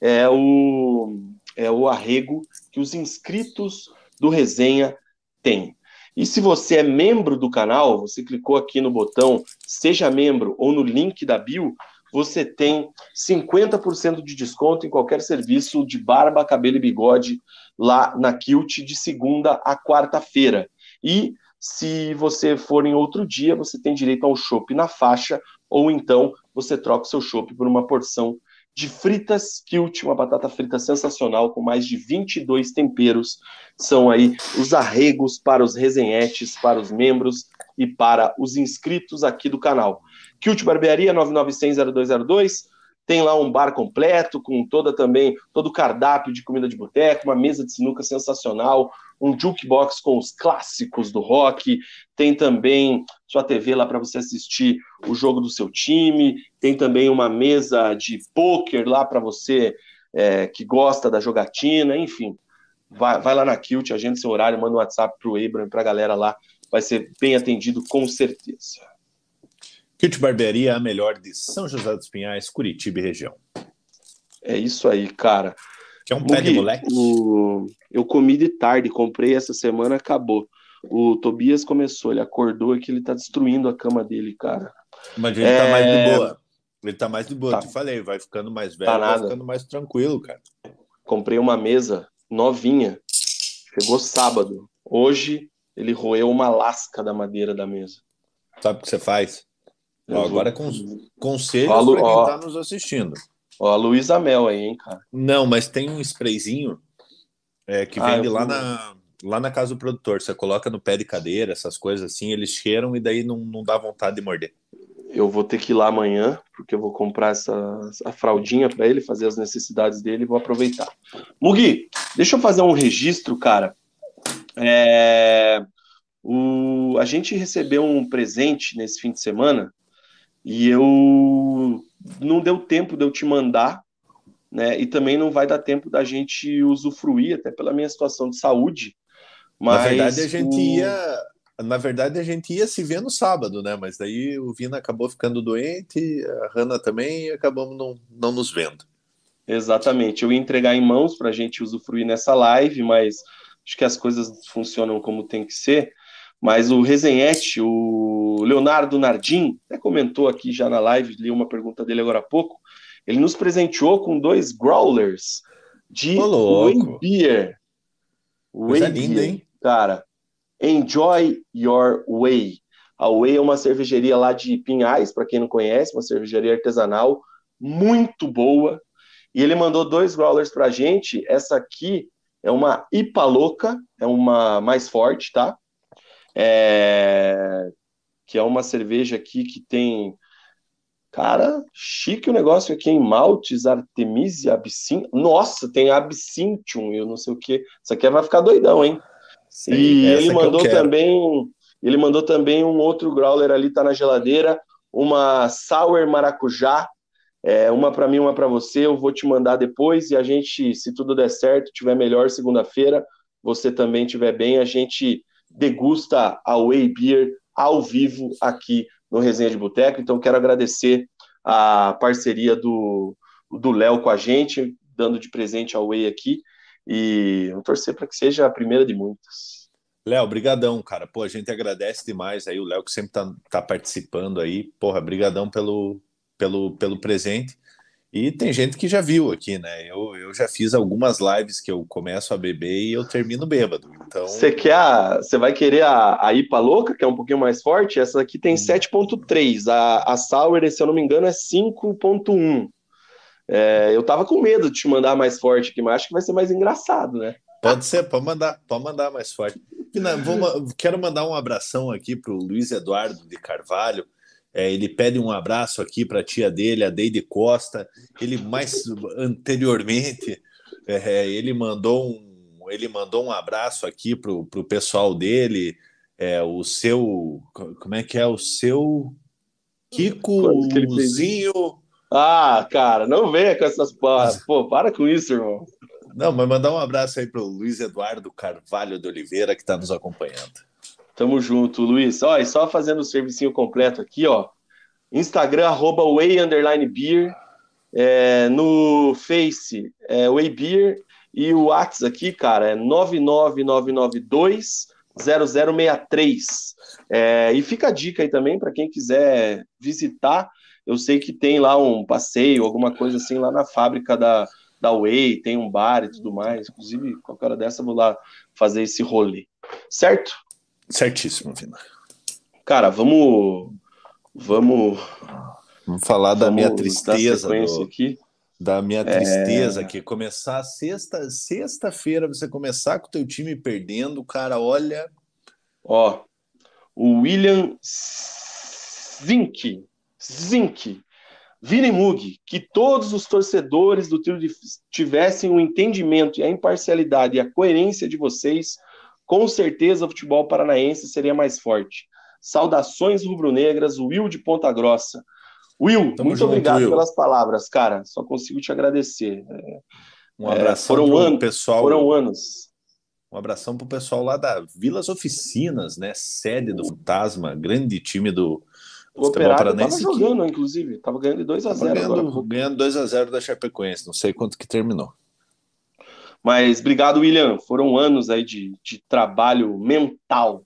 É o, é o arrego que os inscritos do resenha têm. E se você é membro do canal, você clicou aqui no botão Seja Membro ou no link da bio, você tem 50% de desconto em qualquer serviço de barba, cabelo e bigode lá na Kilt de segunda a quarta-feira. E se você for em outro dia, você tem direito ao chopp na faixa, ou então você troca o seu chopp por uma porção de fritas Kilt, uma batata frita sensacional com mais de 22 temperos. São aí os arregos para os resenhetes, para os membros e para os inscritos aqui do canal. Kilt Barbearia 9900-0202. Tem lá um bar completo, com toda também, todo o cardápio de comida de boteco, uma mesa de sinuca sensacional, um jukebox com os clássicos do rock, tem também sua TV lá para você assistir o jogo do seu time, tem também uma mesa de poker lá para você é, que gosta da jogatina, enfim. Vai, vai lá na Kilt, agenda seu horário, manda um WhatsApp para o Abram e para a galera lá, vai ser bem atendido com certeza.
Kit Barbearia, a melhor de São José dos Pinhais, Curitiba e região.
É isso aí, cara.
Que é um pé de moleque?
O... Eu comi de tarde, comprei essa semana, acabou. O Tobias começou, ele acordou e que ele tá destruindo a cama dele, cara.
Mas ele é... tá mais de é, boa. Ele tá mais de boa, tá. te falei, vai ficando mais velho, tá vai ficando mais tranquilo, cara.
Comprei uma mesa novinha, chegou sábado. Hoje ele roeu uma lasca da madeira da mesa.
Sabe o que você faz? Ó, agora com conselhos para quem está nos assistindo.
Ó, a Luísa Mel aí, hein, cara.
Não, mas tem um sprayzinho é, que ah, vende lá, na, lá na casa do produtor. Você coloca no pé de cadeira, essas coisas assim, eles cheiram e daí não, não dá vontade de morder.
eu vou ter que ir lá amanhã, porque eu vou comprar essa a fraldinha para ele, fazer as necessidades dele e vou aproveitar. Mugi, deixa eu fazer um registro, cara. É, o, a gente recebeu um presente nesse fim de semana e eu não deu tempo de eu te mandar, né? E também não vai dar tempo da gente usufruir, até pela minha situação de saúde.
Mas Na verdade, a gente o... ia na verdade, a gente ia se ver no sábado, né? Mas daí o Vina acabou ficando doente, a Hanna também, e acabamos não, não nos vendo.
Exatamente. Eu ia entregar em mãos para a gente usufruir nessa live, mas acho que as coisas funcionam como tem que ser. Mas o Resenhete, o Leonardo Nardim, até comentou aqui já na live, li uma pergunta dele agora há pouco. Ele nos presenteou com dois growlers de Whey Beer.
Whey linda, hein?
Cara, Enjoy Your Way. A Way é uma cervejaria lá de Pinhais, para quem não conhece, uma cervejaria artesanal muito boa. E ele mandou dois growlers para a gente. Essa aqui é uma IPA louca, é uma mais forte, tá? É... Que é uma cerveja aqui que tem. Cara, chique o negócio aqui em Maltes, Artemisia, Absinth. Nossa, tem Absinthium, eu não sei o que. Isso aqui vai ficar doidão, hein? Sim, e ele mandou também, ele mandou também um outro growler ali, tá na geladeira, uma sour maracujá, é, uma para mim, uma para você. Eu vou te mandar depois e a gente, se tudo der certo, tiver melhor segunda-feira, você também tiver bem, a gente degusta a Way Beer ao vivo aqui no Resenha de Boteco. Então quero agradecer a parceria do Léo com a gente, dando de presente a Way aqui. E vamos torcer para que seja a primeira de muitas.
Léo, brigadão, cara. Pô, a gente agradece demais aí o Léo que sempre tá, tá participando aí. Porra, brigadão pelo, pelo, pelo presente. E tem gente que já viu aqui, né? Eu, eu já fiz algumas lives que eu começo a beber e eu termino bêbado. Então.
Você quer a, Você vai querer a, a IPA louca, que é um pouquinho mais forte? Essa aqui tem hum. 7,3. A, a Sour, se eu não me engano, é 5,1. É, eu tava com medo de te mandar mais forte aqui, mas acho que vai ser mais engraçado, né?
Pode ser, pode mandar, pode mandar mais forte. Vou, quero mandar um abração aqui para o Luiz Eduardo de Carvalho. É, ele pede um abraço aqui para a tia dele, a Deide Costa. Ele mais anteriormente é, ele mandou um, ele mandou um abraço aqui para o pessoal dele. É, o seu, como é que é o seu Kikozinho?
Ah, cara, não venha com essas porras. Pô, para com isso, irmão.
Não, mas mandar um abraço aí para o Luiz Eduardo Carvalho de Oliveira, que está nos acompanhando.
Tamo junto, Luiz. Ó, e só fazendo o servicinho completo aqui, ó. Instagram, arroba way, beer. É, no Face, é, way beer. E o WhatsApp aqui, cara, é 99992 0063. É, e fica a dica aí também para quem quiser visitar eu sei que tem lá um passeio, alguma coisa assim, lá na fábrica da, da Way, tem um bar e tudo mais. Inclusive, qualquer hora dessa eu vou lá fazer esse rolê. Certo?
Certíssimo, Vina.
Cara, vamos. Vamos.
Vamos falar da minha tristeza. Do, aqui. Da minha tristeza, é... que começar sexta, sexta-feira, você começar com o teu time perdendo, cara, olha.
Ó, o William Zink Zink, Vini Mug, que todos os torcedores do trio tivessem o entendimento e a imparcialidade e a coerência de vocês, com certeza o futebol paranaense seria mais forte. Saudações rubro-negras, Will de Ponta Grossa. Will, Tamo muito junto, obrigado Will. pelas palavras, cara. Só consigo te agradecer.
Um abraço é, foram
anos,
pessoal.
Foram anos.
Um abração para o pessoal lá da Vilas Oficinas, né? Sede do Fantasma, grande time do,
o Operário estava jogando, inclusive. Estava ganhando 2 a 0
ganhando, ganhando 2 a 0 da Chapecoense. Não sei quanto que terminou.
Mas obrigado, William. Foram anos aí de, de trabalho mental.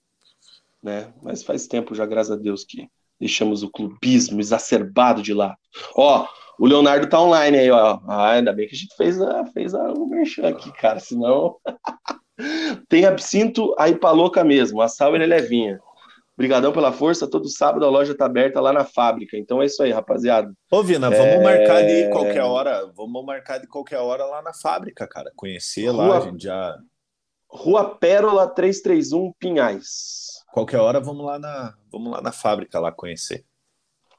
Né? Mas faz tempo já, graças a Deus, que deixamos o clubismo exacerbado de lá. Ó, o Leonardo tá online aí, ó. Ah, ainda bem que a gente fez a, fez a, o merchan aqui, cara. Senão. Tem absinto aí pra louca mesmo. A sal é levinha. Obrigadão pela força. Todo sábado a loja tá aberta lá na fábrica. Então é isso aí, rapaziada.
Ô, Vina, vamos é... marcar de qualquer hora. Vamos marcar de qualquer hora lá na fábrica, cara. Conhecer Rua... lá, a gente já.
Rua Pérola 331, Pinhais.
Qualquer hora vamos lá na, vamos lá na fábrica lá conhecer.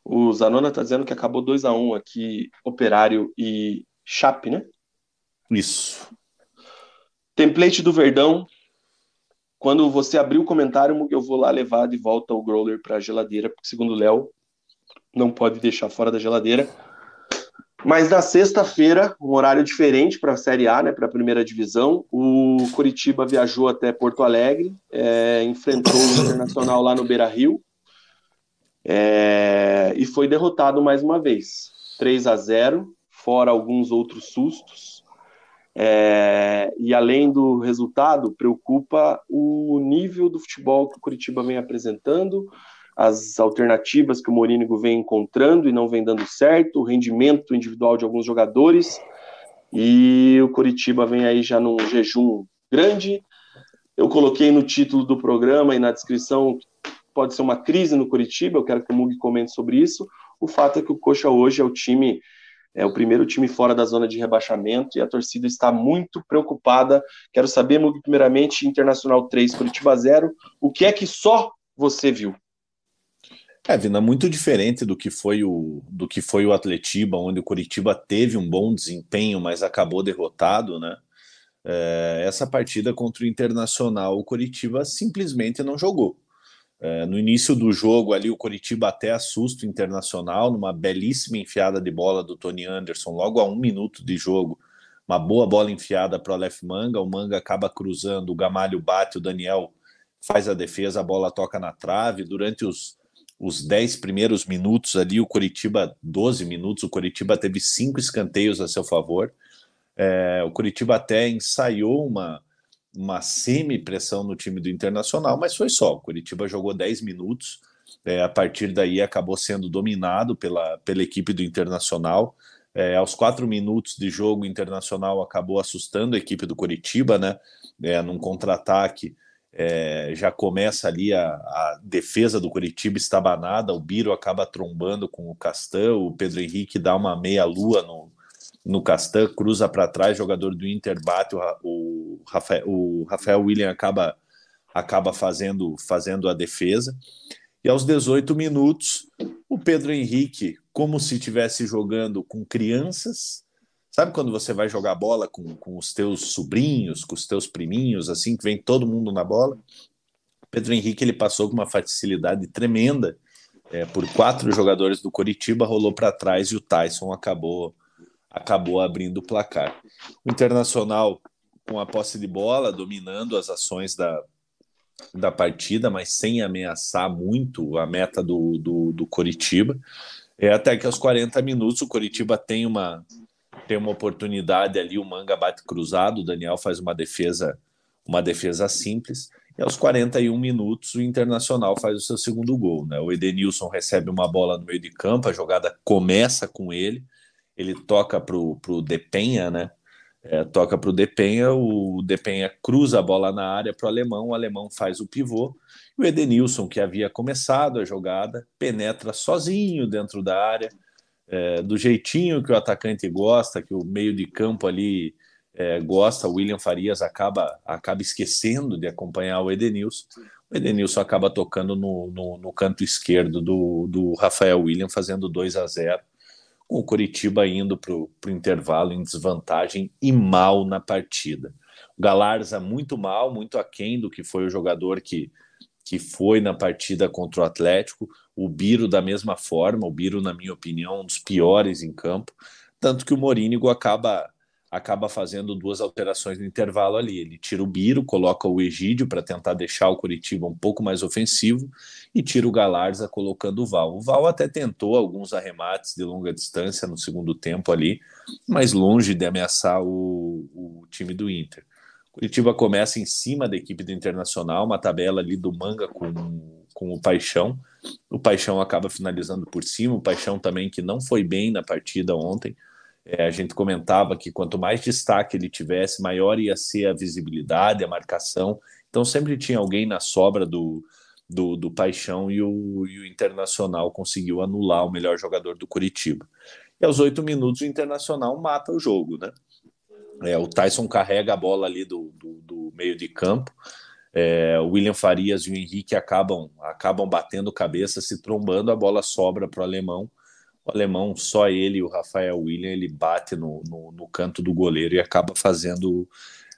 O Zanona está dizendo que acabou 2 a 1 um aqui, Operário e Chape, né?
Isso.
Template do Verdão. Quando você abrir o comentário, eu vou lá levar de volta o growler para a geladeira, porque segundo o Léo, não pode deixar fora da geladeira. Mas na sexta-feira, um horário diferente para a Série A, né, para a primeira divisão, o Curitiba viajou até Porto Alegre, é, enfrentou o Internacional lá no Beira Rio é, e foi derrotado mais uma vez. 3 a 0 fora alguns outros sustos. É, e além do resultado, preocupa o nível do futebol que o Curitiba vem apresentando, as alternativas que o Morínigo vem encontrando e não vem dando certo, o rendimento individual de alguns jogadores. E o Curitiba vem aí já num jejum grande. Eu coloquei no título do programa e na descrição pode ser uma crise no Curitiba, eu quero que o Mug comente sobre isso. O fato é que o Coxa hoje é o time é o primeiro time fora da zona de rebaixamento e a torcida está muito preocupada. Quero saber, Mug, primeiramente, Internacional 3, Curitiba 0. O que é que só você viu?
É, Vina, muito diferente do que foi o do que foi o Atletiba, onde o Curitiba teve um bom desempenho, mas acabou derrotado, né? É, essa partida contra o Internacional, o Curitiba simplesmente não jogou. É, no início do jogo ali, o Curitiba até assusta o Internacional, numa belíssima enfiada de bola do Tony Anderson, logo a um minuto de jogo. Uma boa bola enfiada para o Aleph Manga, o Manga acaba cruzando, o Gamalho bate, o Daniel faz a defesa, a bola toca na trave. Durante os, os 10 primeiros minutos ali, o Curitiba, 12 minutos, o Curitiba teve cinco escanteios a seu favor. É, o Curitiba até ensaiou uma, uma semi-pressão no time do Internacional, mas foi só. O Curitiba jogou 10 minutos, é, a partir daí acabou sendo dominado pela, pela equipe do Internacional. É, aos quatro minutos de jogo, o Internacional acabou assustando a equipe do Curitiba, né? É, num contra-ataque, é, já começa ali a, a, defesa do Curitiba estabanada, o Biro acaba trombando com o Castan, o Pedro Henrique dá uma meia-lua no, no Castan, cruza para trás, jogador do Inter bate, o, Rafael, o Rafael William acaba, acaba fazendo, fazendo a defesa. E aos 18 minutos, o Pedro Henrique, como se estivesse jogando com crianças, sabe quando você vai jogar bola com, com os teus sobrinhos, com os teus priminhos, assim, que vem todo mundo na bola? Pedro Henrique ele passou com uma facilidade tremenda é, por quatro jogadores do Coritiba, rolou para trás e o Tyson acabou acabou abrindo o placar. O Internacional com a posse de bola, dominando as ações da, da partida, mas sem ameaçar muito a meta do, do, do Coritiba. É até que aos 40 minutos o Coritiba tem uma tem uma oportunidade ali, o Manga bate cruzado, o Daniel faz uma defesa uma defesa simples. E aos 41 minutos o Internacional faz o seu segundo gol, né? O Edenilson recebe uma bola no meio de campo, a jogada começa com ele ele toca para o Depenha, né? É, toca para o Depenha, o Depenha cruza a bola na área para o alemão, o alemão faz o pivô, e o Edenilson, que havia começado a jogada, penetra sozinho dentro da área, é, do jeitinho que o atacante gosta, que o meio de campo ali é, gosta, o William Farias acaba, acaba esquecendo de acompanhar o Edenilson. O Edenilson acaba tocando no, no, no canto esquerdo do, do Rafael William, fazendo 2 a 0 com o Curitiba indo para o intervalo em desvantagem e mal na partida. O Galarza muito mal, muito aquém do que foi o jogador que, que foi na partida contra o Atlético. O Biro da mesma forma, o Biro, na minha opinião, um dos piores em campo. Tanto que o Morínigo acaba acaba fazendo duas alterações no intervalo ali. Ele tira o Biro, coloca o Egídio para tentar deixar o Curitiba um pouco mais ofensivo e tira o Galarza colocando o Val. O Val até tentou alguns arremates de longa distância no segundo tempo ali, mas longe de ameaçar o, o time do Inter. Curitiba começa em cima da equipe do Internacional, uma tabela ali do Manga com, com o Paixão. O Paixão acaba finalizando por cima, o Paixão também que não foi bem na partida ontem, é, a gente comentava que quanto mais destaque ele tivesse, maior ia ser a visibilidade, a marcação. Então sempre tinha alguém na sobra do, do, do Paixão e o, e o Internacional conseguiu anular o melhor jogador do Curitiba. E aos oito minutos o Internacional mata o jogo, né? É, o Tyson carrega a bola ali do, do, do meio de campo, É, o William Farias e o Henrique acabam, acabam batendo cabeça, se trombando, a bola sobra para o alemão. O alemão, só ele e o Rafael William, ele bate no, no, no canto do goleiro e acaba fazendo,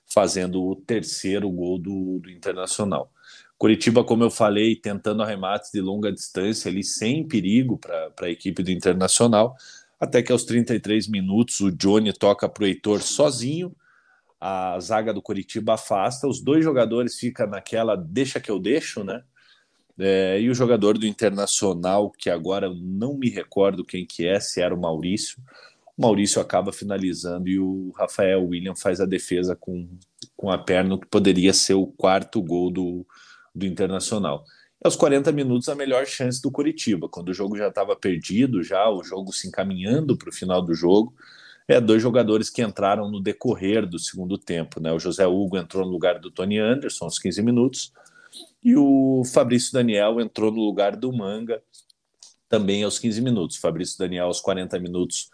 fazendo o terceiro gol do, do Internacional. Curitiba, como eu falei, tentando arremates de longa distância, ali sem perigo para a equipe do Internacional, até que aos 33 minutos o Johnny toca para o Heitor sozinho, a zaga do Curitiba afasta, os dois jogadores ficam naquela deixa que eu deixo, né? É, e o jogador do Internacional, que agora não me recordo quem que é, se era o Maurício, o Maurício acaba finalizando e o Rafael William faz a defesa com, com a perna, que poderia ser o quarto gol do, do Internacional. E aos 40 minutos, a melhor chance do Curitiba, quando o jogo já estava perdido, já o jogo se encaminhando para o final do jogo, é dois jogadores que entraram no decorrer do segundo tempo. Né? O José Hugo entrou no lugar do Tony Anderson aos 15 minutos e o Fabrício Daniel entrou no lugar do Manga também aos 15 minutos. O Fabrício Daniel aos 40 minutos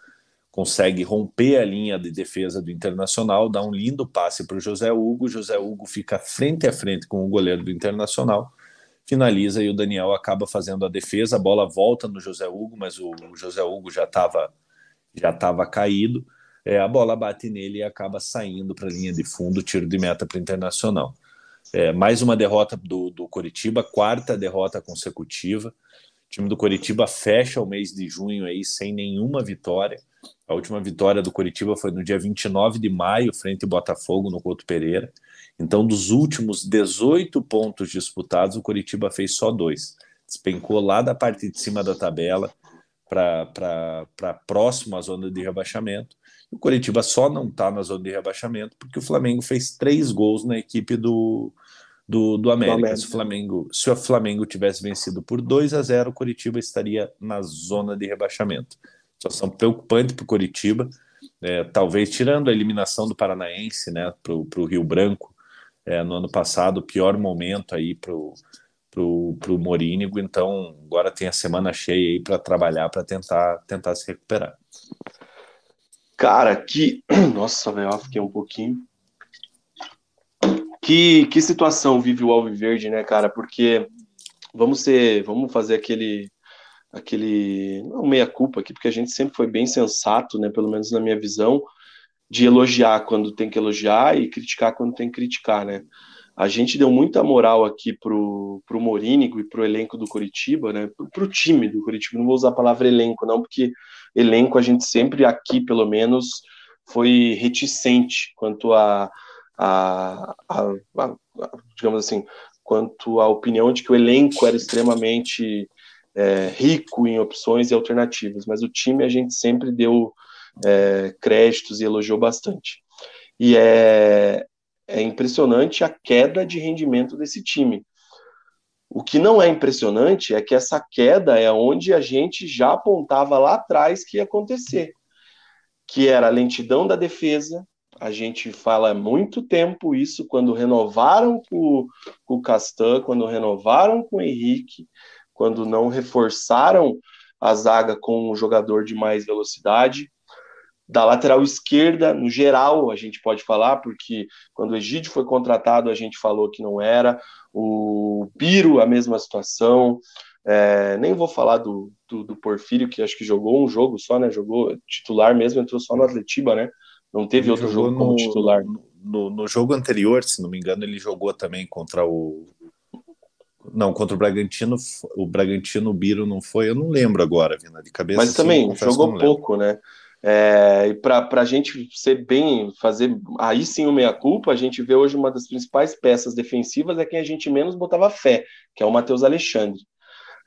consegue romper a linha de defesa do Internacional, dá um lindo passe para o José Hugo. José Hugo fica frente a frente com o goleiro do Internacional, finaliza e o Daniel acaba fazendo a defesa. A bola volta no José Hugo, mas o José Hugo já estava já estava caído, é, a bola bate nele e acaba saindo para a linha de fundo, tiro de meta para o Internacional. É, mais uma derrota do, do Coritiba, quarta derrota consecutiva. O time do Coritiba fecha o mês de junho aí sem nenhuma vitória. A última vitória do Coritiba foi no dia 29 de maio, frente ao Botafogo, no Couto Pereira. Então, dos últimos 18 pontos disputados, o Coritiba fez só dois. Despencou lá da parte de cima da tabela, para próximo à zona de rebaixamento. O Coritiba só não está na zona de rebaixamento porque o Flamengo fez três gols na equipe do, do, do América. América. Se, o Flamengo, se o Flamengo tivesse vencido por 2 a 0, o Coritiba estaria na zona de rebaixamento. Situação preocupante para o Coritiba. É, talvez tirando a eliminação do Paranaense né, para o Rio Branco é, no ano passado, o pior momento aí para o pro, pro Morínigo, então agora tem a semana cheia aí para trabalhar, para tentar, tentar se recuperar.
Cara, que. Nossa, velho, fiquei um pouquinho. Que, que situação vive o Alviverde, né, cara? Porque vamos ser. Vamos fazer aquele. aquele. Não meia-culpa aqui, porque a gente sempre foi bem sensato, né? Pelo menos na minha visão, de elogiar quando tem que elogiar e criticar quando tem que criticar, né? A gente deu muita moral aqui pro, pro Morínigo e pro elenco do Curitiba, né? Pro, pro time do Curitiba. Não vou usar a palavra elenco, não, porque elenco a gente sempre aqui, pelo menos, foi reticente quanto a, a, a, a digamos assim, quanto à opinião de que o elenco era extremamente é, rico em opções e alternativas, mas o time a gente sempre deu é, créditos e elogiou bastante. E é, é impressionante a queda de rendimento desse time. O que não é impressionante é que essa queda é onde a gente já apontava lá atrás que ia acontecer, que era a lentidão da defesa. A gente fala há muito tempo isso quando renovaram com, o Castan, quando renovaram com o Henrique, quando não reforçaram a zaga com um jogador de mais velocidade. Da lateral esquerda, no geral, a gente pode falar, porque quando o Egídio foi contratado, a gente falou que não era. O Piro, a mesma situação. É, nem vou falar do, do, do, Porfírio, que acho que jogou um jogo só, né? Jogou titular mesmo, entrou só no Atletiba, né? Não teve ele outro jogo no, como titular.
No, no, jogo anterior, se não me engano, ele jogou também contra o. Não, contra o Bragantino, o Bragantino o Biro não foi, eu não lembro agora, Vina, de cabeça.
Mas também jogou pouco, né? É, e para a gente ser bem, fazer aí sim o meia-culpa, a gente vê hoje uma das principais peças defensivas é quem a gente menos botava fé, que é o Matheus Alexandre.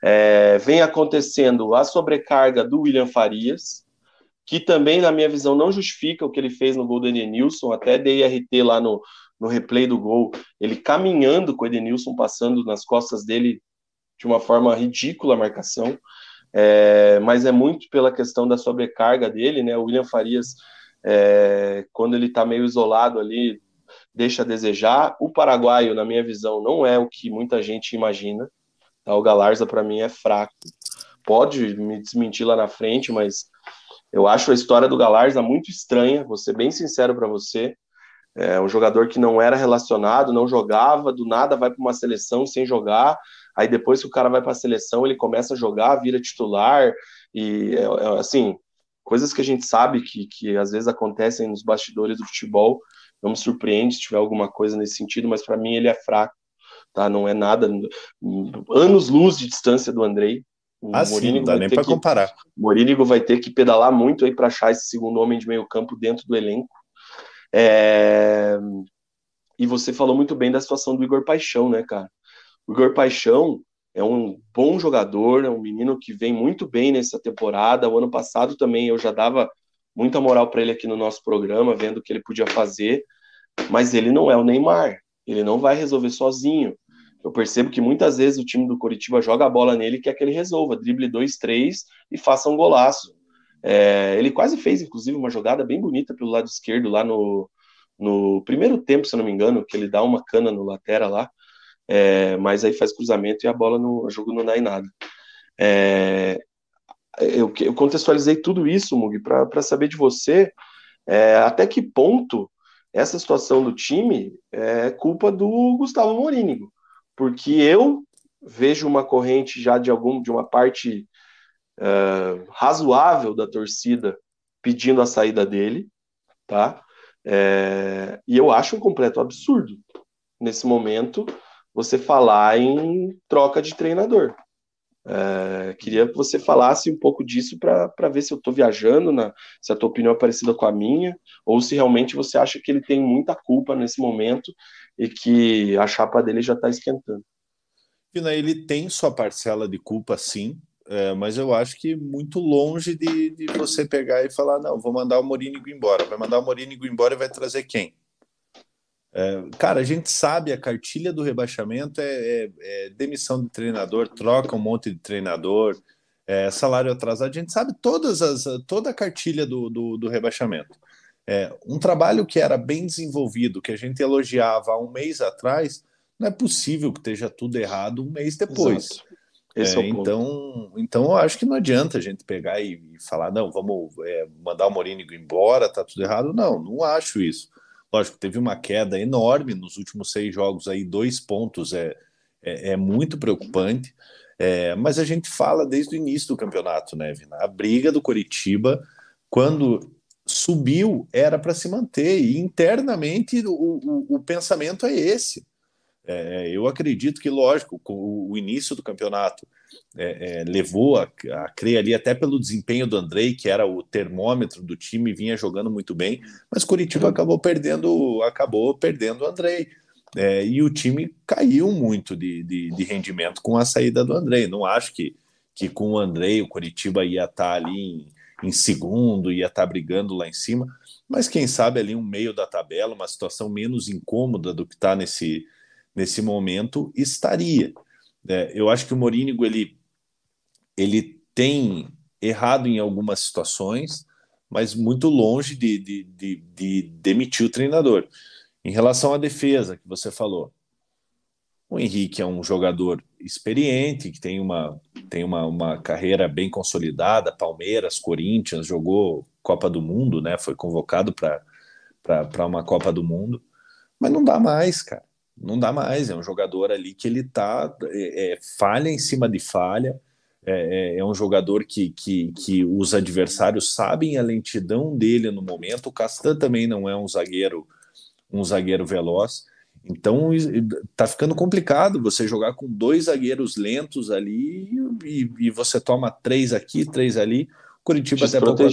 É, vem acontecendo a sobrecarga do William Farias, que também, na minha visão, não justifica o que ele fez no gol do Edenilson, até dei RT lá no, no replay do gol, ele caminhando com o Edenilson, passando nas costas dele de uma forma ridícula a marcação é, mas é muito pela questão da sobrecarga dele, né? O William Farias, é, quando ele está meio isolado ali, deixa a desejar. O paraguaio, na minha visão, não é o que muita gente imagina. Tá? O Galarza, para mim, é fraco. Pode me desmentir lá na frente, mas eu acho a história do Galarza muito estranha, vou ser bem sincero para você. É um jogador que não era relacionado, não jogava, do nada vai para uma seleção sem jogar. Aí depois que o cara vai para a seleção, ele começa a jogar, vira titular. E é, é, assim, coisas que a gente sabe que, que às vezes acontecem nos bastidores do futebol. Não me surpreende se tiver alguma coisa nesse sentido, mas para mim ele é fraco, tá? Não é nada. Anos luz de distância do Andrei.
ah, sim, não dá nem para comparar.
Morínigo vai ter que pedalar muito aí para achar esse segundo homem de meio campo dentro do elenco. É... E você falou muito bem da situação do Igor Paixão, né, cara? O Igor Paixão é um bom jogador, é um menino que vem muito bem nessa temporada. O ano passado também eu já dava muita moral para ele aqui no nosso programa, vendo o que ele podia fazer, mas ele não é o Neymar, ele não vai resolver sozinho. Eu percebo que muitas vezes o time do Coritiba joga a bola nele quer que ele resolva, drible dois, três e faça um golaço. É, ele quase fez, inclusive, uma jogada bem bonita pelo lado esquerdo, lá no, no primeiro tempo, se não me engano, que ele dá uma cana no lateral lá, é, mas aí faz cruzamento e a bola no jogo não dá em nada. É, eu, eu, contextualizei tudo isso, Mug, para saber de você é, até que ponto essa situação do time é culpa do Gustavo Morínigo, porque eu vejo uma corrente já de algum de uma parte uh, razoável da torcida pedindo a saída dele, tá? É, e eu acho um completo absurdo nesse momento você falar em troca de treinador. É, queria que você falasse um pouco disso para ver se eu estou viajando, na, se a tua opinião é parecida com a minha, ou se realmente você acha que ele tem muita culpa nesse momento e que a chapa dele já está esquentando.
Pina, ele tem sua parcela de culpa, sim, é, mas eu acho que muito longe de, de, você pegar e falar: não, vou mandar o Morínigo embora. Vai mandar o Morínigo embora e vai trazer quem? É, cara, a gente sabe, a cartilha do rebaixamento é, é, é, demissão de treinador, troca um monte de treinador, é, salário atrasado, a gente sabe todas as, toda a cartilha do, do, do rebaixamento. É, um trabalho que era bem desenvolvido, que a gente elogiava há um mês atrás, não é possível que esteja tudo errado um mês depois. É, é então, então eu acho que não adianta a gente pegar e, e falar, não, vamos mandar o Morínigo embora, tá tudo errado. Não, não acho isso. Lógico, teve uma queda enorme nos últimos seis jogos, aí dois pontos é, é, é muito preocupante. É, mas a gente fala desde o início do campeonato, né, Vina? A briga do Coritiba, quando subiu, era para se manter, e internamente o, o, o pensamento é esse. É, eu acredito que, lógico, o início do campeonato é, é, levou a, a crer ali, até pelo desempenho do Andrei, que era o termômetro do time, vinha jogando muito bem, mas Curitiba acabou perdendo, acabou perdendo o Andrei. É, e o time caiu muito de, de, de, rendimento com a saída do Andrei. Não acho que, que com o Andrei o Curitiba ia estar tá ali em, em segundo, ia estar tá brigando lá em cima, mas quem sabe ali um meio da tabela, uma situação menos incômoda do que está nesse nesse momento estaria. É, eu acho que o Morínigo ele, ele tem errado em algumas situações, mas muito longe de, de, de, de demitir o treinador. Em relação à defesa que você falou, o Henrique é um jogador experiente, que tem uma, tem uma, uma carreira bem consolidada, Palmeiras, Corinthians, jogou Copa do Mundo, né? Foi convocado para uma Copa do Mundo, mas não dá mais, cara não dá mais. É um jogador ali que ele tá é, é, falha em cima de falha. É, é, é, um jogador que, que, que os adversários sabem a lentidão dele no momento. O Castan também não é um zagueiro um zagueiro veloz. Então tá ficando complicado você jogar com dois zagueiros lentos ali e, e você toma três aqui, três ali. Curitiba até pouco, né?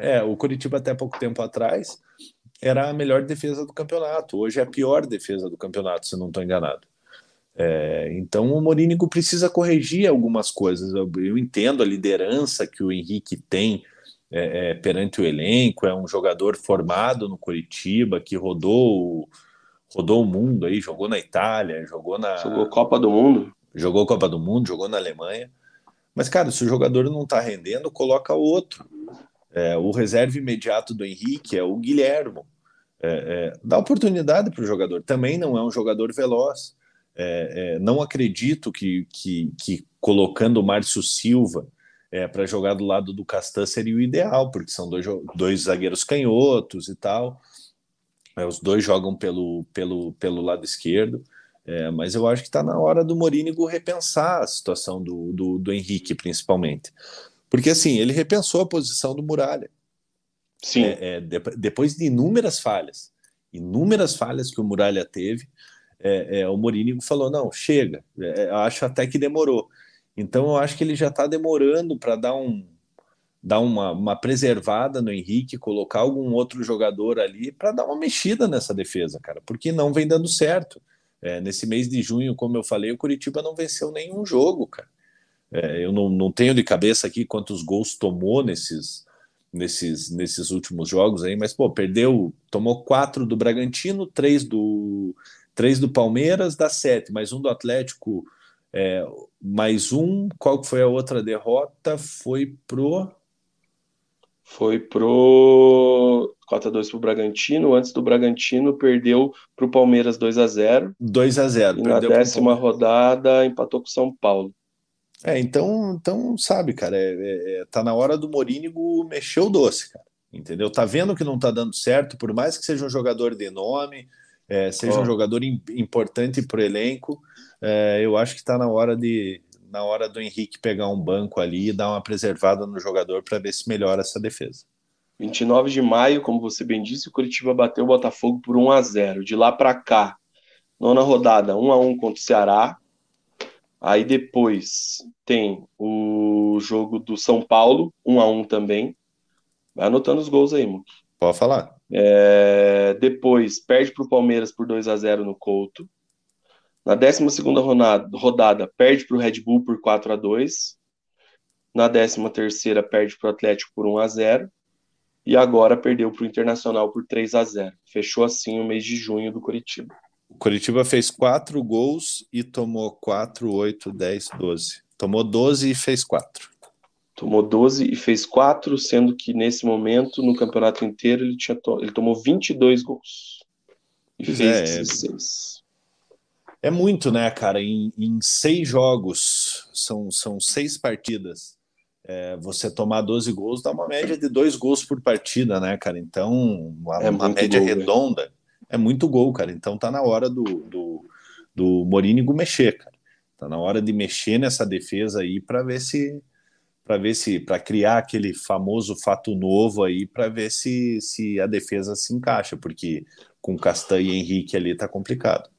é, o Curitiba até pouco tempo atrás era a melhor defesa do campeonato. Hoje é a pior defesa do campeonato, se não estou enganado. É, então o Morínigo precisa corrigir algumas coisas. Eu, eu, entendo a liderança que o Henrique tem é, é, perante o elenco, é um jogador formado no Curitiba, que rodou, rodou o mundo aí, jogou na Itália, jogou na.
Jogou Copa do Mundo.
Jogou Copa do Mundo, jogou na Alemanha. Mas, cara, se o jogador não está rendendo, coloca outro. É, o reserva imediato do Henrique é o Guilhermo. É, é, dá oportunidade para o jogador. Também não é um jogador veloz. É, é, não acredito que, que, que, colocando o Márcio Silva é, para jogar do lado do Castan seria o ideal, porque são dois, dois zagueiros canhotos e tal. Os dois jogam pelo, pelo, pelo lado esquerdo. É, mas eu acho que está na hora do Morínigo repensar a situação do, do, do, Henrique, principalmente. Porque, assim, ele repensou a posição do Muralha.
Sim.
É, é, de, depois de inúmeras falhas, inúmeras falhas que o Muralha teve, é, é, o Morínigo falou: não, chega. eu acho até que demorou. Então, eu acho que ele já está demorando para dar um, dar uma, uma preservada no Henrique, colocar algum outro jogador ali para dar uma mexida nessa defesa, cara, porque não vem dando certo. É, nesse mês de junho, como eu falei, o Curitiba não venceu nenhum jogo, cara. É, eu não, não tenho de cabeça aqui quantos gols tomou nesses, nesses, nesses últimos jogos aí, mas pô, perdeu, tomou quatro do Bragantino, três do, três do Palmeiras, dá sete, mais um do Atlético, é, mais um. Qual foi a outra derrota? Foi pro
foi pro 4 a 2 pro Bragantino, antes do Bragantino perdeu pro Palmeiras 2 a 0.
2 a 0.
E na décima rodada empatou com São Paulo.
É, então, então sabe, cara, é, é, é, tá na hora do Morínigo mexer o doce, cara. Entendeu? Tá vendo que não tá dando certo, por mais que seja um jogador de nome, é, seja oh. um jogador importante pro elenco, é, eu acho que tá na hora de, na hora do Henrique pegar um banco ali e dar uma preservada no jogador para ver se melhora essa defesa.
29 de maio, como você bem disse, o Curitiba bateu o Botafogo por 1 a 0. De lá para cá, nona rodada, 1 a 1 contra o Ceará. Aí depois tem o jogo do São Paulo, 1 a 1 também. Vai anotando os gols aí, Muki.
Pode falar.
É, depois perde para o Palmeiras por 2 a 0 no Couto. Na 12 rodada, rodada perde para o Red Bull por 4 a 2 Na 13 terceira perde para o Atlético por 1 a 0 E agora perdeu para o Internacional por 3 a 0 Fechou assim o mês de junho do Curitiba.
O Curitiba fez 4 gols e tomou 4, 8, 10, 12. Tomou 12 e fez 4.
Tomou 12 e fez 4, sendo que nesse momento, no campeonato inteiro, ele, tinha to ele tomou 22 gols. E fez é, 16.
É muito, né, cara? Em, em seis jogos, são, são seis partidas. É, você tomar 12 gols dá uma média de dois gols por partida, né, cara? Então, uma, é uma média gol, redonda né? É muito gol, cara. Então tá na hora do, do, do Morínigo mexer, cara. Tá na hora de mexer nessa defesa aí para ver se para ver se para criar aquele famoso fato novo aí para ver se, se a defesa se encaixa, porque com Castanha e Henrique ali tá complicado.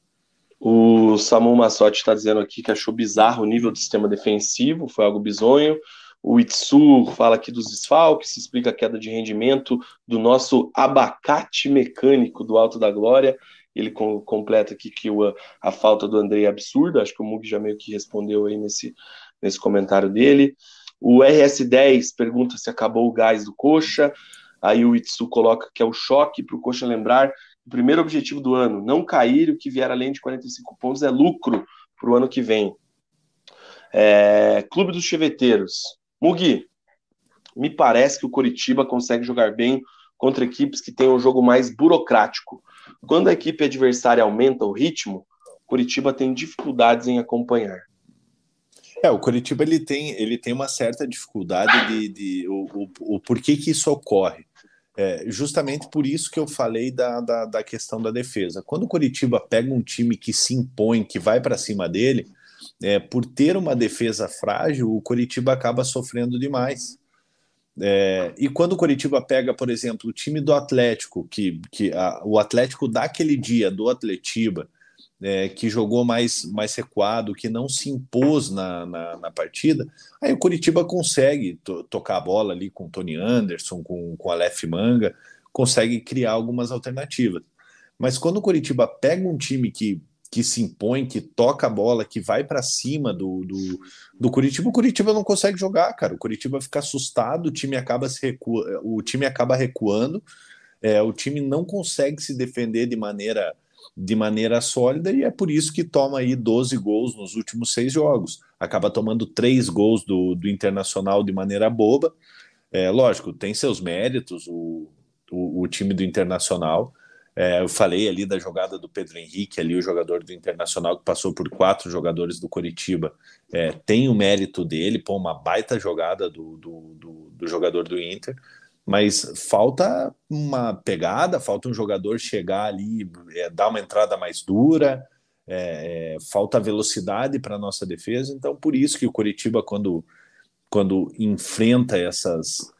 O Samu Massotti está dizendo aqui que achou bizarro o nível do sistema defensivo, foi algo bizonho. O Itsu fala aqui dos desfalques, explica a queda de rendimento do nosso abacate mecânico do Alto da Glória. Ele com, completa aqui que o, a falta do Andrei é absurda, acho que o Mug já meio que respondeu aí nesse, nesse comentário dele. O RS10 pergunta se acabou o gás do Coxa. Aí o Itsu coloca que é o choque para o Coxa lembrar o primeiro objetivo do ano, não cair, o que vier além de 45 pontos é lucro para o ano que vem. É, Clube dos Cheveteiros. Mugi, me parece que o Coritiba consegue jogar bem contra equipes que têm um jogo mais burocrático. Quando a equipe adversária aumenta o ritmo, o Curitiba tem dificuldades em acompanhar.
É, o Curitiba ele tem, ele tem uma certa dificuldade de, de o, o, o porquê que isso ocorre. É, justamente por isso que eu falei da, da, da, questão da defesa. Quando o Curitiba pega um time que se impõe, que vai para cima dele, é, por ter uma defesa frágil, o Curitiba acaba sofrendo demais. É, e quando o Curitiba pega, por exemplo, o time do Atlético, que, que a, o Atlético daquele dia do Atletiba, é, que jogou mais, mais recuado, que não se impôs na, na, na partida, aí o Curitiba consegue to, tocar a bola ali com o Tony Anderson, com, com Aleph Manga, consegue criar algumas alternativas. Mas quando o Curitiba pega um time que, que se impõe, que toca a bola, que vai para cima do, do, do Curitiba, o Curitiba não consegue jogar, cara. O Curitiba fica assustado, o time acaba se o time acaba recuando, é, o time não consegue se defender de maneira de maneira sólida e é por isso que toma aí 12 gols nos últimos seis jogos. Acaba tomando três gols do, do Internacional de maneira boba. É, lógico, tem seus méritos o, o, o time do Internacional. É, eu falei ali da jogada do Pedro Henrique, ali o jogador do Internacional que passou por quatro jogadores do Coritiba. É, tem o mérito dele, pô, uma baita jogada do, do, do, do jogador do Inter mas falta uma pegada, falta um jogador chegar ali, é, dar uma entrada mais dura, é, é, falta velocidade para a nossa defesa. Então, por isso que o Curitiba, quando, quando enfrenta essas,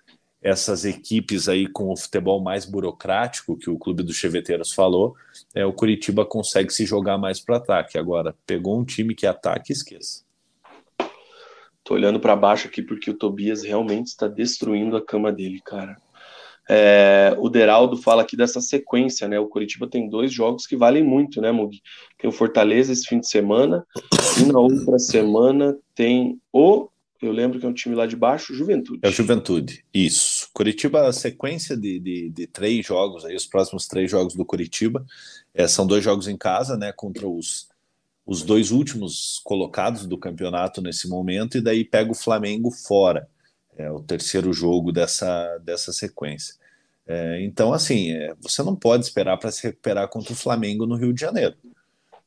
essas equipes aí com o futebol mais burocrático, que o Clube dos Cheveteiros falou, é, o Curitiba consegue se jogar mais para ataque. Agora, pegou um time que ataque, esqueça.
Tô olhando para baixo aqui porque o Tobias realmente está destruindo a cama dele, cara. É, o Deraldo fala aqui dessa sequência, né? O Curitiba tem dois jogos que valem muito, né, Mugi? Tem o Fortaleza esse fim de semana, e na outra semana tem o. Eu lembro que é um time lá de baixo, Juventude.
É o Juventude, isso. Curitiba, a sequência de, de, de, três jogos, aí, os próximos três jogos do Curitiba, é, são dois jogos em casa, né? Contra os os dois últimos colocados do campeonato nesse momento, e daí pega o Flamengo fora. É o terceiro jogo dessa, dessa sequência. É, então, assim, é, você não pode esperar para se recuperar contra o Flamengo no Rio de Janeiro.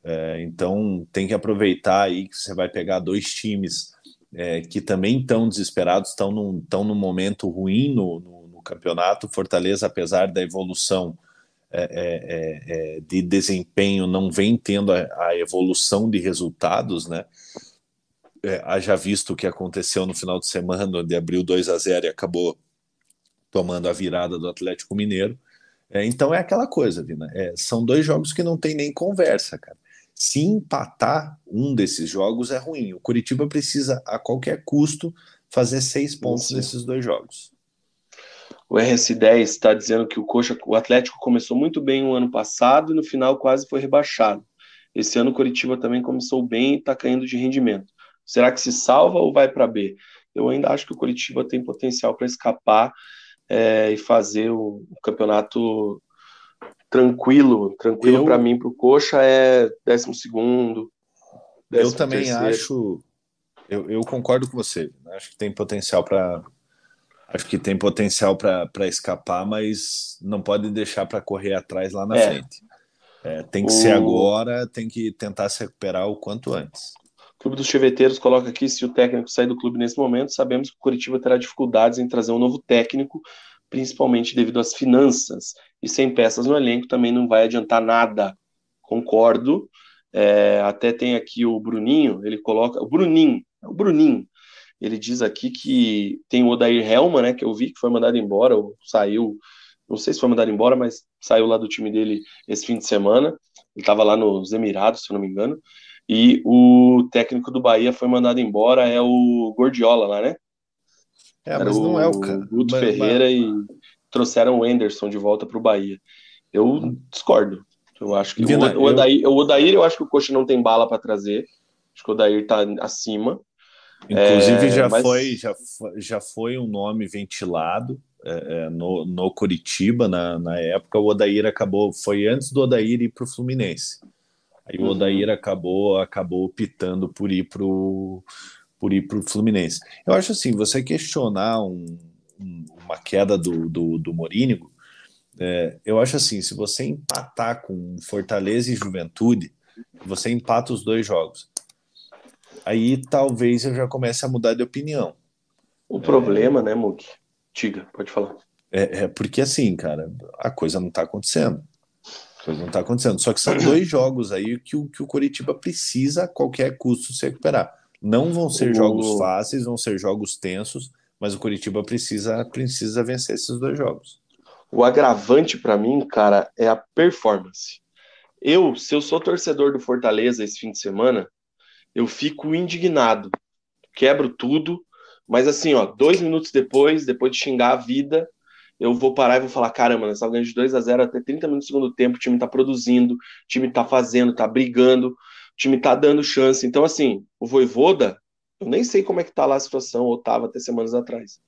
É, então, tem que aproveitar aí que você vai pegar dois times é, que também estão desesperados, estão num, estão num momento ruim no, no, no campeonato. Fortaleza, apesar da evolução é, é, é, de desempenho não vem tendo a, a evolução de resultados, né? É, haja visto o que aconteceu no final de semana, onde abriu 2 a 0 e acabou tomando a virada do Atlético Mineiro. É, então é aquela coisa, Vina. É, são dois jogos que não tem nem conversa, cara. Se empatar um desses jogos é ruim. O Curitiba precisa, a qualquer custo, fazer seis pontos Sim. nesses dois jogos.
O RS10 está dizendo que o Coxa, o Atlético começou muito bem o ano passado e no final quase foi rebaixado. Esse ano o Curitiba também começou bem e está caindo de rendimento. Será que se salva ou vai para B? Eu ainda acho que o Curitiba tem potencial para escapar é, e fazer o, o, campeonato tranquilo. Tranquilo para mim, para o Coxa é décimo segundo.
eu também terceiro. acho. Eu, eu concordo com você. Acho que tem potencial para acho que tem potencial para escapar, mas não pode deixar para correr atrás lá na é. frente. É, tem que o... ser agora, tem que tentar se recuperar o quanto antes.
O Clube dos Cheveteiros coloca aqui: se o técnico sair do clube nesse momento, sabemos que o Curitiba terá dificuldades em trazer um novo técnico, principalmente devido às finanças. E sem peças no elenco também não vai adiantar nada. Concordo. É, até tem aqui o Bruninho, ele coloca. O Bruninho, o Bruninho, ele diz aqui que tem o Odair Helma, né, que eu vi que foi mandado embora, ou saiu, não sei se foi mandado embora, mas saiu lá do time dele esse fim de semana. Ele estava lá nos Emirados, se eu não me engano. E o técnico do Bahia foi mandado embora, é o Gordiola lá, né?
É, Era mas o, não é o cara.
Guto mas, Ferreira mas... e trouxeram o Anderson de volta para o Bahia. Eu discordo. Eu acho que Vina, o, o, Odair, eu... o Odair, eu acho que o Coxa não tem bala para trazer. Acho que o Odair está acima.
Inclusive, é, já, mas... foi, já, já foi um nome ventilado é, é, no, no Curitiba na, na época. O Odair acabou, foi antes do Odair ir para o Fluminense. Aí uhum. o Odair acabou, acabou optando por ir para o por ir para o Fluminense. Eu acho assim, você questionar um, um, uma queda do, do, do Morínigo, é, eu acho assim, se você empatar com Fortaleza e Juventude, você empata os dois jogos aí talvez eu já comece a mudar de opinião.
O problema, é... né, Mug? Diga, pode falar.
É, é, porque assim, cara, a coisa não tá acontecendo. A coisa não tá acontecendo. Só que são dois jogos aí que o, que o Coritiba precisa a qualquer custo se recuperar. Não vão ser o... jogos fáceis, vão ser jogos tensos, mas o Coritiba precisa, precisa vencer esses dois jogos.
O agravante para mim, cara, é a performance. Eu, se eu sou torcedor do Fortaleza esse fim de semana, eu fico indignado, quebro tudo, mas assim, ó, dois minutos depois, depois de xingar a vida, eu vou parar e vou falar, caramba, nós estamos ganhando de 2 a 0 até 30 minutos do segundo tempo, o time tá produzindo, o time tá fazendo, tá brigando, o time tá dando chance. Então, assim, o Voivoda, eu nem sei como é que tá lá a situação, ou tava até semanas atrás.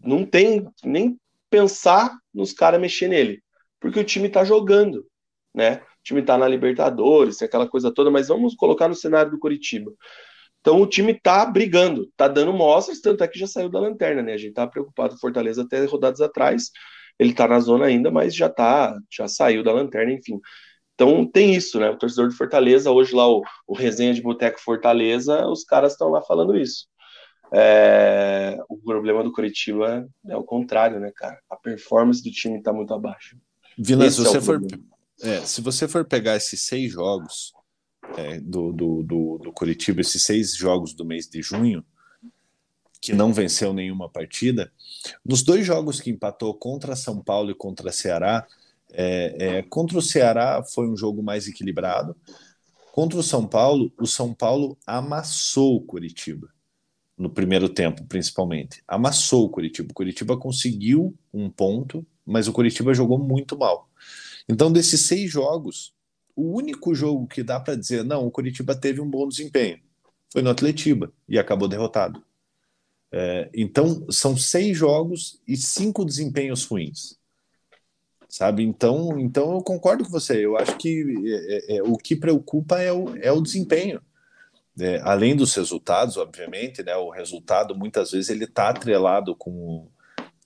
Não tem nem pensar nos caras mexer nele, porque o time tá jogando, né? time está na Libertadores, aquela coisa toda, mas vamos colocar no cenário do Curitiba. Então o time está brigando, está dando mostras, tanto é que já saiu da lanterna, né? A gente tá preocupado com Fortaleza até rodadas atrás. Ele está na zona ainda, mas já tá, já saiu da lanterna, enfim. Então tem isso, né? O torcedor de Fortaleza, hoje lá o, o resenha de Boteco Fortaleza, os caras estão lá falando isso. É, o problema do Curitiba é o contrário, né, cara? A performance do time tá muito abaixo.
Vila, se é você, é for, é, se você for pegar esses seis jogos é, do, do, do, do Curitiba, esses seis jogos do mês de junho, que não venceu nenhuma partida, nos dois jogos que empatou contra São Paulo e contra Ceará, é, é, contra o Ceará foi um jogo mais equilibrado. Contra o São Paulo, o São Paulo amassou o Curitiba no primeiro tempo, principalmente. Amassou o Curitiba. O Curitiba conseguiu um ponto, mas o Curitiba jogou muito mal. Então, desses seis jogos, o único jogo que dá para dizer, não, o Curitiba teve um bom desempenho, foi no Atletiba e acabou derrotado. É, então, são seis jogos e cinco desempenhos ruins. Sabe? Então, então eu concordo com você. Eu acho que é, é, é o que preocupa é o, é o desempenho. É, além dos resultados, obviamente, né? O resultado muitas vezes ele está atrelado com,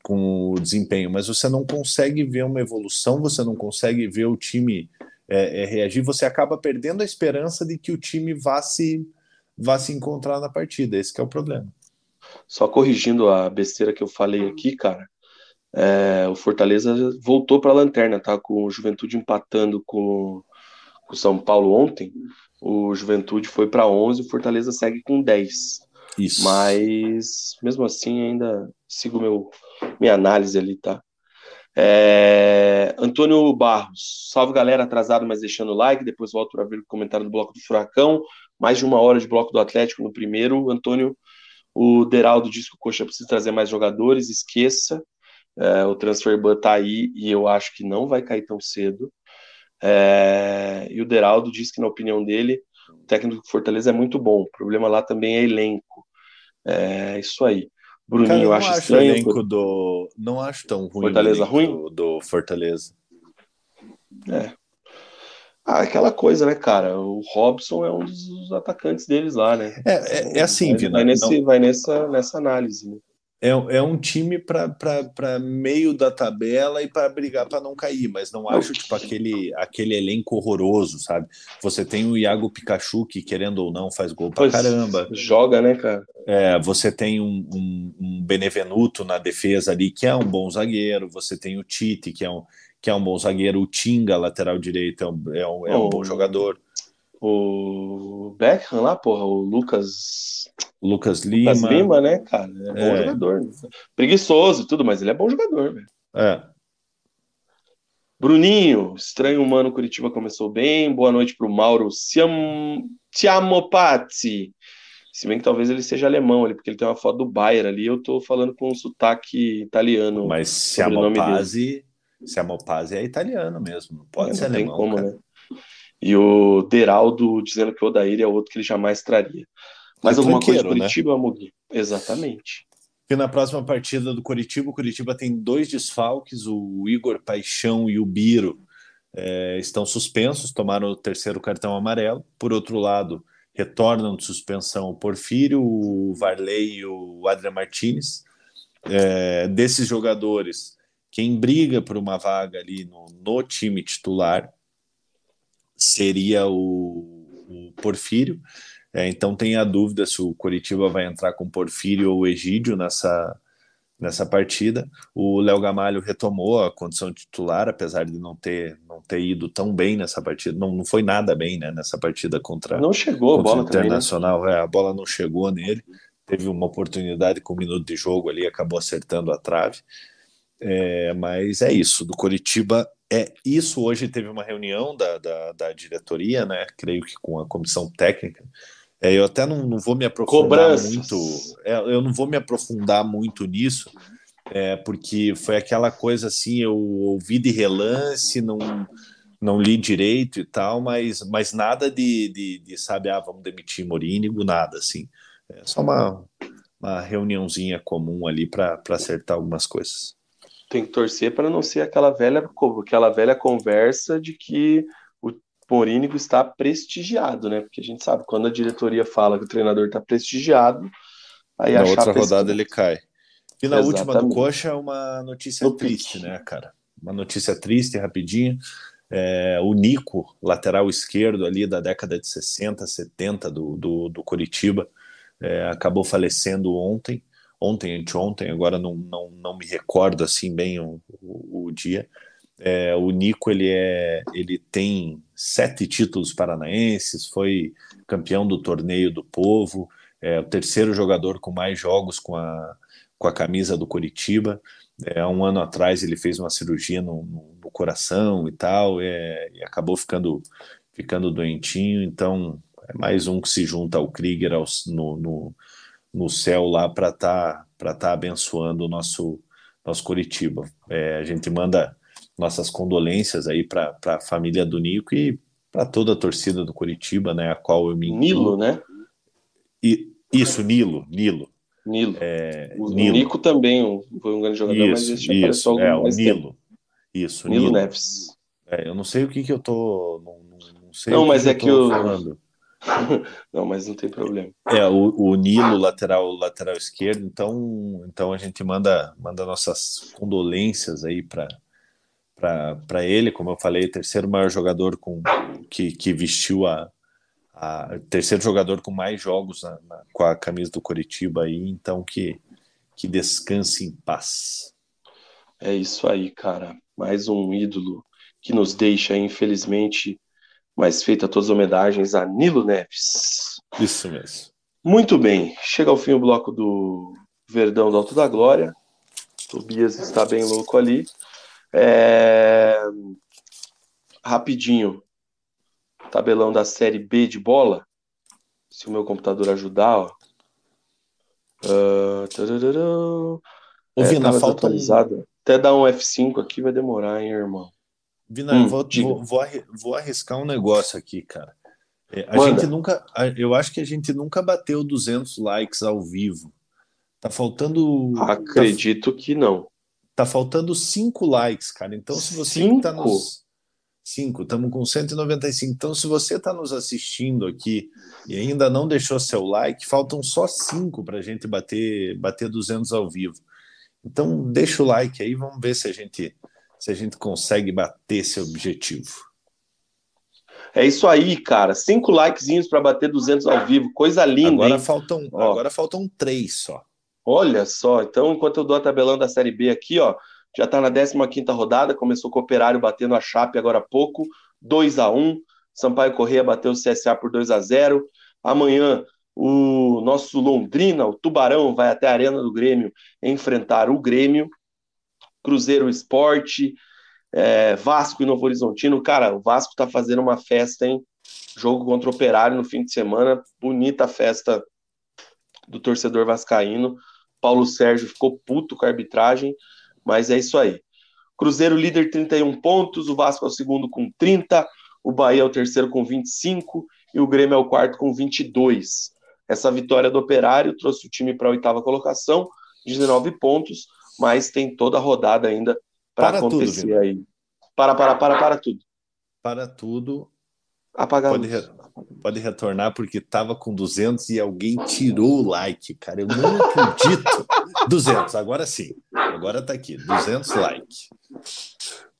com o desempenho, mas você não consegue ver uma evolução, você não consegue ver o time é, é, reagir, você acaba perdendo a esperança de que o time vá se, vá se encontrar na partida. Esse é o problema.
Só corrigindo a besteira que eu falei aqui, cara. É, o Fortaleza voltou para a lanterna, tá? Com o Juventude empatando com o São Paulo ontem. O Juventude foi para 11, o Fortaleza segue com 10. Isso. Mas mesmo assim ainda sigo meu minha análise ali, tá? É... Antônio Barros, salve galera, atrasado, mas deixando o like. Depois volto para ver o comentário do bloco do Furacão. Mais de uma hora de bloco do Atlético no primeiro. Antônio o Deraldo diz que o Coxa precisa trazer mais jogadores, esqueça. É, o transfer ban tá aí e eu acho que não vai cair tão cedo. É, e o Deraldo diz que, na opinião dele, o técnico do Fortaleza é muito bom. O problema lá também é elenco. É isso aí.
Bruninho, Cara, eu, eu acho, acho estranho. Elenco do... Não acho tão ruim.
Fortaleza ruim?
Do, do Fortaleza.
É, ah, aquela coisa, né, cara? O Robson é um dos atacantes deles lá, né?
É, é, é assim,
Vina. Vai, nesse, não... vai nessa, nessa análise, né?
É, é um time para meio da tabela e para brigar para não cair, mas não acho tipo aquele, aquele elenco horroroso, sabe? Você tem o Iago Pikachu, que querendo ou não faz gol pra pois caramba.
Joga, né, cara?
É, você tem um, um, um Benevenuto na defesa ali, que é um bom zagueiro, você tem o Tite, que é um, que é um bom zagueiro. O Tinga, lateral direito, é um, é um, é um bom jogador.
O Beckham lá, porra, o Lucas.
Lucas Lima. Lucas
Lima, né, cara? É bom é. jogador. Né? Preguiçoso e tudo, mas ele é bom jogador, velho.
É.
Bruninho, estranho humano, Curitiba começou bem. Boa noite para o Mauro. Tiamopazzi. Se bem que talvez ele seja alemão ali, porque ele tem uma foto do Bayer ali. Eu tô falando com um sotaque italiano.
Mas a Mopazzi é italiano mesmo, não pode é, ser não alemão. Tem como, cara. né?
E o Deraldo dizendo que o Odair é outro que ele jamais traria. Mas é alguma coisa do né? Curitiba, né? Mugi? Exatamente.
E na próxima partida do Curitiba, o Curitiba tem dois desfalques, o Igor Paixão e o Biro é, estão suspensos, tomaram o terceiro cartão amarelo. Por outro lado, retornam de suspensão o Porfírio, o Varley e o Adrian Martinez. É, desses jogadores, quem briga por uma vaga ali no, no time titular seria o, o Porfírio. É, então tem a dúvida se o Coritiba vai entrar com Porfírio ou Egídio nessa, nessa partida. O Léo Gamalho retomou a condição titular, apesar de não ter, não ter ido tão bem nessa partida. Não, não foi nada bem né, nessa partida contra,
não chegou
contra
a bola
o Internacional. Também, né? é, a bola não chegou nele. Teve uma oportunidade com um minuto de jogo ali, acabou acertando a trave. É, mas é isso, do Coritiba é isso. Hoje teve uma reunião da, da, da diretoria, né? Creio que com a comissão técnica. É, eu até não, não vou me aprofundar Cobranças. muito. É, eu não vou me aprofundar muito nisso, é, porque foi aquela coisa assim, eu ouvi de relance, não, não li direito e tal, mas, mas nada de, de, de sabe, ah, vamos demitir Morínigo, nada assim. É só uma, uma reuniãozinha comum ali para acertar algumas coisas
tem que torcer para não ser aquela velha, aquela velha conversa de que o Morínigo está prestigiado, né? Porque a gente sabe, quando a diretoria fala que o treinador está prestigiado, aí
na outra rodada ele cai. E na Exatamente. última do Coxa é uma notícia no triste, pique. né, cara? Uma notícia triste, rapidinho. É, o Nico, lateral esquerdo ali da década de 60, 70 do, do, do Curitiba, é, acabou falecendo ontem, ontem, anteontem, agora não, não, não me recordo assim bem o, o, o dia. É, o Nico ele é ele tem sete títulos paranaenses, foi campeão do torneio do Povo, é o terceiro jogador com mais jogos com a, com a camisa do Curitiba. É, um ano atrás ele fez uma cirurgia no, no, no coração e tal, é, e acabou ficando ficando doentinho. Então é mais um que se junta ao Krieger ao, no, no, no céu lá para estar tá, para tá abençoando o nosso nosso Curitiba. É, a gente manda nossas condolências aí para a família do Nico e para toda a torcida do Curitiba, né, a qual eu me.
Nilo, né?
E, isso, Nilo, Nilo.
Nilo. É, o Nilo. Nico também foi um grande jogador,
isso,
mas
isso, é, o Nilo. Tempo. Isso,
Nilo, Nilo. Neves.
É, eu não sei o que que eu tô... Não,
não sei não, mas que é que eu... Falando. não, mas não tem problema.
É, o, o Nilo, lateral, lateral esquerdo, então, então a gente manda, manda nossas condolências aí para para ele, como eu falei, terceiro maior jogador com que, que vestiu a, a terceiro jogador com mais jogos na, na, com a camisa do Coritiba aí, então que que descanse em paz.
É isso aí, cara. Mais um ídolo que nos deixa, infelizmente, mas feita todas as homenagens a Nilo Neves.
Isso mesmo.
Muito bem, chega ao fim o bloco do Verdão do Alto da Glória. Tobias está bem louco ali. É... Rapidinho, tabelão da Série B de bola. Se o meu computador ajudar, ó. Uh...
Vina, é, falta
atualizado. Até dar um F5 aqui vai demorar, hein, irmão?
Vina, hum, vou, vou, vou, vou, arriscar um negócio aqui, cara. É, a Manda. gente nunca, eu acho que a gente nunca bateu 200 likes ao vivo. Tá faltando.
Tá Acredito
tá,
que não.
Tá faltando 5 likes, cara. Então, se você
cinco?
tá nos. 5, estamos com 195. Então, se você está nos assistindo aqui e ainda não deixou seu like, faltam só 5 para a gente bater, bater 200 ao vivo. Então, deixa o like aí, vamos ver se a gente se a gente consegue bater esse objetivo.
É isso aí, cara. Cinco likezinhos para bater 200 ao vivo. Coisa linda,
agora
hein?
Faltam, agora faltam três só.
Olha só. Então, enquanto eu dou a tabelão da Série B aqui, ó, já está na 15ª rodada. Começou com o Operário batendo a Chape agora há pouco. 2 a 1 Sampaio Correia bateu o CSA por 2 a 0 Amanhã, o nosso Londrina, o Tubarão, vai até a Arena do Grêmio enfrentar o Grêmio. Cruzeiro Esporte, é, Vasco e Novo Horizontino. Cara, o Vasco tá fazendo uma festa, hein? Jogo contra o Operário no fim de semana. Bonita festa do torcedor vascaíno. Paulo Sérgio ficou puto com a arbitragem, mas é isso aí. Cruzeiro líder 31 pontos, o Vasco é o segundo com 30, o Bahia é o terceiro com 25 e o Grêmio é o quarto com 22. Essa vitória do Operário trouxe o time para a oitava colocação, 19 pontos mas tem toda a rodada ainda para acontecer tudo, aí. Para, para, para, para tudo.
Para tudo.
Apagar
pode, re... pode retornar porque estava com 200 e alguém tirou o like, cara. Eu não acredito. 200, agora sim. Agora tá aqui, 200 likes.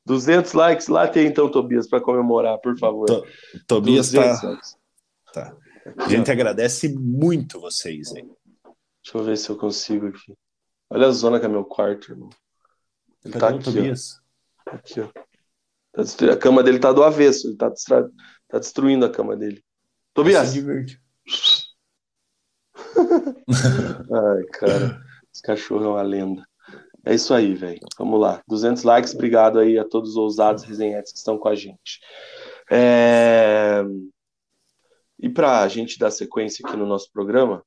200 likes lá tem então, Tobias, para comemorar, por favor. To...
Tobias tá... tá. A gente agradece muito vocês, hein?
Deixa eu ver se eu consigo aqui. Olha a zona que é meu quarto, irmão. Ele Cadê tá aqui, Tobias? ó. Aqui, ó. Tá A cama dele tá do avesso, ele tá, distra... tá destruindo a cama dele. Tobias! Ai, cara. Esse cachorro é uma lenda. É isso aí, velho. Vamos lá. 200 likes. Obrigado aí a todos os ousados resenhetes que estão com a gente. É... E para a gente dar sequência aqui no nosso programa,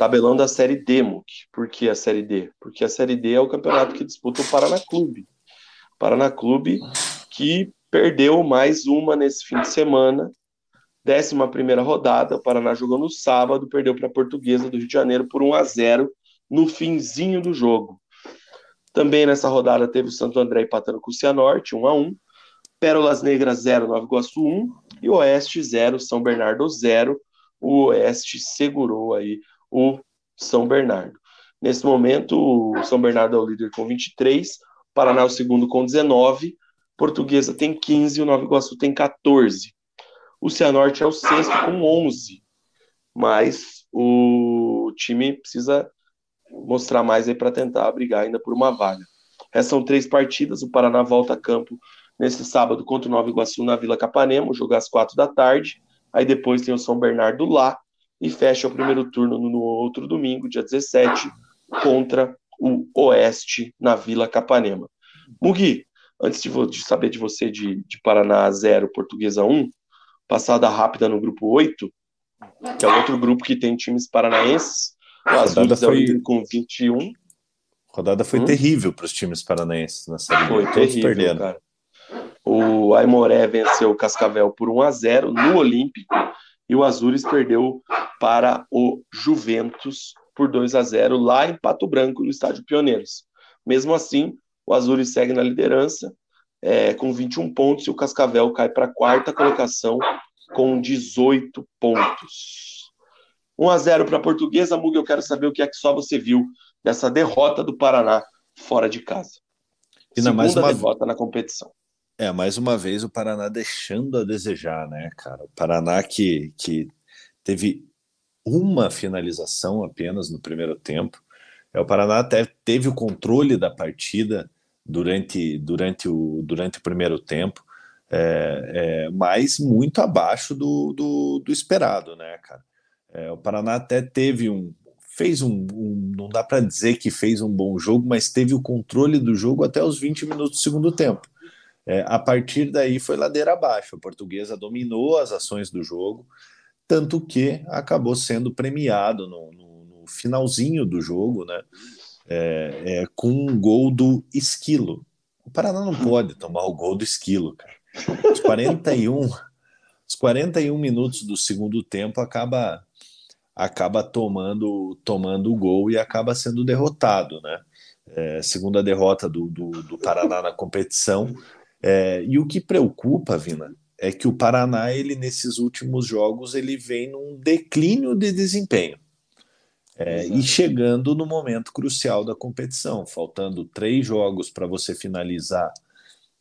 tabelão da Série D, Muk. Por que a Série D? Porque a Série D é o campeonato que disputa o Paraná Clube. Paraná Clube que perdeu mais uma nesse fim de semana. Décima primeira rodada, o Paraná jogou no sábado, perdeu para a Portuguesa do Rio de Janeiro por 1 a 0 no finzinho do jogo. Também nessa rodada teve o Santo André empatando com o Cianorte, 1 a 1 Pérolas Negras 0, Nova Iguaçu 1 e Oeste 0, São Bernardo 0 o Oeste segurou aí o São Bernardo. Nesse momento, o São Bernardo é o líder com 23, Paraná é o segundo com 19, Portuguesa tem 15 e o Nova Iguaçu tem 14. O Cianorte é o sexto com 11, mas o time precisa mostrar mais aí para tentar brigar ainda por uma vaga. Restam três partidas, o Paraná volta a campo nesse sábado contra o Nova Iguaçu na Vila Capanema, jogar às quatro da tarde, aí depois tem o São Bernardo lá, e fecha o primeiro turno no outro domingo, dia 17, contra o Oeste na Vila Capanema. Mugi, antes de, de saber de você de, de Paraná 0, Portuguesa 1, passada rápida no grupo 8, que é outro grupo que tem times paranaenses. O Azul foi... com 21.
A rodada foi hum? terrível para os times paranaenses na série.
Foi Todos terrível, perderam. cara. O Aimoré venceu o Cascavel por 1 a 0 no Olímpico e o Azures perdeu para o Juventus por 2 a 0 lá em Pato Branco, no Estádio Pioneiros. Mesmo assim, o Azures segue na liderança é, com 21 pontos e o Cascavel cai para a quarta colocação com 18 pontos. 1 a 0 para a Portuguesa, Mug, eu quero saber o que é que só você viu dessa derrota do Paraná fora de casa. E Segunda mais uma derrota na competição.
É, mais uma vez o Paraná deixando a desejar, né, cara? O Paraná que, que teve uma finalização apenas no primeiro tempo. É, o Paraná até teve o controle da partida durante, durante, o, durante o primeiro tempo, é, é, mas muito abaixo do, do, do esperado, né, cara? É, o Paraná até teve um. Fez um. um não dá para dizer que fez um bom jogo, mas teve o controle do jogo até os 20 minutos do segundo tempo. É, a partir daí foi ladeira abaixo. A portuguesa dominou as ações do jogo, tanto que acabou sendo premiado no, no, no finalzinho do jogo, né? É, é, com um gol do Esquilo. O Paraná não pode tomar o gol do Esquilo, cara. Os 41, os 41 minutos do segundo tempo acaba acaba tomando tomando o gol e acaba sendo derrotado, né? É, segunda derrota do, do, do Paraná na competição, é, e o que preocupa, Vina, é que o Paraná, ele nesses últimos jogos, ele vem num declínio de desempenho. É, e chegando no momento crucial da competição, faltando três jogos para você finalizar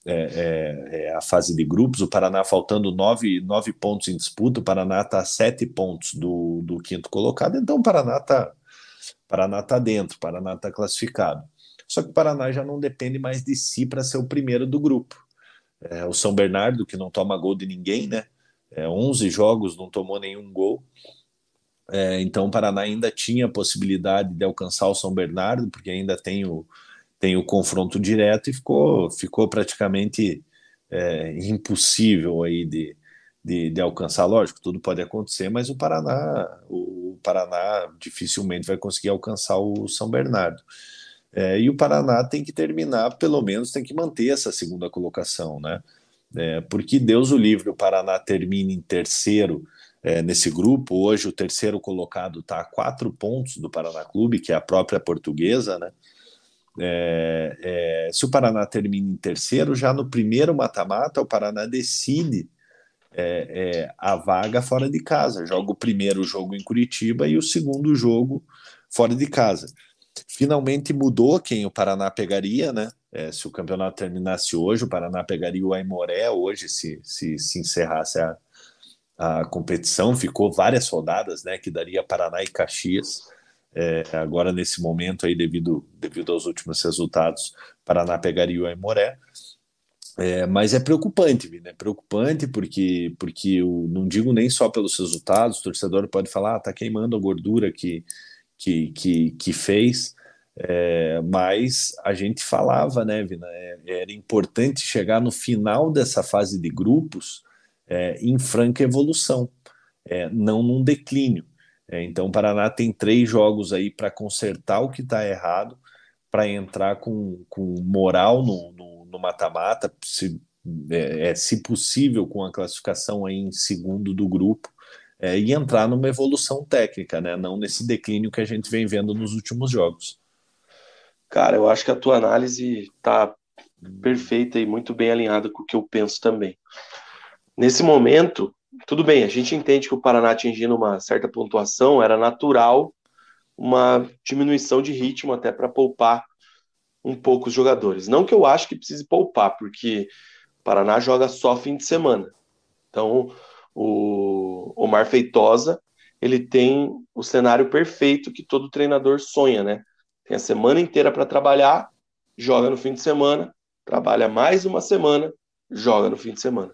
é, é, é, a fase de grupos, o Paraná faltando nove, nove pontos em disputa, o Paraná está a sete pontos do, do quinto colocado, então o Paraná está Paraná tá dentro, o Paraná está classificado. Só que o Paraná já não depende mais de si para ser o primeiro do grupo. É, o São Bernardo, que não toma gol de ninguém, né? É, 11 jogos, não tomou nenhum gol. É, então o Paraná ainda tinha a possibilidade de alcançar o São Bernardo, porque ainda tem o, tem o confronto direto e ficou, ficou praticamente é, impossível aí de, de, de, alcançar. Lógico, tudo pode acontecer, mas o Paraná, o Paraná dificilmente vai conseguir alcançar o São Bernardo. É, e o Paraná tem que terminar, pelo menos tem que manter essa segunda colocação, né? É, porque Deus o livre, o Paraná termina em terceiro é, nesse grupo. Hoje o terceiro colocado está a quatro pontos do Paraná Clube, que é a própria portuguesa, né? É, é, se o Paraná termina em terceiro, já no primeiro mata-mata, o Paraná decide é, é, a vaga fora de casa. Joga o primeiro jogo em Curitiba e o segundo jogo fora de casa. Finalmente mudou quem o Paraná pegaria, né? É, se o campeonato terminasse hoje, o Paraná pegaria o Aimoré hoje, se, se, se encerrasse a, a competição. Ficou várias rodadas, né? Que daria Paraná e Caxias. É, agora, nesse momento aí, devido, devido aos últimos resultados, Paraná pegaria o Aimoré. É, mas é preocupante, né? Preocupante porque, porque eu não digo nem só pelos resultados, o torcedor pode falar, ah, tá queimando a gordura que que, que, que fez, é, mas a gente falava, né, Vina, é, era importante chegar no final dessa fase de grupos é, em franca evolução, é, não num declínio. É, então, o Paraná tem três jogos aí para consertar o que está errado, para entrar com, com moral no mata-mata, se, é, se possível com a classificação aí em segundo do grupo, é, e entrar numa evolução técnica, né? Não nesse declínio que a gente vem vendo nos últimos jogos.
Cara, eu acho que a tua análise tá perfeita e muito bem alinhada com o que eu penso também. Nesse momento, tudo bem, a gente entende que o Paraná atingindo uma certa pontuação era natural uma diminuição de ritmo até para poupar um pouco os jogadores. Não que eu acho que precise poupar, porque o Paraná joga só fim de semana. Então, o Omar Feitosa ele tem o cenário perfeito que todo treinador sonha, né? Tem a semana inteira para trabalhar, joga no fim de semana, trabalha mais uma semana, joga no fim de semana.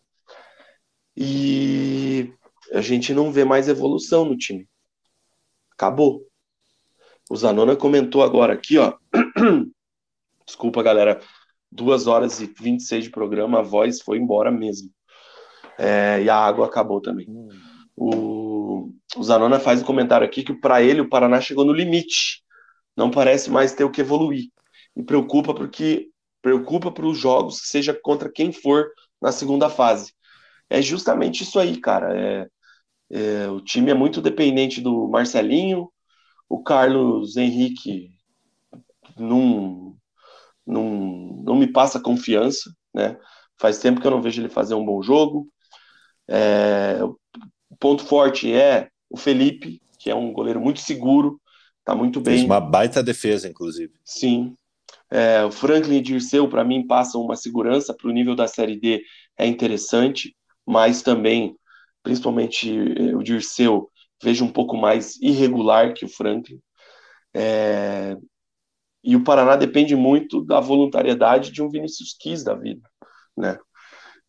E a gente não vê mais evolução no time. Acabou. O Zanona comentou agora aqui, ó. Desculpa, galera. Duas horas e 26 de programa, a voz foi embora mesmo. É, e a água acabou também. Hum. O, o Zanona faz um comentário aqui que para ele o Paraná chegou no limite. Não parece mais ter o que evoluir. E preocupa porque preocupa para os jogos, seja contra quem for na segunda fase. É justamente isso aí, cara. É, é, o time é muito dependente do Marcelinho, o Carlos Henrique não, não, não me passa confiança, né? Faz tempo que eu não vejo ele fazer um bom jogo. É, o ponto forte é o Felipe, que é um goleiro muito seguro, tá muito bem. Fez
uma baita defesa, inclusive.
Sim. É, o Franklin e Dirceu, para mim, passam uma segurança para o nível da Série D, é interessante, mas também, principalmente o Dirceu, vejo um pouco mais irregular que o Franklin. É... E o Paraná depende muito da voluntariedade de um Vinícius Quis da vida, né?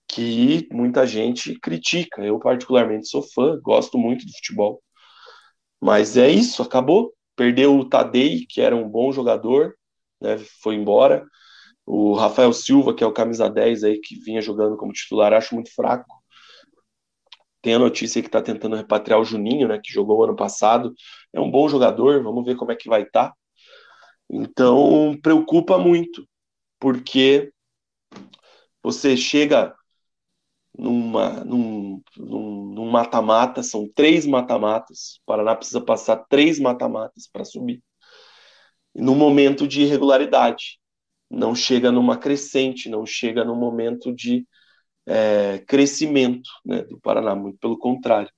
Que muita gente critica. Eu, particularmente, sou fã, gosto muito do futebol. Mas é isso, acabou. Perdeu o Tadei, que era um bom jogador, né? Foi embora. O Rafael Silva, que é o camisa 10 aí, que vinha jogando como titular, acho muito fraco. Tem a notícia que está tentando repatriar o Juninho, né, que jogou ano passado. É um bom jogador, vamos ver como é que vai estar. Tá. Então, preocupa muito, porque você chega numa, num, num mata-mata, são três mata-matas. O Paraná precisa passar três mata-matas para subir. No momento de irregularidade. Não chega numa crescente, não chega no momento de é, crescimento né, do Paraná, muito pelo contrário.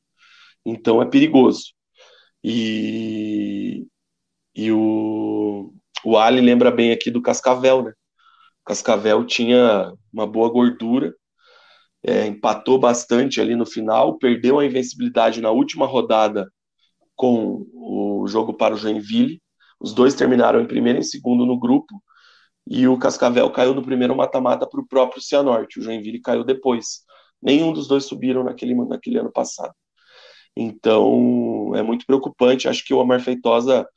Então é perigoso. E, e o, o Ali lembra bem aqui do Cascavel, né? Cascavel tinha uma boa gordura, é, empatou bastante ali no final, perdeu a invencibilidade na última rodada com o jogo para o Joinville. Os dois terminaram em primeiro e segundo no grupo, e o Cascavel caiu no primeiro mata-mata para o próprio Cianorte. O Joinville caiu depois. Nenhum dos dois subiram naquele, naquele ano passado. Então, é muito preocupante. Acho que o Omar Feitosa,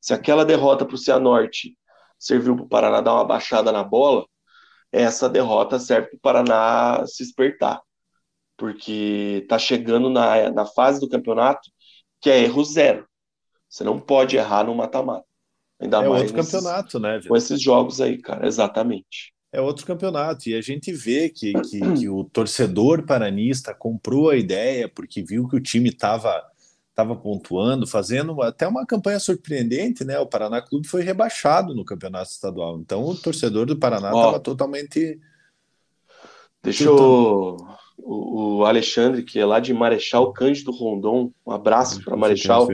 se aquela derrota para o Cianorte serviu para o Paraná dar uma baixada na bola, essa derrota serve para o Paraná se espertar. Porque está chegando na, na fase do campeonato que é erro zero. Você não pode errar no mata-mata.
Ainda é mais outro nesses, campeonato, né?
Com esses jogos aí, cara, exatamente.
É outro campeonato. E a gente vê que, que, que o torcedor paranista comprou a ideia porque viu que o time estava estava pontuando, fazendo até uma campanha surpreendente, né? O Paraná Clube foi rebaixado no campeonato estadual. Então o torcedor do Paraná estava totalmente.
Deixa eu. O, Alexandre, que é lá de Marechal Cândido Rondon, um abraço para Marechal.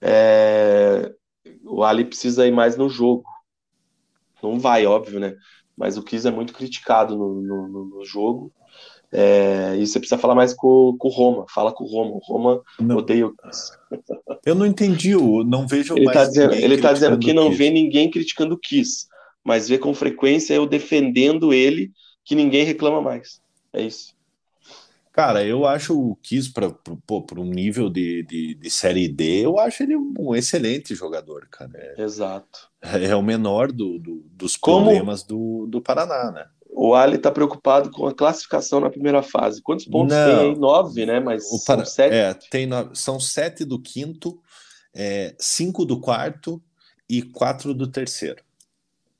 É, o Ali precisa ir mais no jogo. Não vai, óbvio, né? Mas o Kiss é muito criticado no, no, no jogo. É, e você precisa falar mais com, com o Roma. Fala com o Roma. O Roma não. odeia o Kiss.
Eu não entendi, o, não vejo
ele tá dizendo, Ele está dizendo que não vê ninguém criticando o Kiss, mas vê com frequência eu defendendo ele que ninguém reclama mais. É isso.
Cara, eu acho o Kiss para um nível de, de, de, Série D, eu acho ele um excelente jogador, cara.
É, Exato.
É, o menor do, do dos Como problemas do, do Paraná, né?
O Ali está preocupado com a classificação na primeira fase. Quantos pontos Não, tem aí? Nove, né? Mas
o para... são sete. É, tem nove... São sete do quinto, é, cinco do quarto e quatro do terceiro.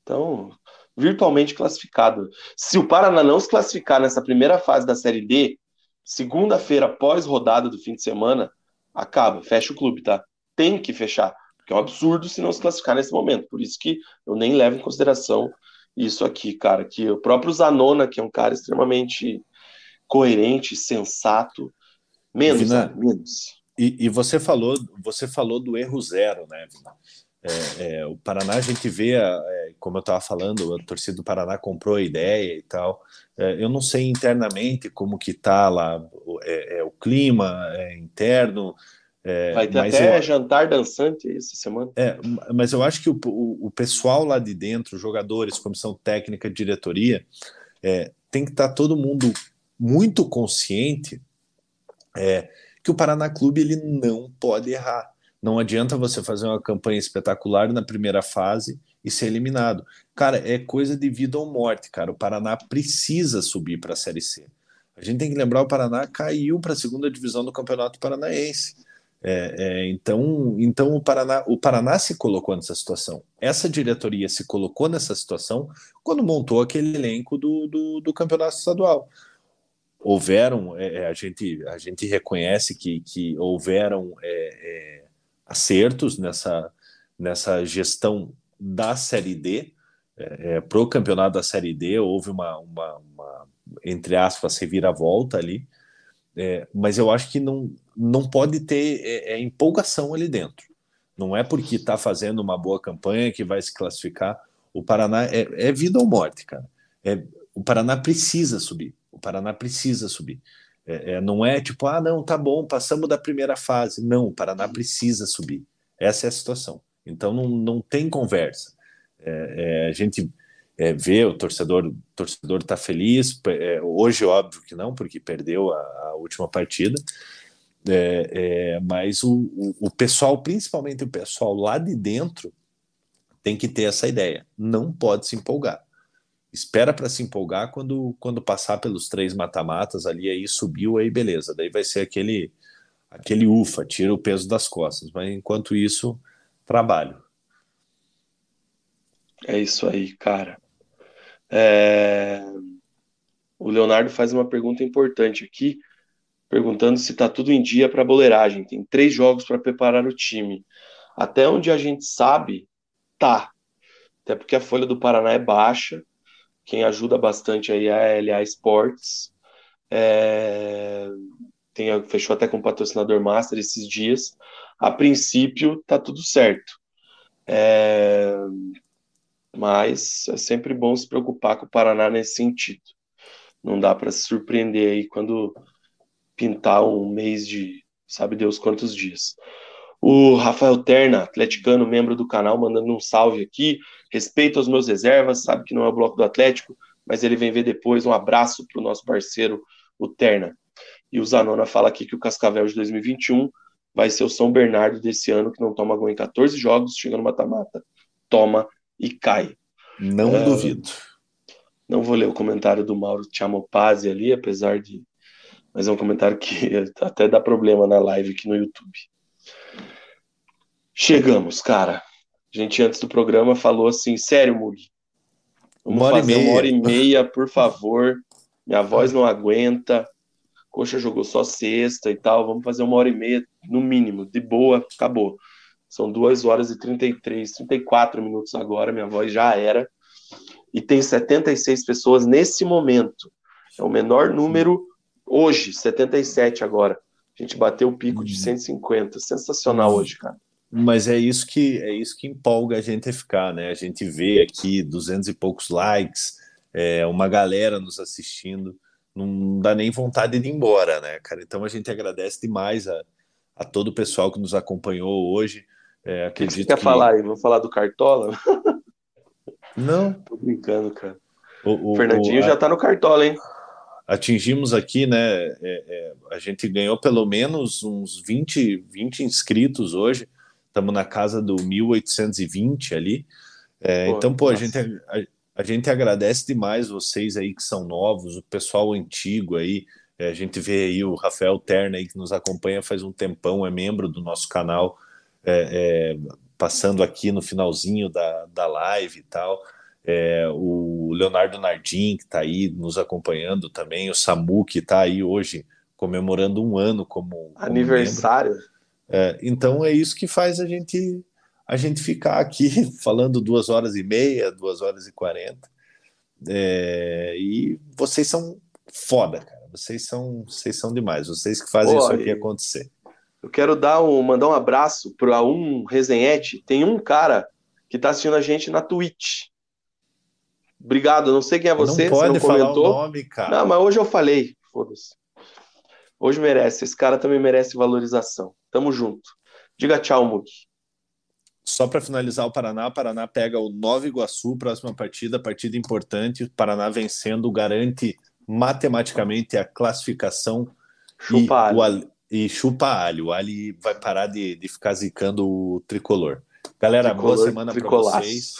Então, virtualmente classificado. Se o Paraná não se classificar nessa primeira fase da Série D, segunda-feira, após rodada do fim de semana, acaba, fecha o clube, tá? Tem que fechar, porque é um absurdo se não se classificar nesse momento. Por isso que eu nem levo em consideração isso aqui, cara. Que o próprio Zanona, que é um cara extremamente coerente, sensato, menos, Vina, né? menos.
E, e, você falou, você falou do erro zero, né, Vina? É, é, o Paraná a gente vê, é, como eu estava falando, a torcida do Paraná comprou a ideia e tal. É, eu não sei internamente como que está lá é, é, o clima interno,
É, Vai ter até eu, jantar dançante essa semana.
É, mas eu acho que o, o, o, pessoal lá de dentro, jogadores, comissão técnica, diretoria, é, tem que estar tá todo mundo muito consciente é, que o Paraná Clube ele não pode errar. Não adianta você fazer uma campanha espetacular na primeira fase e ser eliminado. Cara, é coisa de vida ou morte, cara. O Paraná precisa subir para a Série C. A gente tem que lembrar o Paraná caiu para a segunda divisão do Campeonato Paranaense. É, é, então, então o Paraná, o Paraná se colocou nessa situação. Essa diretoria se colocou nessa situação quando montou aquele elenco do, do, do campeonato estadual. Houveram, é, é a, gente, a gente reconhece que, que houveram é, é, acertos nessa, nessa gestão da Série D. para o campeonato da Série D, houve uma, uma, uma entre aspas, reviravolta ali. mas eu acho que não, não pode ter é, é empolgação ali dentro. Não é porque está fazendo uma boa campanha que vai se classificar. O Paraná é, é vida ou morte, cara. É, o Paraná precisa subir. O Paraná precisa subir. É, é, não é tipo, ah, não, tá bom, passamos da primeira fase. Não, o Paraná precisa subir. Essa é a situação. Então não, não tem conversa. É, é a gente vê o torcedor, o torcedor está feliz. hoje, óbvio que não, porque perdeu a, a última partida. É, é, mas o, o, o, pessoal, principalmente o pessoal lá de dentro, tem que ter essa ideia. Não pode se empolgar. Espera para se empolgar quando, quando passar pelos três mata-matas ali, aí subiu, aí beleza. Daí vai ser aquele, aquele ufa, tira o peso das costas. Mas enquanto isso, trabalho.
É isso aí, cara. É... O Leonardo faz uma pergunta importante aqui perguntando se está tudo em dia para a boleiragem. Tem três jogos para preparar o time. Até onde a gente sabe, tá. Até porque a folha do Paraná é baixa. Quem ajuda bastante aí é a LA Sports. É... Tem, fechou até com o patrocinador master esses dias. A princípio, tá tudo certo. É... Mas é sempre bom se preocupar com o Paraná nesse sentido. Não dá para se surpreender aí quando pintar um mês de sabe Deus quantos dias. O Rafael Terna, atleticano, membro do canal, mandando um salve aqui. Respeito aos meus reservas, sabe que não é o bloco do Atlético, mas ele vem ver depois. Um abraço para o nosso parceiro, o Terna. E o Zanona fala aqui que o Cascavel de 2021 vai ser o São Bernardo desse ano, que não toma gol em 14 jogos, chega no mata-mata, toma e cai.
Não uh, duvido.
Não vou ler o comentário do Mauro Chamopazzi ali, apesar de mas é um comentário que até dá problema na live aqui no YouTube. Chegamos, cara. A gente antes do programa falou assim, sério, Mugi. Vamos uma fazer uma hora e meia, por favor. Minha voz não aguenta. Coxa jogou só sexta e tal. Vamos fazer uma hora e meia, no mínimo. De boa, acabou. São duas horas e 33, 34 minutos agora. Minha voz já era. E tem 76 pessoas nesse momento. É o menor número Hoje, 77 agora. A gente bateu o pico de 150. Uhum. Sensacional hoje, cara.
Mas é isso que é isso que empolga a gente a ficar, né? A gente vê aqui duzentos e poucos likes, é, uma galera nos assistindo, não dá nem vontade de ir embora, né, cara? Então a gente agradece demais a, a todo o pessoal que nos acompanhou hoje. É, acredito que você
quer que... falar aí? Vou falar do Cartola?
Não.
Tô brincando, cara. O, o Fernandinho o, a... já tá no Cartola, hein?
Atingimos aqui, né? É, é, a gente ganhou pelo menos uns 20, 20 inscritos hoje. Estamos na casa do 1820 ali. É, pô, então, pô, a gente, a, a, gente agradece demais vocês aí que são novos, o pessoal antigo aí. É, a gente vê aí o Rafael Terna aí que nos acompanha faz um tempão, é membro do nosso canal, é, é, passando aqui no finalzinho da, da live e tal é, o Leonardo Nardim, que está aí nos acompanhando também, o Samu, que está aí hoje comemorando um ano como,
como aniversário.
É, então é isso que faz a gente a gente ficar aqui falando duas horas e meia, duas horas e quarenta. É, e vocês são foda, cara. Vocês são, vocês são demais. Vocês que fazem isso aqui acontecer.
Eu quero dar um, mandar um abraço para um resenhete. Tem um cara que está assistindo a gente na Twitch. Obrigado, não sei quem é você.
Não pode você não falar o nome, cara.
Não, mas hoje eu falei. Foda-se. Hoje merece. Esse cara também merece valorização. Tamo junto. Diga tchau, Muki.
Só para finalizar o Paraná, o Paraná pega o Nova Iguaçu, próxima partida, partida importante. O Paraná vencendo garante matematicamente a classificação chupa e, alho. E chupa alho. O alho vai parar de, de ficar zicando o tricolor. Galera, tricolor, boa semana para vocês.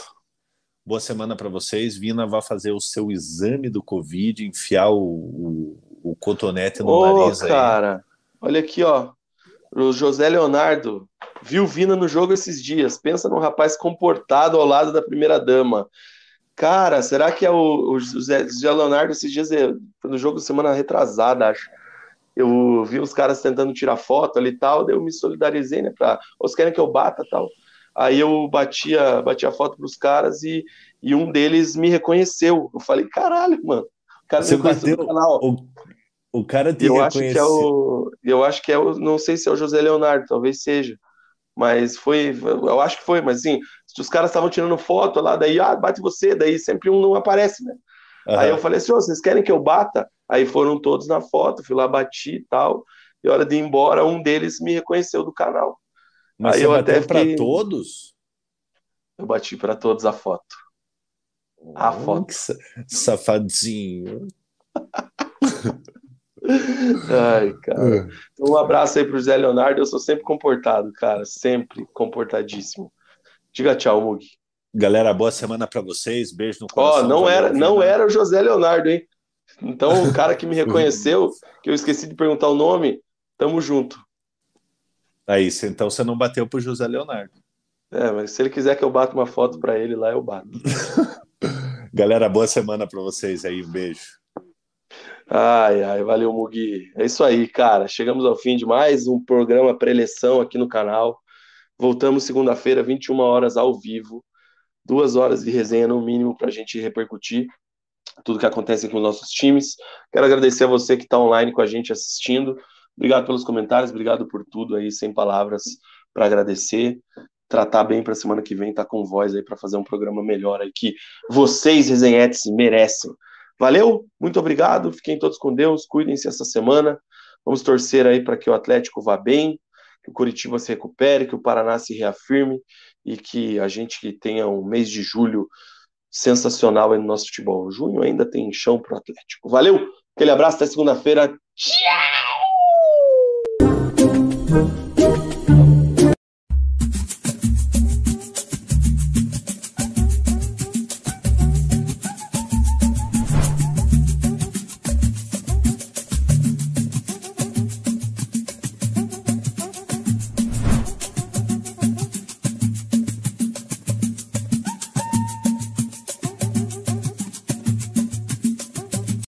Boa semana para vocês. Vina vai fazer o seu exame do Covid, enfiar o, o, o cotonete no Ô, nariz
aí. cara, olha aqui, ó. O José Leonardo viu Vina no jogo esses dias. Pensa num rapaz comportado ao lado da primeira dama. Cara, será que é o, o José, José Leonardo esses dias, é, no jogo semana retrasada, acho. Eu vi os caras tentando tirar foto ali e tal, daí eu me solidarizei, né? Pra, os querem que eu bata tal. Aí eu batia, batia a foto pros caras e, e um deles me reconheceu. Eu falei, caralho, mano. O cara
Você me bateu, no canal. O, o cara te
eu acho que é o Eu acho que é o. Não sei se é o José Leonardo, talvez seja. Mas foi. Eu acho que foi, mas assim, os caras estavam tirando foto lá, daí, ah, bate você, daí sempre um não aparece, né? Uhum. Aí eu falei assim, oh, vocês querem que eu bata? Aí foram todos na foto, fui lá, bati e tal. E hora de ir embora, um deles me reconheceu do canal.
Mas Aí eu até fiquei... para todos?
Eu bati para todos a foto.
A oh, foto. Safadinho.
Ai, cara. É. Então, um abraço aí pro Zé Leonardo. Eu sou sempre comportado, cara. Sempre comportadíssimo. Diga tchau, Mug.
Galera, boa semana para vocês. Beijo no coração.
Ó, oh, não era, não era o José Leonardo, hein? Então, o cara que me reconheceu, que eu esqueci de perguntar o nome, tamo junto.
Aí, então você não bateu pro José Leonardo.
É, mas se ele quiser que eu bata uma foto para ele lá, eu bato.
Galera, boa semana para vocês aí. Um beijo.
Ai, ai, valeu, Mugi. É isso aí, cara. Chegamos ao fim de mais um programa pré-eleição aqui no canal. Voltamos segunda-feira, 21 horas ao vivo. Duas horas de resenha no mínimo para a gente repercutir tudo que acontece com os nossos times. Quero agradecer a você que está online com a gente assistindo. Obrigado pelos comentários, obrigado por tudo aí, sem palavras para agradecer. Tratar bem para a semana que vem, tá com voz aí para fazer um programa melhor aí que vocês, resenhetes, merecem. Valeu, muito obrigado, fiquem todos com Deus, cuidem-se essa semana. Vamos torcer aí para que o Atlético vá bem, que o Curitiba se recupere, que o Paraná se reafirme e que a gente tenha um mês de julho sensacional aí no nosso futebol. Junho ainda tem chão para o Atlético. Valeu, aquele abraço, até segunda-feira. Tchau! Thank you.